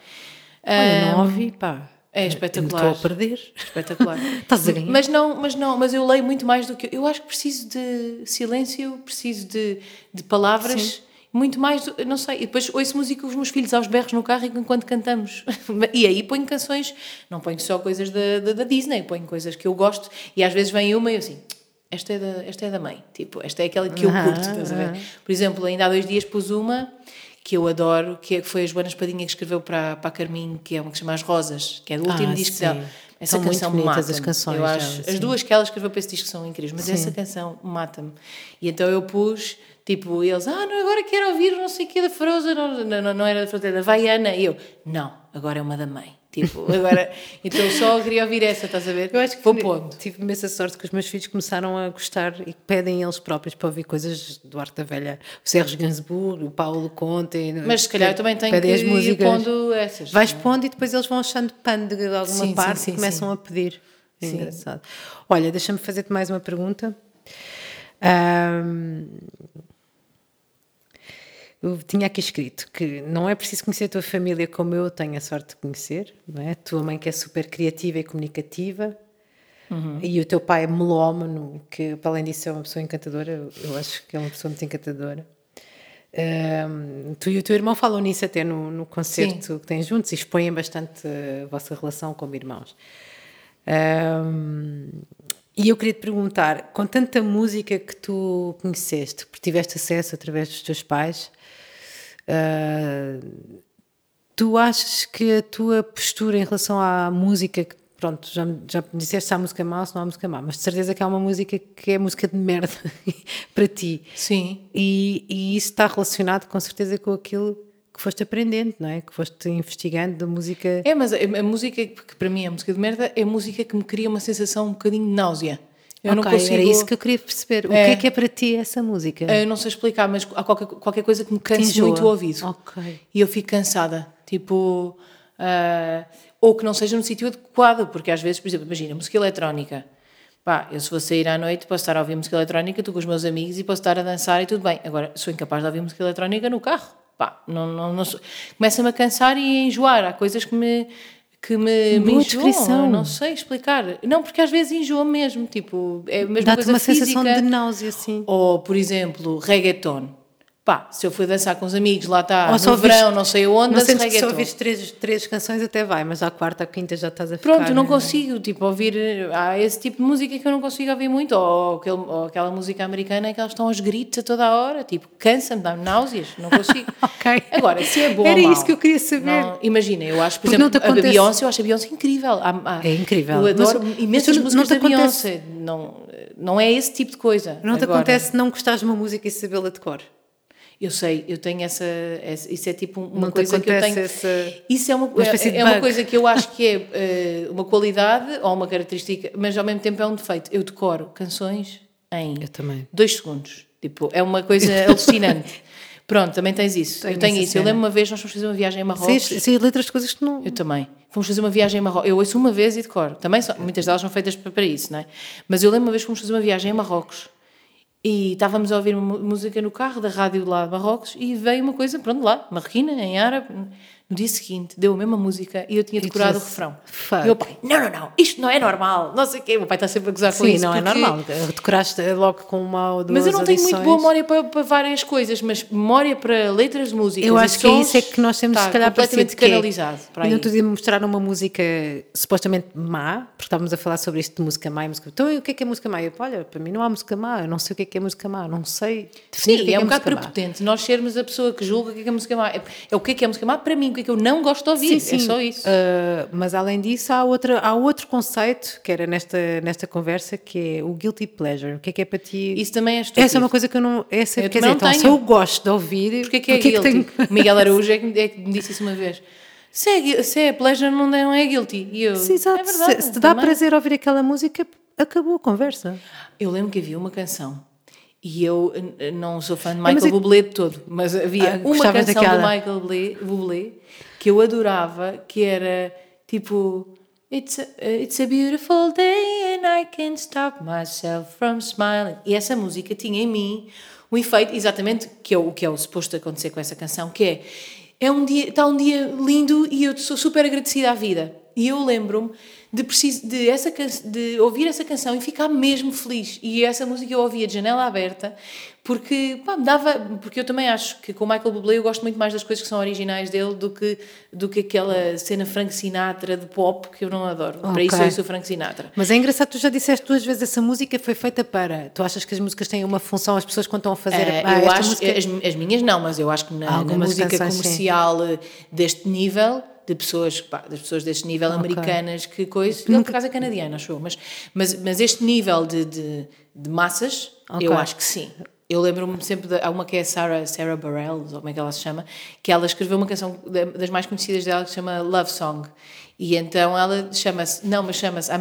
Olha, não ouvi, pá. É eh, espetacular. Estou a perder. Espetacular. Estás a ganhar. Mas não, mas não, mas eu leio muito mais do que eu acho que preciso de silêncio, preciso de, de palavras, muito mais, do, não sei. E depois ouço música com os meus filhos aos berros no carro enquanto cantamos. E aí ponho canções, não ponho só coisas da, da, da Disney, ponho coisas que eu gosto e às vezes vem uma e eu assim, esta é da, esta é da mãe, tipo, esta é aquela que eu Ah, curto, estás a ver? Por exemplo, ainda há dois dias pus uma que eu adoro, que é- foi a Joana Espadinha que escreveu para, para a Carminho, que é uma que se chama As Rosas, que é do último Ah, disco sim. dela. Essa São muito canção bonitas mata-me. as canções Eu acho, dela, as sim. duas que ela escreveu para esse disco são incríveis, mas essa canção mata-me. E então eu pus, tipo, eles, ah, não, agora quero ouvir não sei o que da Frozen, não, não, não, não era da Frozen, da Vaiana. E eu, não, agora é uma da mãe. Tipo, agora, então eu só queria ouvir essa, estás a ver? Eu acho que Vou pondo. tive imensa sorte que os meus filhos começaram a gostar e pedem eles próprios para ouvir coisas do Arte da Velha. O Sérgio Gainsbourg, o Paulo Conte. Mas se calhar eu também tenho que as ir músicas. pondo essas. Vais pondo e depois eles vão achando pano de alguma Sim, sim, parte sim, e começam sim. a pedir. É Sim. engraçado. Olha, deixa-me fazer-te mais uma pergunta. Ahm, eu tinha aqui escrito que não é preciso conhecer a tua família como eu tenho a sorte de conhecer, não é? Tua mãe que é super criativa e comunicativa. Uhum. E o teu pai é melómano, que para além disso é uma pessoa encantadora, eu acho que é uma pessoa muito encantadora. Um, tu e o teu irmão falam nisso até no, no concerto Sim. que têm juntos e expõem bastante a vossa relação como irmãos. Um, e eu queria te perguntar, com tanta música que tu conheceste, porque tiveste acesso através dos teus pais, uh, tu achas que a tua postura em relação à música pronto, já, já disseste se há música má ou se não há música má, mas de certeza que há uma música que é música de merda para ti. Sim. E, e, isso está relacionado com certeza com aquilo que foste aprendendo, não é? Que foste investigando da música. É, mas a, a música que para mim é música de merda é música que me cria uma sensação um bocadinho de náusea. Eu okay, não consigo... era isso que eu queria perceber. O é, que é que é para ti essa música? Eu não sei explicar, mas há qualquer, qualquer coisa que me canse muito o ouvido. Ok. E eu fico cansada. Tipo, Uh, ou que não seja no sítio adequado, porque às vezes, por exemplo, imagina, música eletrónica. Pá, eu se vou sair à noite posso estar a ouvir música eletrónica, estou com os meus amigos e posso estar a dançar e tudo bem. Agora, sou incapaz de ouvir música eletrónica no carro. Pá, não, não, não começa-me a cansar e a enjoar. Há coisas que me que me, me enjoam, não sei explicar. Não, porque às vezes enjoa mesmo, tipo, é a mesma coisa uma física. sensação de náusea, sim. Ou, por exemplo, reggaeton Pá, se eu fui dançar com os amigos, lá está, no viste, verão, não sei onde, não sentes que se ouvires três, três canções até vai, mas à quarta, à quinta já estás a ficar... Pronto, não consigo, tipo, ouvir... Há esse tipo de música que eu não consigo ouvir muito, ou, aquele, ou aquela música americana que elas estão aos gritos a toda a hora, tipo, cansa-me, dá-me náuseas, não consigo. ok. Agora, se é bom Era mal, isso que eu queria saber. Não, imagina, eu acho, por Porque exemplo, a Beyoncé, eu acho a Beyoncé incrível. Há, há, é incrível. Eu adoro mas, imensas mas músicas da Beyoncé. Não, não é esse tipo de coisa. Não te acontece não gostares de uma música e sabê-la de cor? Eu sei, eu tenho essa, essa isso é tipo uma não coisa que eu tenho. Essa, isso é uma, uma é, é uma coisa que eu acho que é uh, uma qualidade ou uma característica, mas ao mesmo tempo é um defeito. Eu decoro canções em dois segundos. Tipo, é uma coisa alucinante. Pronto, também tens isso. Tenho eu tenho isso. Cena. Eu lembro uma vez, nós fomos fazer uma viagem a Marrocos. Sim, sim letras de coisas que não. Eu também. Fomos fazer uma viagem a Marrocos. Eu ouço uma vez e decoro. Também são, muitas delas são feitas para, para isso, não é? Mas eu lembro uma vez que fomos fazer uma viagem a Marrocos e estávamos a ouvir música no carro da rádio lá de Marrocos e veio uma coisa, pronto, lá, marroquina, em árabe. No dia seguinte, deu a mesma música e eu tinha decorado o refrão. Fuck. E meu pai, não, não, não, isto não é normal, não sei o quê. O meu pai está sempre a gozar com Sim, isso. Sim, não é normal. Decoraste logo com uma ou duas Mas eu não audições. tenho muito boa memória para, para, várias coisas, mas memória para letras de música. Eu acho que é isso é que nós temos, tá, se calhar, completamente canalizado. É, e não te mostrar uma música supostamente má, porque estávamos a falar sobre isto de música má e música. Então, o que é que é música má? Eu, olha, para mim não há música má, eu não sei o que é que é música má, não sei Sim, o que é, é um bocado prepotente nós sermos a pessoa que julga o que é, que é música má. É, é o que é que é música má para mim, o que é que eu não gosto de ouvir. Sim, sim. É só isso. Uh, mas além disso, há, outra, há outro conceito que era nesta, nesta conversa que é o guilty pleasure. O que é que é para ti? Isso também é estúpido. Essa é uma coisa que eu não. Essa, eu quer dizer, então, se eu gosto de ouvir. Porquê que é guilty? É que tenho... Miguel Araújo é que, é que me disse isso uma vez. Se é, se é pleasure, não é, não é guilty. E eu, Sim, exato. É verdade, se, se te dá também. prazer ouvir aquela música, acabou a conversa. Eu lembro que havia uma canção e eu não sou fã de Michael é, Bublé de todo, mas havia ah, uma canção daquela... do Michael Bublé, Bublé, que eu adorava, que era tipo It's a, it's a beautiful day and I can't stop myself from smiling. E essa música tinha em mim um efeito exatamente que é o que é o suposto acontecer com essa canção, que é é um dia, está um dia lindo e eu sou super agradecida à vida. E eu lembro-me de, preciso, de, essa, de ouvir essa canção e ficar mesmo feliz. E essa música eu ouvia de janela aberta, porque pá, me dava. Porque eu também acho que com o Michael Bublé eu gosto muito mais das coisas que são originais dele do que, do que aquela cena Frank Sinatra de pop que eu não adoro. Okay. Para isso eu sou Frank Sinatra. Mas é engraçado, tu já disseste duas vezes essa música foi feita para. Tu achas que as músicas têm uma função, as pessoas quando estão a fazer. Uh, ah, eu acho, música... as, as, minhas não, mas eu acho que na, na música comercial sim. deste nível de pessoas, pá, das pessoas deste nível okay. americanas que coisa. Ele, por acaso, é canadiano, acho eu. Mas, mas, mas este nível de, de, de massas, okay. eu acho que sim. Eu lembro-me sempre de. Há uma que é Sarah, Sarah Bareilles, ou como é que ela se chama, que ela escreveu uma canção das mais conhecidas dela que se chama Love Song. E então ela chama-se. Não, mas chama-se.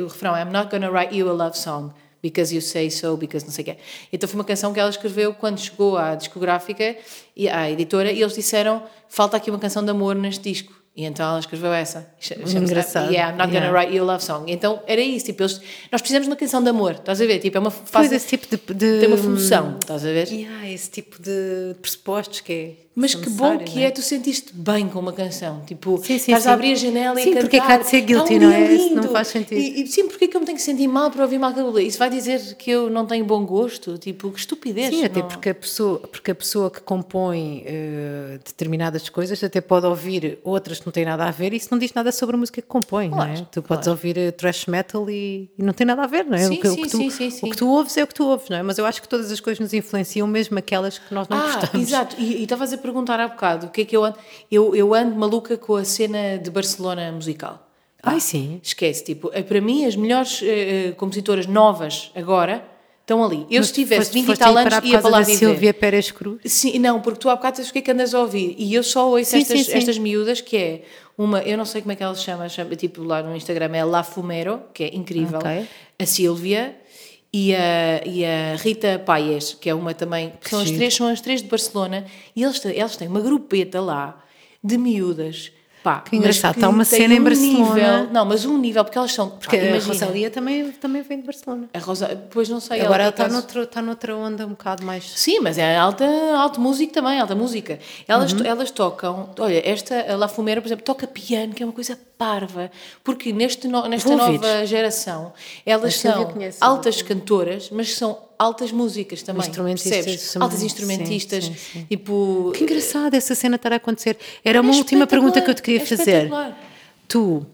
O refrão é I'm not gonna write you a love song because you say so, because não sei o quê. Então foi uma canção que ela escreveu quando chegou à discográfica e à editora e eles disseram falta aqui uma canção de amor neste disco. E então ela escreveu essa. Engraçado. Yeah, I'm not gonna yeah. write you a love song. Então era isso, tipo, eles, nós precisamos de uma canção de amor, estás a ver? Tipo, é uma fase. Pois esse tipo de, de. Tem uma função, estás a ver? Yeah, esse tipo de pressupostos que é. Mas que bom que não é tu sentiste bem com uma canção. Tipo, Sim, sim, estás sim. a abrir a janela Sim, e a porque é que há de ser guilty, um não é? Isso não faz sentido. E, e, sim, porque é que eu me tenho que sentir mal para ouvir Michael Bublé? Isso vai dizer que eu não tenho bom gosto? Tipo, que estupidez. Sim, até não- porque a pessoa, porque a pessoa que compõe eh, determinadas coisas até pode ouvir outras que não têm nada a ver e isso não diz nada sobre a música que compõe, não é? Claro, Tu podes claro. ouvir eh, thrash metal e, e não tem nada a ver, não é? Sim, o, que, o sim, que tu, sim, sim, sim. o que tu ouves é o que tu ouves, não é? Mas eu acho que todas as coisas nos influenciam, mesmo aquelas que nós não Ah, gostamos. exato. E e estavas a perguntar há bocado o que é que eu ando. Eu, eu ando maluca com a cena de Barcelona musical. Ai, sim. Esquece, tipo, eh, para mim as melhores eh, compositoras novas agora estão ali. Eu se tivesse 20 e tal anos ia para lá viver. Silvia Pérez Cruz. Sim, não, porque tu há bocado sabes o que é que andas a ouvir e eu só ouço Sim, estas, sim, sim. estas miúdas que é uma, eu não sei como é que ela se chama, chama tipo lá no Instagram é La Fumero, que é incrível, Ok. a Sílvia e a, e a Rita Paies, que é uma também, que são as três, são as três de Barcelona e eles, eles têm uma grupeta lá de miúdas. Pá, Que engraçado, mas está uma cena em um Barcelona. nível- não, mas um nível, porque elas são. Porque pá, a Rosalia também, também vem de Barcelona. A Rosa, pois não sei. Agora ela está acaso- noutro, está noutra onda um bocado mais. Sim, mas é alta, alta música também, alta música. Elas, Uhum. elas tocam, olha, esta, La Fumera, por exemplo, toca piano, que é uma coisa parva, porque neste no- nesta Vou ouvir. nova geração, elas Sílvia são conhece, altas cantoras, mas são altas músicas também, Instrumentistas percebes? Altas sim, instrumentistas, sim, sim. tipo... Que engraçado essa cena estar a acontecer. Era uma É última pergunta que eu te queria é fazer. Tu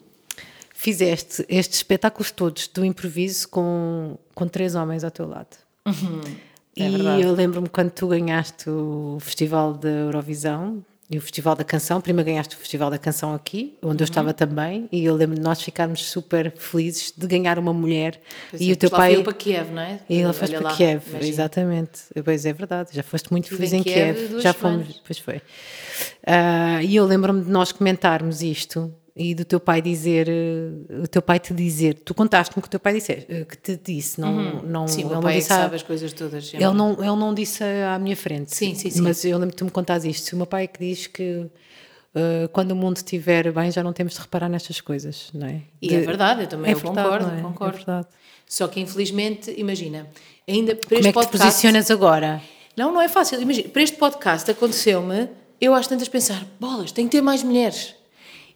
fizeste estes espetáculos todos do improviso com, com três homens ao teu lado. é e eu lembro-me quando tu ganhaste o Festival da Eurovisão e o Festival da Canção. Primeiro ganhaste o Festival da Canção aqui, onde eu Uhum. estava também, e eu lembro de nós ficarmos super felizes de ganhar uma mulher. Pois e é, o teu pai. eu para Kiev, não é? E ele Olha foste para lá, Kiev, imagina. exatamente. Pois é verdade, já foste muito feliz em Kiev Kiev. Já semanas. fomos, pois foi. Ah, e eu lembro-me de nós comentarmos isto e do teu pai dizer, eh, o teu pai te dizer, tu contaste-me que o teu pai disse, eh, que te disse, não, não, Uhum. Sim, o ele não pai é disse à- sabe as coisas todas. ele não, ele não disse à minha frente. Sim, sim, sim. Mas eu lembro que tu me contaste isto. Se o meu pai é que diz que eh, quando o mundo estiver bem já não temos de reparar nestas coisas, não é? E é De- verdade, eu também é eu verdade, concordo, não é? concordo. É verdade. Só que infelizmente, imagina, ainda para Como é que te podcast... posicionas agora? Não, não é fácil. Imagina, para este podcast aconteceu-me, eu às tantas pensar, bolas, tem que ter mais mulheres.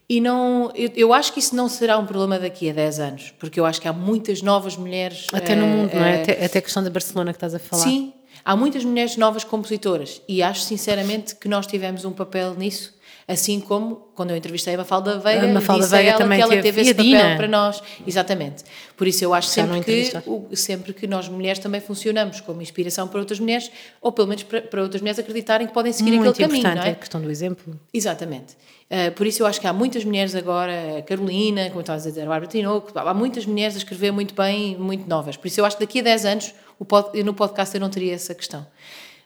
E não, eu, eu acho que isso não será um problema daqui a 10 anos, porque eu acho que há muitas novas mulheres. Até no eh, mundo, não é? eh, Até, até a questão da Barcelona que estás a falar. Sim, há muitas mulheres novas compositoras e acho sinceramente que nós tivemos um papel nisso. Assim como quando eu entrevistei a Mafalda Veiga, A Mafalda Veiga ela também que ela teve. teve esse papel para nós. Exatamente. Por isso eu acho Já sempre que, o- sempre que nós mulheres também funcionamos como inspiração para outras mulheres, ou pelo menos para, para outras mulheres acreditarem que podem seguir Muito aquele caminho, importante não é? a questão do exemplo. Exatamente. Uh, por isso eu acho que há muitas mulheres agora, a Carolina, como estavas a dizer, a Bárbara Tinoco, há muitas mulheres a escrever muito bem, muito novas. Por isso eu acho que daqui a 10 anos pod, no podcast eu não teria essa questão.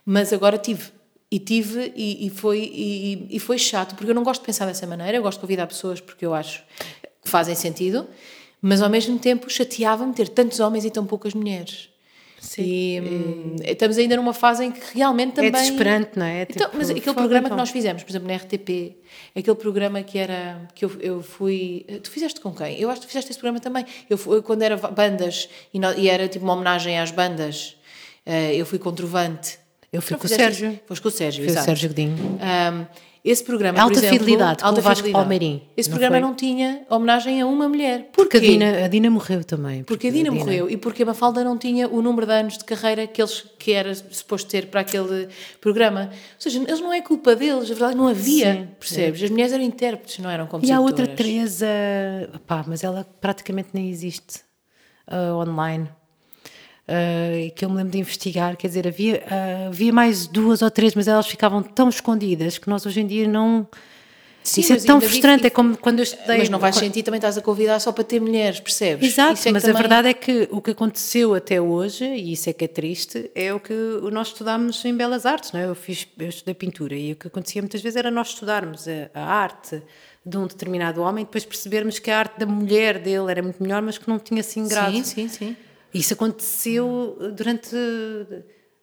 Mas agora tive. E tive e, e foi, e, e foi chato, porque eu não gosto de pensar dessa maneira, eu gosto de convidar pessoas porque eu acho que fazem sentido, mas ao mesmo tempo chateava-me ter tantos homens e tão poucas mulheres. E, hum, estamos ainda numa fase em que realmente também. É desesperante, não é? É Então, tipo, mas aquele fogo, programa então. que nós fizemos, por exemplo, na RTP, aquele programa que era. que eu, eu fui. Tu fizeste com quem? Eu acho que tu fizeste esse programa também. Eu fui, quando era bandas e, e era tipo uma homenagem às bandas, eh, eu fui com Trovante. Eu fui com o Sérgio. Foste com o Sérgio, Foi o exato. Sérgio Godinho. Um, esse programa, Alta por exemplo, Fidelidade, com o Vasco Palmeirim, Esse não programa foi? não tinha homenagem a uma mulher. Porque a Porquê? Dina, a Dina morreu também. Porque a Dina morreu e porque a Mafalda não tinha o número de anos de carreira que, eles, que era suposto ter para aquele programa. Ou seja, eles não é culpa deles, a verdade não havia, Sim, percebes? As mulheres eram intérpretes, não eram E compositoras. há outra Teresa, pá, mas ela praticamente nem existe ah, online. E que eu me lembro de investigar, quer dizer, havia, ah, havia mais duas ou três, mas elas ficavam tão escondidas que nós hoje em dia não. Sim, isso é tão frustrante, é como quando eu estudei. Mas não vais sentir, também estás a convidar só para ter mulheres, percebes? Exato, é mas a também- verdade é que o que aconteceu até hoje, e isso é que é triste, é o que nós estudámos em Belas Artes, não é? Eu, fiz, eu estudei pintura e o que acontecia muitas vezes era nós estudarmos a, a arte de um determinado homem e depois percebermos que a arte da mulher dele era muito melhor, mas que não tinha assim grado. Sim, sim, sim. Isso aconteceu durante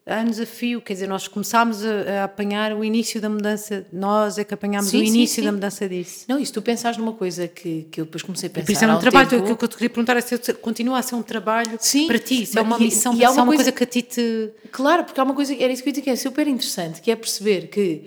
anos a fio, quer dizer, nós começámos a, a apanhar o início da mudança, nós é que apanhámos Sim, o sim, início sim. da mudança disso. Não, e se tu pensares numa coisa que, que eu depois comecei a pensar isso é há um trabalho, tempo, o que eu te queria perguntar é se continua a ser um trabalho Sim, para ti, se é uma e- missão, e há é uma uma coisa, coisa- que a ti te... Claro, porque há uma coisa, era isso que eu digo, que é super interessante, que é perceber que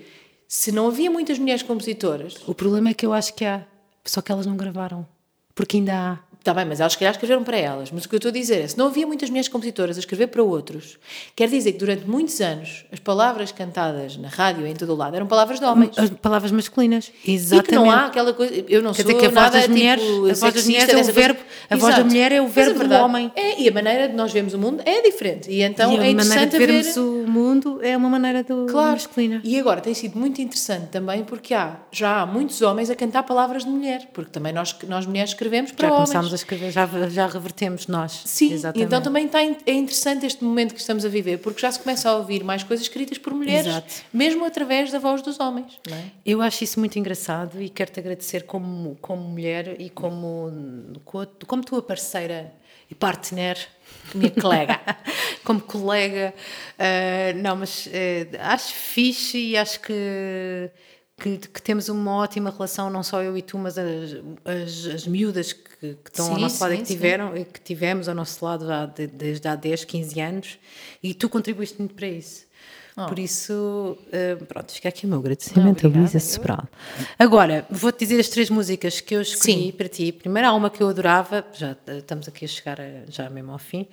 se não havia muitas mulheres compositoras. O problema é que eu acho que há, só que elas não gravaram. Porque ainda há. Está bem, mas elas se calhar escreveram para elas. Mas o que eu estou a dizer é, se não havia muitas mulheres compositoras a escrever para outros, quer dizer que durante muitos anos as palavras cantadas na rádio em todo o lado eram palavras de homens. As palavras masculinas. Exatamente. E que não há aquela coisa. Eu não Quer sou dizer que a voz nada das tipo, mulheres, a voz das mulheres é o dessa coisa. verbo, a voz da Exato. mulher é o a verbo do verdade homem. É, e a maneira de nós vemos o mundo é diferente. E então e é a maneira interessante de ver. vermos o mundo é uma maneira do Claro. masculina. E agora tem sido muito interessante também porque há, já há muitos homens a cantar palavras de mulher, porque também nós, nós mulheres escrevemos para Já homens. Escrever, já, já revertemos nós. Sim, Exatamente. então também está, é interessante este momento que estamos a viver, porque já se começa a ouvir mais coisas escritas por mulheres, Exato. mesmo através da voz dos homens. É? Eu acho isso muito engraçado e quero-te agradecer como, como mulher e como, co- como tua parceira e partner. Minha colega. como colega. Ah, não, mas ah, acho fixe e acho que, que, que temos uma ótima relação, não só eu e tu, mas as, as, as miúdas que, que estão ao Sim, nosso lado e sim, que, sim. tiveram, e que tivemos ao nosso lado desde há 10, 15 anos e tu contribuíste muito para isso. Por isso, ah, pronto, fica aqui o meu agradecimento a Obrigada, Luísa Sobral. Agora, vou-te dizer as três músicas que eu escolhi Sim. para ti. Primeiro, há uma que eu adorava, já eh, estamos aqui a chegar a- já mesmo ao fim.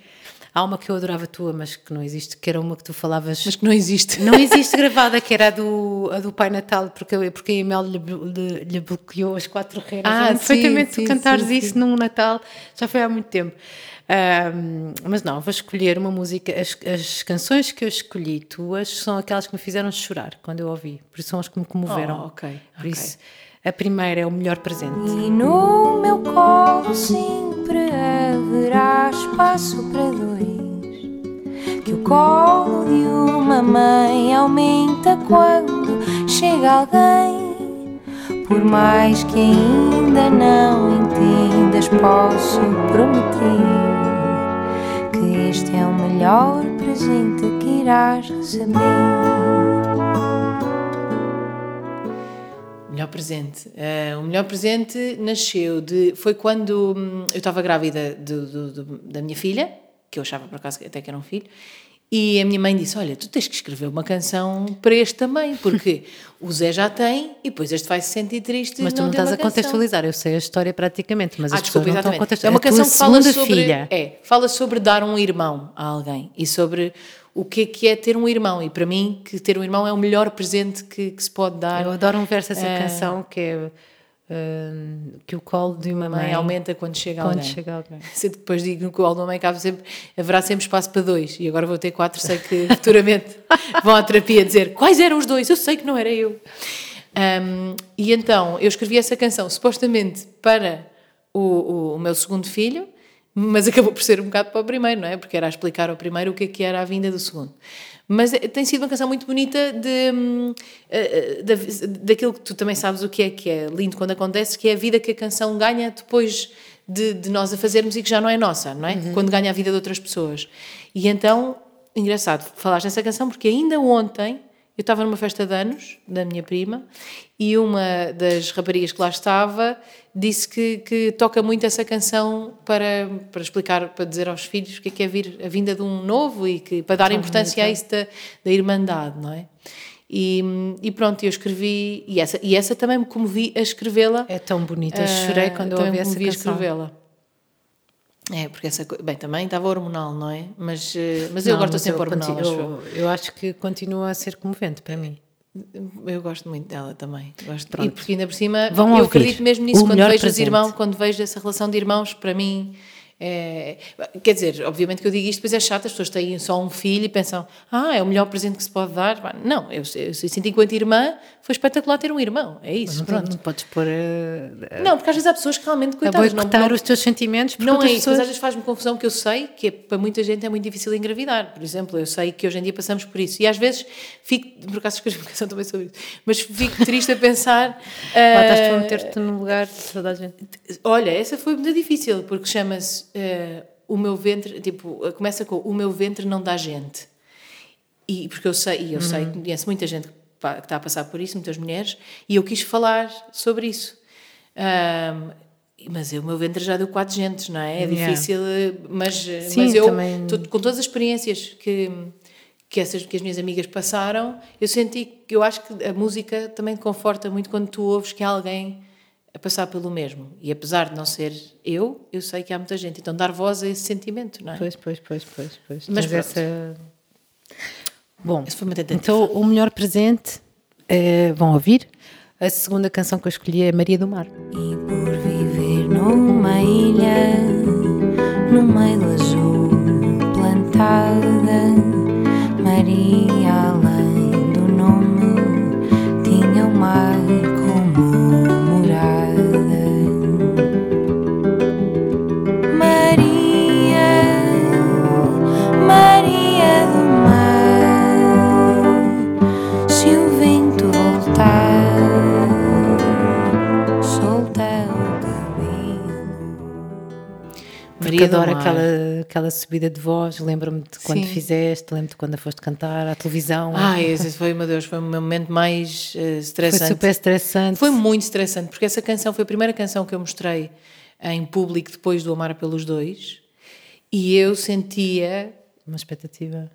Há uma que eu adorava tua, mas que não existe, que era uma que tu falavas. Mas que não existe. Não existe gravada, que era a do, a do Pai Natal, porque, porque a Emel lhe, lhe, lhe bloqueou as quatro reinas. Ah, sim, perfeitamente sim, tu cantares sim, isso num Natal, já foi há muito tempo. Ahm, mas não, vou escolher uma música. As, as canções que eu escolhi tuas são aquelas que me fizeram chorar quando eu ouvi, por isso são as que me comoveram. Oh, ok, Por ok. isso, a primeira é o melhor presente. E no meu colo sempre haverá espaço para dois. Que o colo de uma mãe aumenta quando chega alguém. Por mais que ainda não entendas, posso prometer que este é o melhor presente que irás receber. Melhor presente. Eh, o melhor presente nasceu de. Foi quando hum, eu estava grávida do- do- do- da minha filha, que eu achava por acaso até que era um filho, e a minha mãe disse: Olha, tu tens que escrever uma canção para este também, porque o Zé já tem e depois este vai se sentir triste. Mas tu não estás a canção." contextualizar, eu sei a história praticamente, mas Ah, as desculpa, pessoas não estão a exatamente. contextualizar. É uma canção que fala segunda sobre. filha. É, fala sobre dar um irmão a alguém e sobre o que é que é ter um irmão. E para mim, que ter um irmão é o melhor presente que, que se pode dar. Eu adoro um verso dessa É. canção que é hum, que o colo de uma mãe mãe aumenta quando chega quando alguém. chega alguém. Que depois digo que o álbum mãe cabe sempre, haverá sempre espaço para dois. E agora vou ter quatro, sei que futuramente vão à terapia dizer quais eram os dois, eu sei que não era eu. Um, e então eu escrevi essa canção supostamente para o, o, o meu segundo filho, mas acabou por ser um bocado para o primeiro, não é? Porque era a explicar ao primeiro o que é que era a vinda do segundo. Mas é- tem sido uma canção muito bonita de, hum, eh, eh, da- daquilo que tu também sabes o que é, que é lindo quando acontece, que é a vida que a canção ganha depois de, de nós a fazermos e que já não é nossa, não é? Quando ganha a vida de outras pessoas. E então, engraçado, falaste nessa canção porque ainda ontem eu estava numa festa de anos da minha prima e uma das raparigas que lá estava disse que, que toca muito essa canção para, para explicar, para dizer aos filhos o que é que é vir, a vinda de um novo e que, para dar importância a isso da, da irmandade, não é? E, e pronto, eu escrevi, e essa, e essa também me comovi a escrevê-la. É tão bonita, eu Ah, chorei quando eu também ouvi me essa comovi a canção. escrevê-la. É, porque essa. Bem, também estava hormonal, não é? Mas, eh, mas eu Não, agora estou sempre eu hormonal, eu. eu, eu acho que continua a ser comovente para mim. Eu gosto muito dela também. Gosto. Pronto. E porque ainda por cima, Vão eu acredito mesmo nisso quando vejo os presente. irmãos, quando vejo essa relação de irmãos, para mim. É, quer dizer, obviamente que eu digo isto, depois é chato, as pessoas têm só um filho e pensam, ah, é o melhor presente que se pode dar. Não, eu, eu, enquanto irmã, foi espetacular ter um irmão, é isso, Não, pronto. não podes pôr a, Não, porque às vezes há pessoas que realmente, a coitadas, não, boicotar não, os teus sentimentos porque não é isso, mas pessoas... às vezes faz-me confusão que eu sei que é- para muita gente é muito difícil engravidar. Por exemplo, eu sei que hoje em dia passamos por isso. E às vezes fico, por acaso escrevi uma canção também sobre isso, mas fico triste a pensar. Lá estás tu a meter-te no lugar de toda a gente. Olha, essa foi muito difícil, porque chama-se eh, O meu ventre, tipo, eh, começa com O meu ventre não dá gente. E porque eu sei, e eu sei, conheço muita gente que está a passar por isso, muitas mulheres, e eu quis falar sobre isso. Ahm, mas o meu ventre já deu quatro gentes, não é? É Yeah. difícil, eh, mas, Sim, mas eu, também- to- com todas as experiências que, que, essas, que as minhas amigas passaram, eu senti que eu acho que a música também te conforta muito quando tu ouves que alguém a passar pelo mesmo. E apesar de não ser eu, eu sei que há muita gente. Então dar voz a esse sentimento, não é? Pois, pois, pois, pois. pois. Mas pronto. essa... Bom, Esse foi uma tentativa. então o melhor presente, eh, vão ouvir, a segunda canção que eu escolhi é Maria do Mar. E por viver numa ilha, no meio azul plantada, Maria, além do nome, tinha o mar Maria do adoro Mar. aquela, aquela subida de voz, lembro-me de quando Sim. fizeste, lembro-me de quando a foste cantar à televisão. Ai, esse foi, meu Deus, foi o meu momento mais Foi estressante. super estressante. Foi muito estressante, porque essa canção foi a primeira canção que eu mostrei em público depois do Amar pelos Dois. E eu sentia, uma expectativa.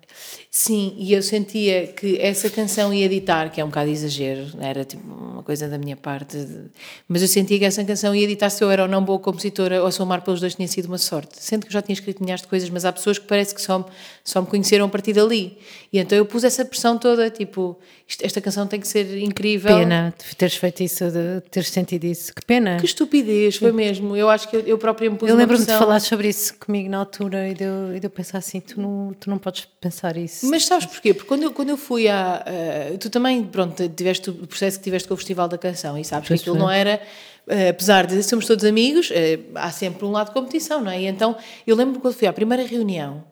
sim, e eu sentia que essa canção ia editar, que é um bocado exagero, era tipo uma coisa da minha parte, de- mas eu sentia que essa canção ia editar se eu era ou não boa compositora ou se o Amar pelos Dois tinha sido uma sorte. Sendo que eu já tinha escrito milhares de coisas, mas há pessoas que parece que só, só me conheceram a partir dali. E então eu pus essa pressão toda, tipo, isto- esta canção tem que ser incrível. Pena de teres feito isso, de teres sentido isso. Que pena. Que estupidez, foi mesmo. Eu acho que eu, eu própria me pus Eu lembro-me de falar sobre isso comigo na altura e de eu, e de eu pensar assim: tu não, tu não podes pensar isso. Mas sabes porquê? Porque quando eu, quando eu fui a. eh, tu também, pronto, tiveste o processo que tiveste com o Festival da Canção e sabes Pois que aquilo foi. não era. eh, apesar de sermos todos amigos, eh, há sempre um lado de competição, não é? E então eu lembro quando fui à primeira reunião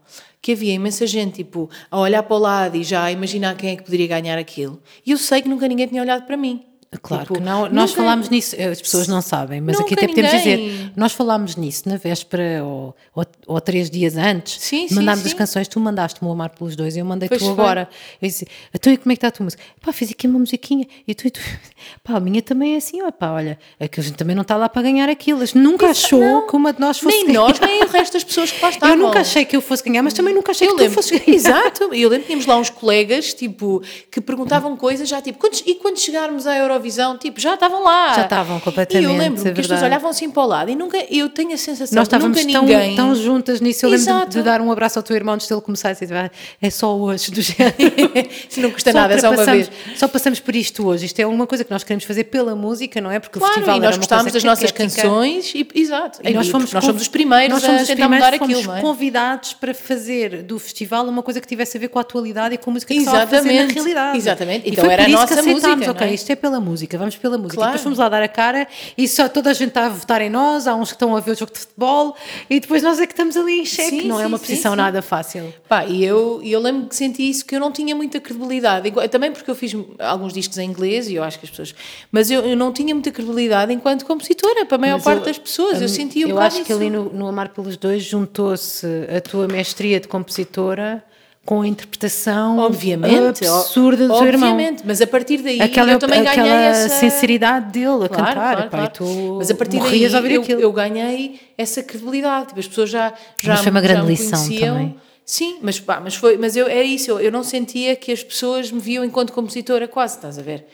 que havia imensa gente, tipo, a olhar para o lado e já a imaginar quem é que poderia ganhar aquilo. E eu sei que nunca ninguém tinha olhado para mim. Claro Tipo, que não. Nós nunca- falámos nisso, eh, as pessoas não sabem, mas aqui Nunca até podemos dizer: nós falámos nisso na véspera ou, ou, ou três dias antes. Sim, sim, mandámos as sim. canções, tu mandaste-me o Amar pelos dois, eu mandei Pois tu foi. agora. Eu disse: então e como é que está a tua música? Pá, fiz aqui uma musiquinha e tu e tu. Pá, a minha também é assim, ó, pá, olha, é que a gente também não está lá para ganhar aquilo. Nunca achou não. que uma de nós fosse Nem ganhar. nós, nem o resto das pessoas que lá estavam. Eu nunca achei que eu fosse ganhar, mas também nunca achei Eu que lembro, tu fosses ganhar. exato, e eu lembro que tínhamos lá uns colegas, tipo, que perguntavam coisas já, tipo, quando, e quando chegarmos à Eurovisão, tipo, já estavam lá. Já estavam completamente, E eu lembro é que as pessoas olhavam assim para o lado e nunca, eu tenho a sensação Nós que nunca tão, ninguém... tão juntas nisso. Eu lembro de, de dar um abraço ao teu irmão antes dele começar a dizer: "Ah, é só hoje, do género. Não custa Só nada, é só uma passamos- vez. Só passamos por isto hoje. Isto é uma coisa que nós queremos fazer pela música, não é? Porque o Claro, festival e nós gostávamos das nossas canções e, exato, E nós fomos, nós somos os primeiros nós fomos a tentar mudar fomos aquilo, não é? convidados para fazer do festival uma coisa que tivesse a ver com a atualidade e com a música que se estava a fazer na Exatamente, realidade. exatamente. E Então foi era por a isso nossa que aceitámos, música, ok, não é? isto é pela música, vamos pela música. Claro. Depois fomos lá dar a cara e só toda a gente está a votar em nós, há uns que estão a ver o jogo de futebol e depois nós é que estamos ali em xeque, Sim, não é sim, uma sim, posição sim. nada fácil. Pá, e eu, eu lembro que senti isso, que eu não tinha muita credibilidade. Também porque eu fiz alguns discos em inglês e eu acho que as pessoas. Mas eu, eu não tinha muita credibilidade enquanto compositora, para a maior Mas parte eu- das pessoas. Eu hum, sentia um Eu acho que isso. ali no, no Amar pelos Dois juntou-se a tua mestria de compositora com a interpretação Obviamente, absurda do teu irmão. obviamente, mas a partir daí Aquela, eu também ganhei essa sinceridade dele a Claro, cantar, claro, e claro. mas a partir daí eu, eu ganhei essa credibilidade. Tipo, as pessoas já já Mas foi uma já grande lição também. Sim, mas pá, mas foi, mas eu é isso. Eu, eu não sentia que as pessoas me viam enquanto compositora quase, estás a ver?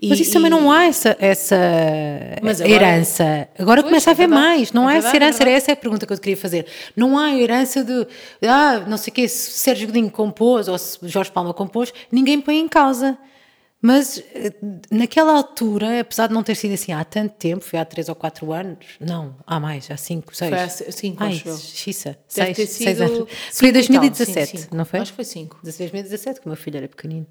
E- Mas isso também e- não há essa, essa agora- herança. Agora Pois, começa a é haver verdade. mais. Não É há essa é herança. Era verdade. essa a pergunta que eu te queria fazer. Não há herança de, ah, não sei o quê, se Sérgio Godinho compôs ou se Jorge Palma compôs, ninguém põe em causa. Mas eh, naquela altura, apesar de não ter sido assim há tanto tempo, foi há 3 ou 4 anos, não, há mais, há 5, 6. Foi há cinco, Ai, acho eu. xiça, Deve 6, ter 6 sido anos. Foi e tal, 2017, sim, não foi? Acho que foi cinco. 2017, que o meu filho era pequenino.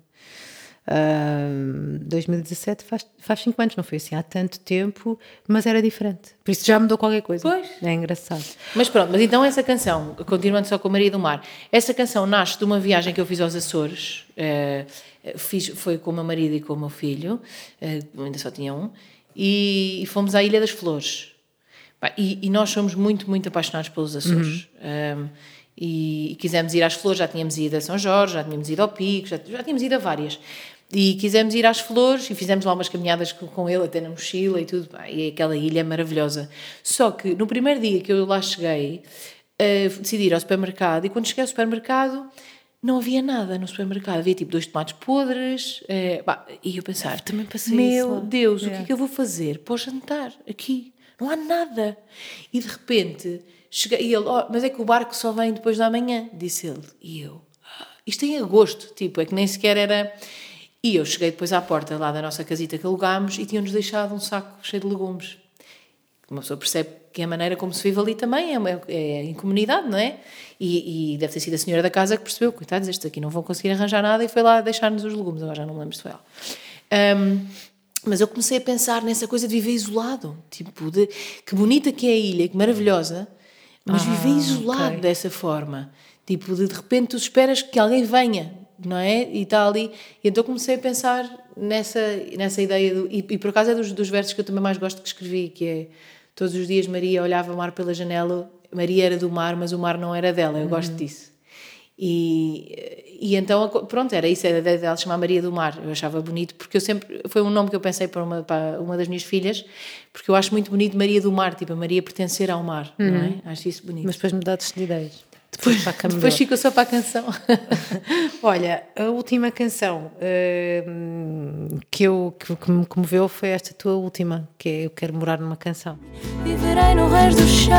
Ahm, 2017 faz, faz 5 anos, não foi assim há tanto tempo, mas era diferente. Por isso já mudou qualquer coisa. Pois. É engraçado. Mas pronto, mas então essa canção, continuando só com Maria do Mar, essa canção nasce de uma viagem que eu fiz aos Açores, eh, fiz, foi com o meu marido e com o meu filho, eh, ainda só tinha um, e, e fomos à Ilha das Flores. E, e nós somos muito, muito apaixonados pelos Açores. Um, e, e quisemos ir às Flores, já tínhamos ido a São Jorge, já tínhamos ido ao Pico, já, já tínhamos ido a várias. E quisemos ir às Flores e fizemos lá umas caminhadas com, ele, até na mochila e tudo. E aquela ilha é maravilhosa. Só que no primeiro dia que eu lá cheguei, eh, decidi ir ao supermercado e quando cheguei ao supermercado não havia nada no supermercado. Havia tipo dois tomates podres. eh, pá, e eu pensar, Também passei meu isso lá." Deus, o que é que eu vou fazer para o jantar aqui? Não há nada. E de repente, cheguei, e ele, "Oh, mas é que o barco só vem depois da manhã, disse ele. E eu, "Ah, isto em agosto, tipo, é que nem sequer era. E eu cheguei depois à porta lá da nossa casita que alugámos e tinham-nos deixado um saco cheio de legumes. Uma pessoa percebe que é a maneira como se vive ali também é, uma- é em comunidade, não é? E, e deve ter sido a senhora da casa que percebeu, coitados, estes aqui não vão conseguir arranjar nada e foi lá deixar-nos os legumes, agora já não me lembro se foi ela. Ahm, mas eu comecei a pensar nessa coisa de viver isolado, tipo, de que bonita que é a ilha, que maravilhosa, mas viver isolado ok. dessa forma, tipo, de de repente tu esperas que alguém venha, não é? E está ali. E então comecei a pensar nessa, nessa ideia, do, e, e por acaso é dos, dos versos que eu também mais gosto que escrevi, que é todos os dias Maria olhava o mar pela janela, Maria era do mar, mas o mar não era dela, eu gosto disso. E, e então, pronto, era isso, era a ideia dela chamar Maria do Mar. Eu achava bonito, porque eu sempre. Foi um nome que eu pensei para uma, para uma das minhas filhas, porque eu acho muito bonito Maria do Mar, tipo a Maria pertencer ao mar, não é? Acho isso bonito. Mas depois mudaste de ideias. Depois, para a cama Depois ficou só para a canção. Olha, a última canção hum, que, eu, que, que me comoveu foi esta tua última, que é Eu Quero Morar numa Canção. Viverei no resto do chão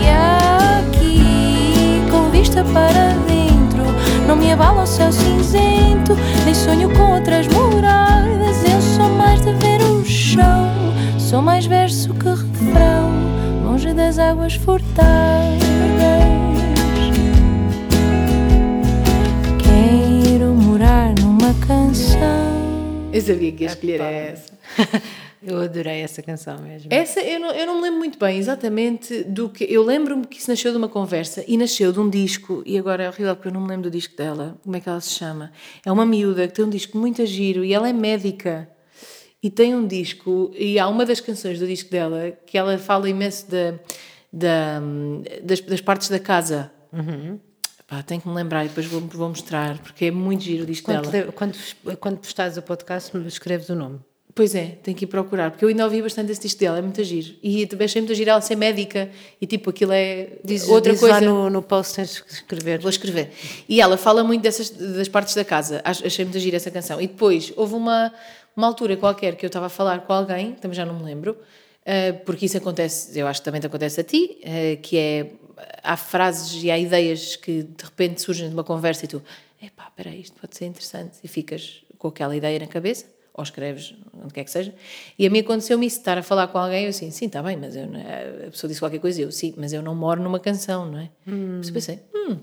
E aqui com vista para dentro Não me abala o céu cinzento Nem sonho com outras moradas Eu sou mais de ver o chão Sou mais verso que refrão Longe das águas furtadas Quero morar numa canção Eu sabia que ia escolher essa. Eu adorei essa canção mesmo. Essa eu não, eu não me lembro muito bem exatamente do que. Eu lembro-me que isso nasceu de uma conversa e nasceu de um disco, e agora é horrível porque eu não me lembro do disco dela, como é que ela se chama? É uma miúda que tem um disco muito a giro e ela é médica e tem um disco, e há uma das canções do disco dela que ela fala imenso da, da, das, das partes da casa. Pá, tenho que me lembrar e depois vou, vou mostrar, porque é muito giro o disco Quando, dela. quando, quando postares o podcast, escreves o nome. Pois é, tenho que ir procurar, porque eu ainda ouvi bastante esse disco dela, é muito giro. E também achei muito giro ela ser médica e tipo, aquilo é Diz, outra diz coisa. lá no, no post tens que escrever. Vou escrever. E ela fala muito dessas das partes da casa. Ach- Achei muito gira essa canção. E depois houve uma, uma altura qualquer que eu estava a falar com alguém, também já não me lembro, eh, porque isso acontece, eu acho que também te acontece a ti, eh, que é há frases e há ideias que de repente surgem de uma conversa e tu, epá, peraí, isto pode ser interessante, e ficas com aquela ideia na cabeça. Ou escreves, onde quer que seja. E a mim aconteceu-me isso, estar a falar com alguém, eu assim, sim, está bem, mas eu, não- a pessoa disse qualquer coisa, eu, sim, mas eu não moro numa canção, não é? Mas eu pensei, hum,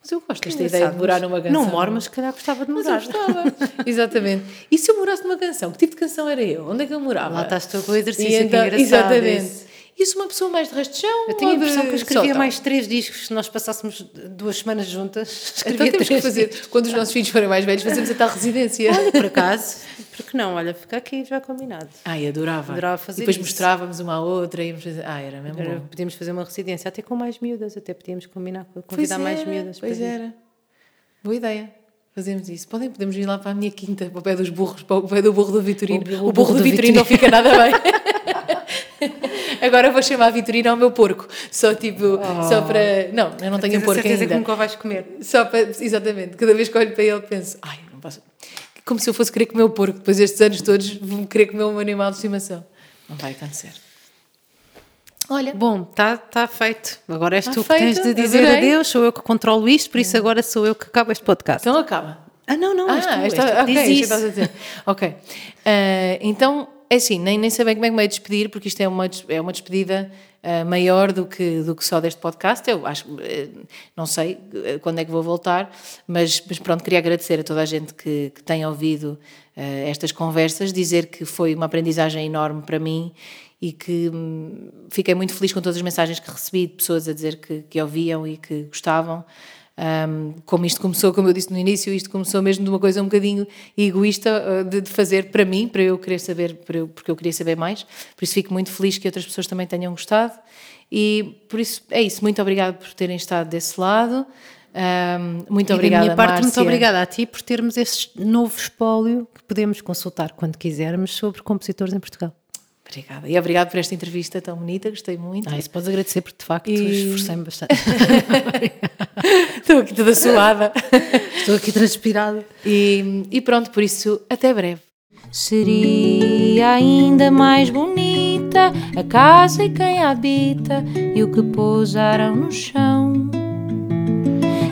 mas eu gosto desta ideia de morar numa canção. Não moro, mas se calhar gostava de Mas eu morar. gostava. Exatamente. E se eu morasse numa canção? Que tipo de canção era eu? Onde é que eu morava? Lá estás tu com o exercício, E que então- engraçado Exatamente. esse. Se uma pessoa mais de resto de chão? Eu tenho a impressão que eu escrevia sótão? mais três discos se nós passássemos duas semanas juntas. Então temos que fazer, discos. quando os nossos filhos forem mais velhos, fazemos a tal residência. Olha, por acaso, porque não? Olha, fica aqui já combinado. Ai, adorava. Adorava fazer e depois isso. mostrávamos uma à outra, íamos fazer. Ai, era mesmo Era- bom. podíamos fazer uma residência até com mais miúdas, até podíamos combinar, Pois convidar mais era, miúdas. Pois para ir. era. Boa ideia. Fazemos isso. Podem, podemos ir lá para a minha quinta, para o pé dos burros, para o pé do burro do Vitorino. O O, burro burro, do do Vitorino não fica nada bem. Agora vou chamar a Vitorino ao meu porco. Só tipo, só para. Não, eu não tenho um Tens a porco certeza ainda. que nunca o vais comer. Só para, exatamente, cada vez que olho para ele penso, ai, não posso. Como se eu fosse querer comer o porco, depois destes anos todos vou querer comer um animal de estimação. Não vai acontecer. Olha, Bom, está tá feito. Agora és Tá tu feito, que tens de dizer adorei. adeus, sou eu que controlo isto, por isso agora sou eu que acabo este podcast. então acaba. Ah, não, não, és tu, Ah, és esta, tu que ok, dizes isto isso. ok. Ah, então, é assim, nem, nem sei bem como é que me ia despedir, porque isto é uma, é uma despedida ah, maior do que, do que só deste podcast. Eu acho, eh, não sei eh, quando é que vou voltar, mas, mas pronto, queria agradecer a toda a gente que, que tem ouvido eh, estas conversas, dizer que foi uma aprendizagem enorme para mim e que hum, fiquei muito feliz com todas as mensagens que recebi de pessoas a dizer que, que ouviam e que gostavam. Um, como isto começou, como eu disse no início, isto começou mesmo de uma coisa um bocadinho egoísta uh, de, de fazer para mim, para eu querer saber, para eu- porque eu queria saber mais. Por isso fico muito feliz que outras pessoas também tenham gostado. E por isso é isso. Muito obrigada por terem estado desse lado. Um, muito E obrigada, da minha parte, muito Márcia. obrigada a ti por termos este novo espólio que podemos consultar quando quisermos sobre compositores em Portugal. Obrigada. E obrigado por esta entrevista tão bonita, gostei muito. Ah, isso podes agradecer porque de facto E- esforcei-me bastante. Estou aqui toda suada. Estou aqui transpirada. e, e pronto, por isso, até breve. Seria ainda mais bonita a casa e quem a habita e o que pousaram no chão.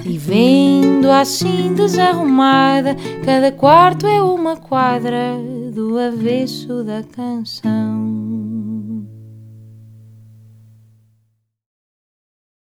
E vendo assim desarrumada, cada quarto é uma quadra do avesso da canção.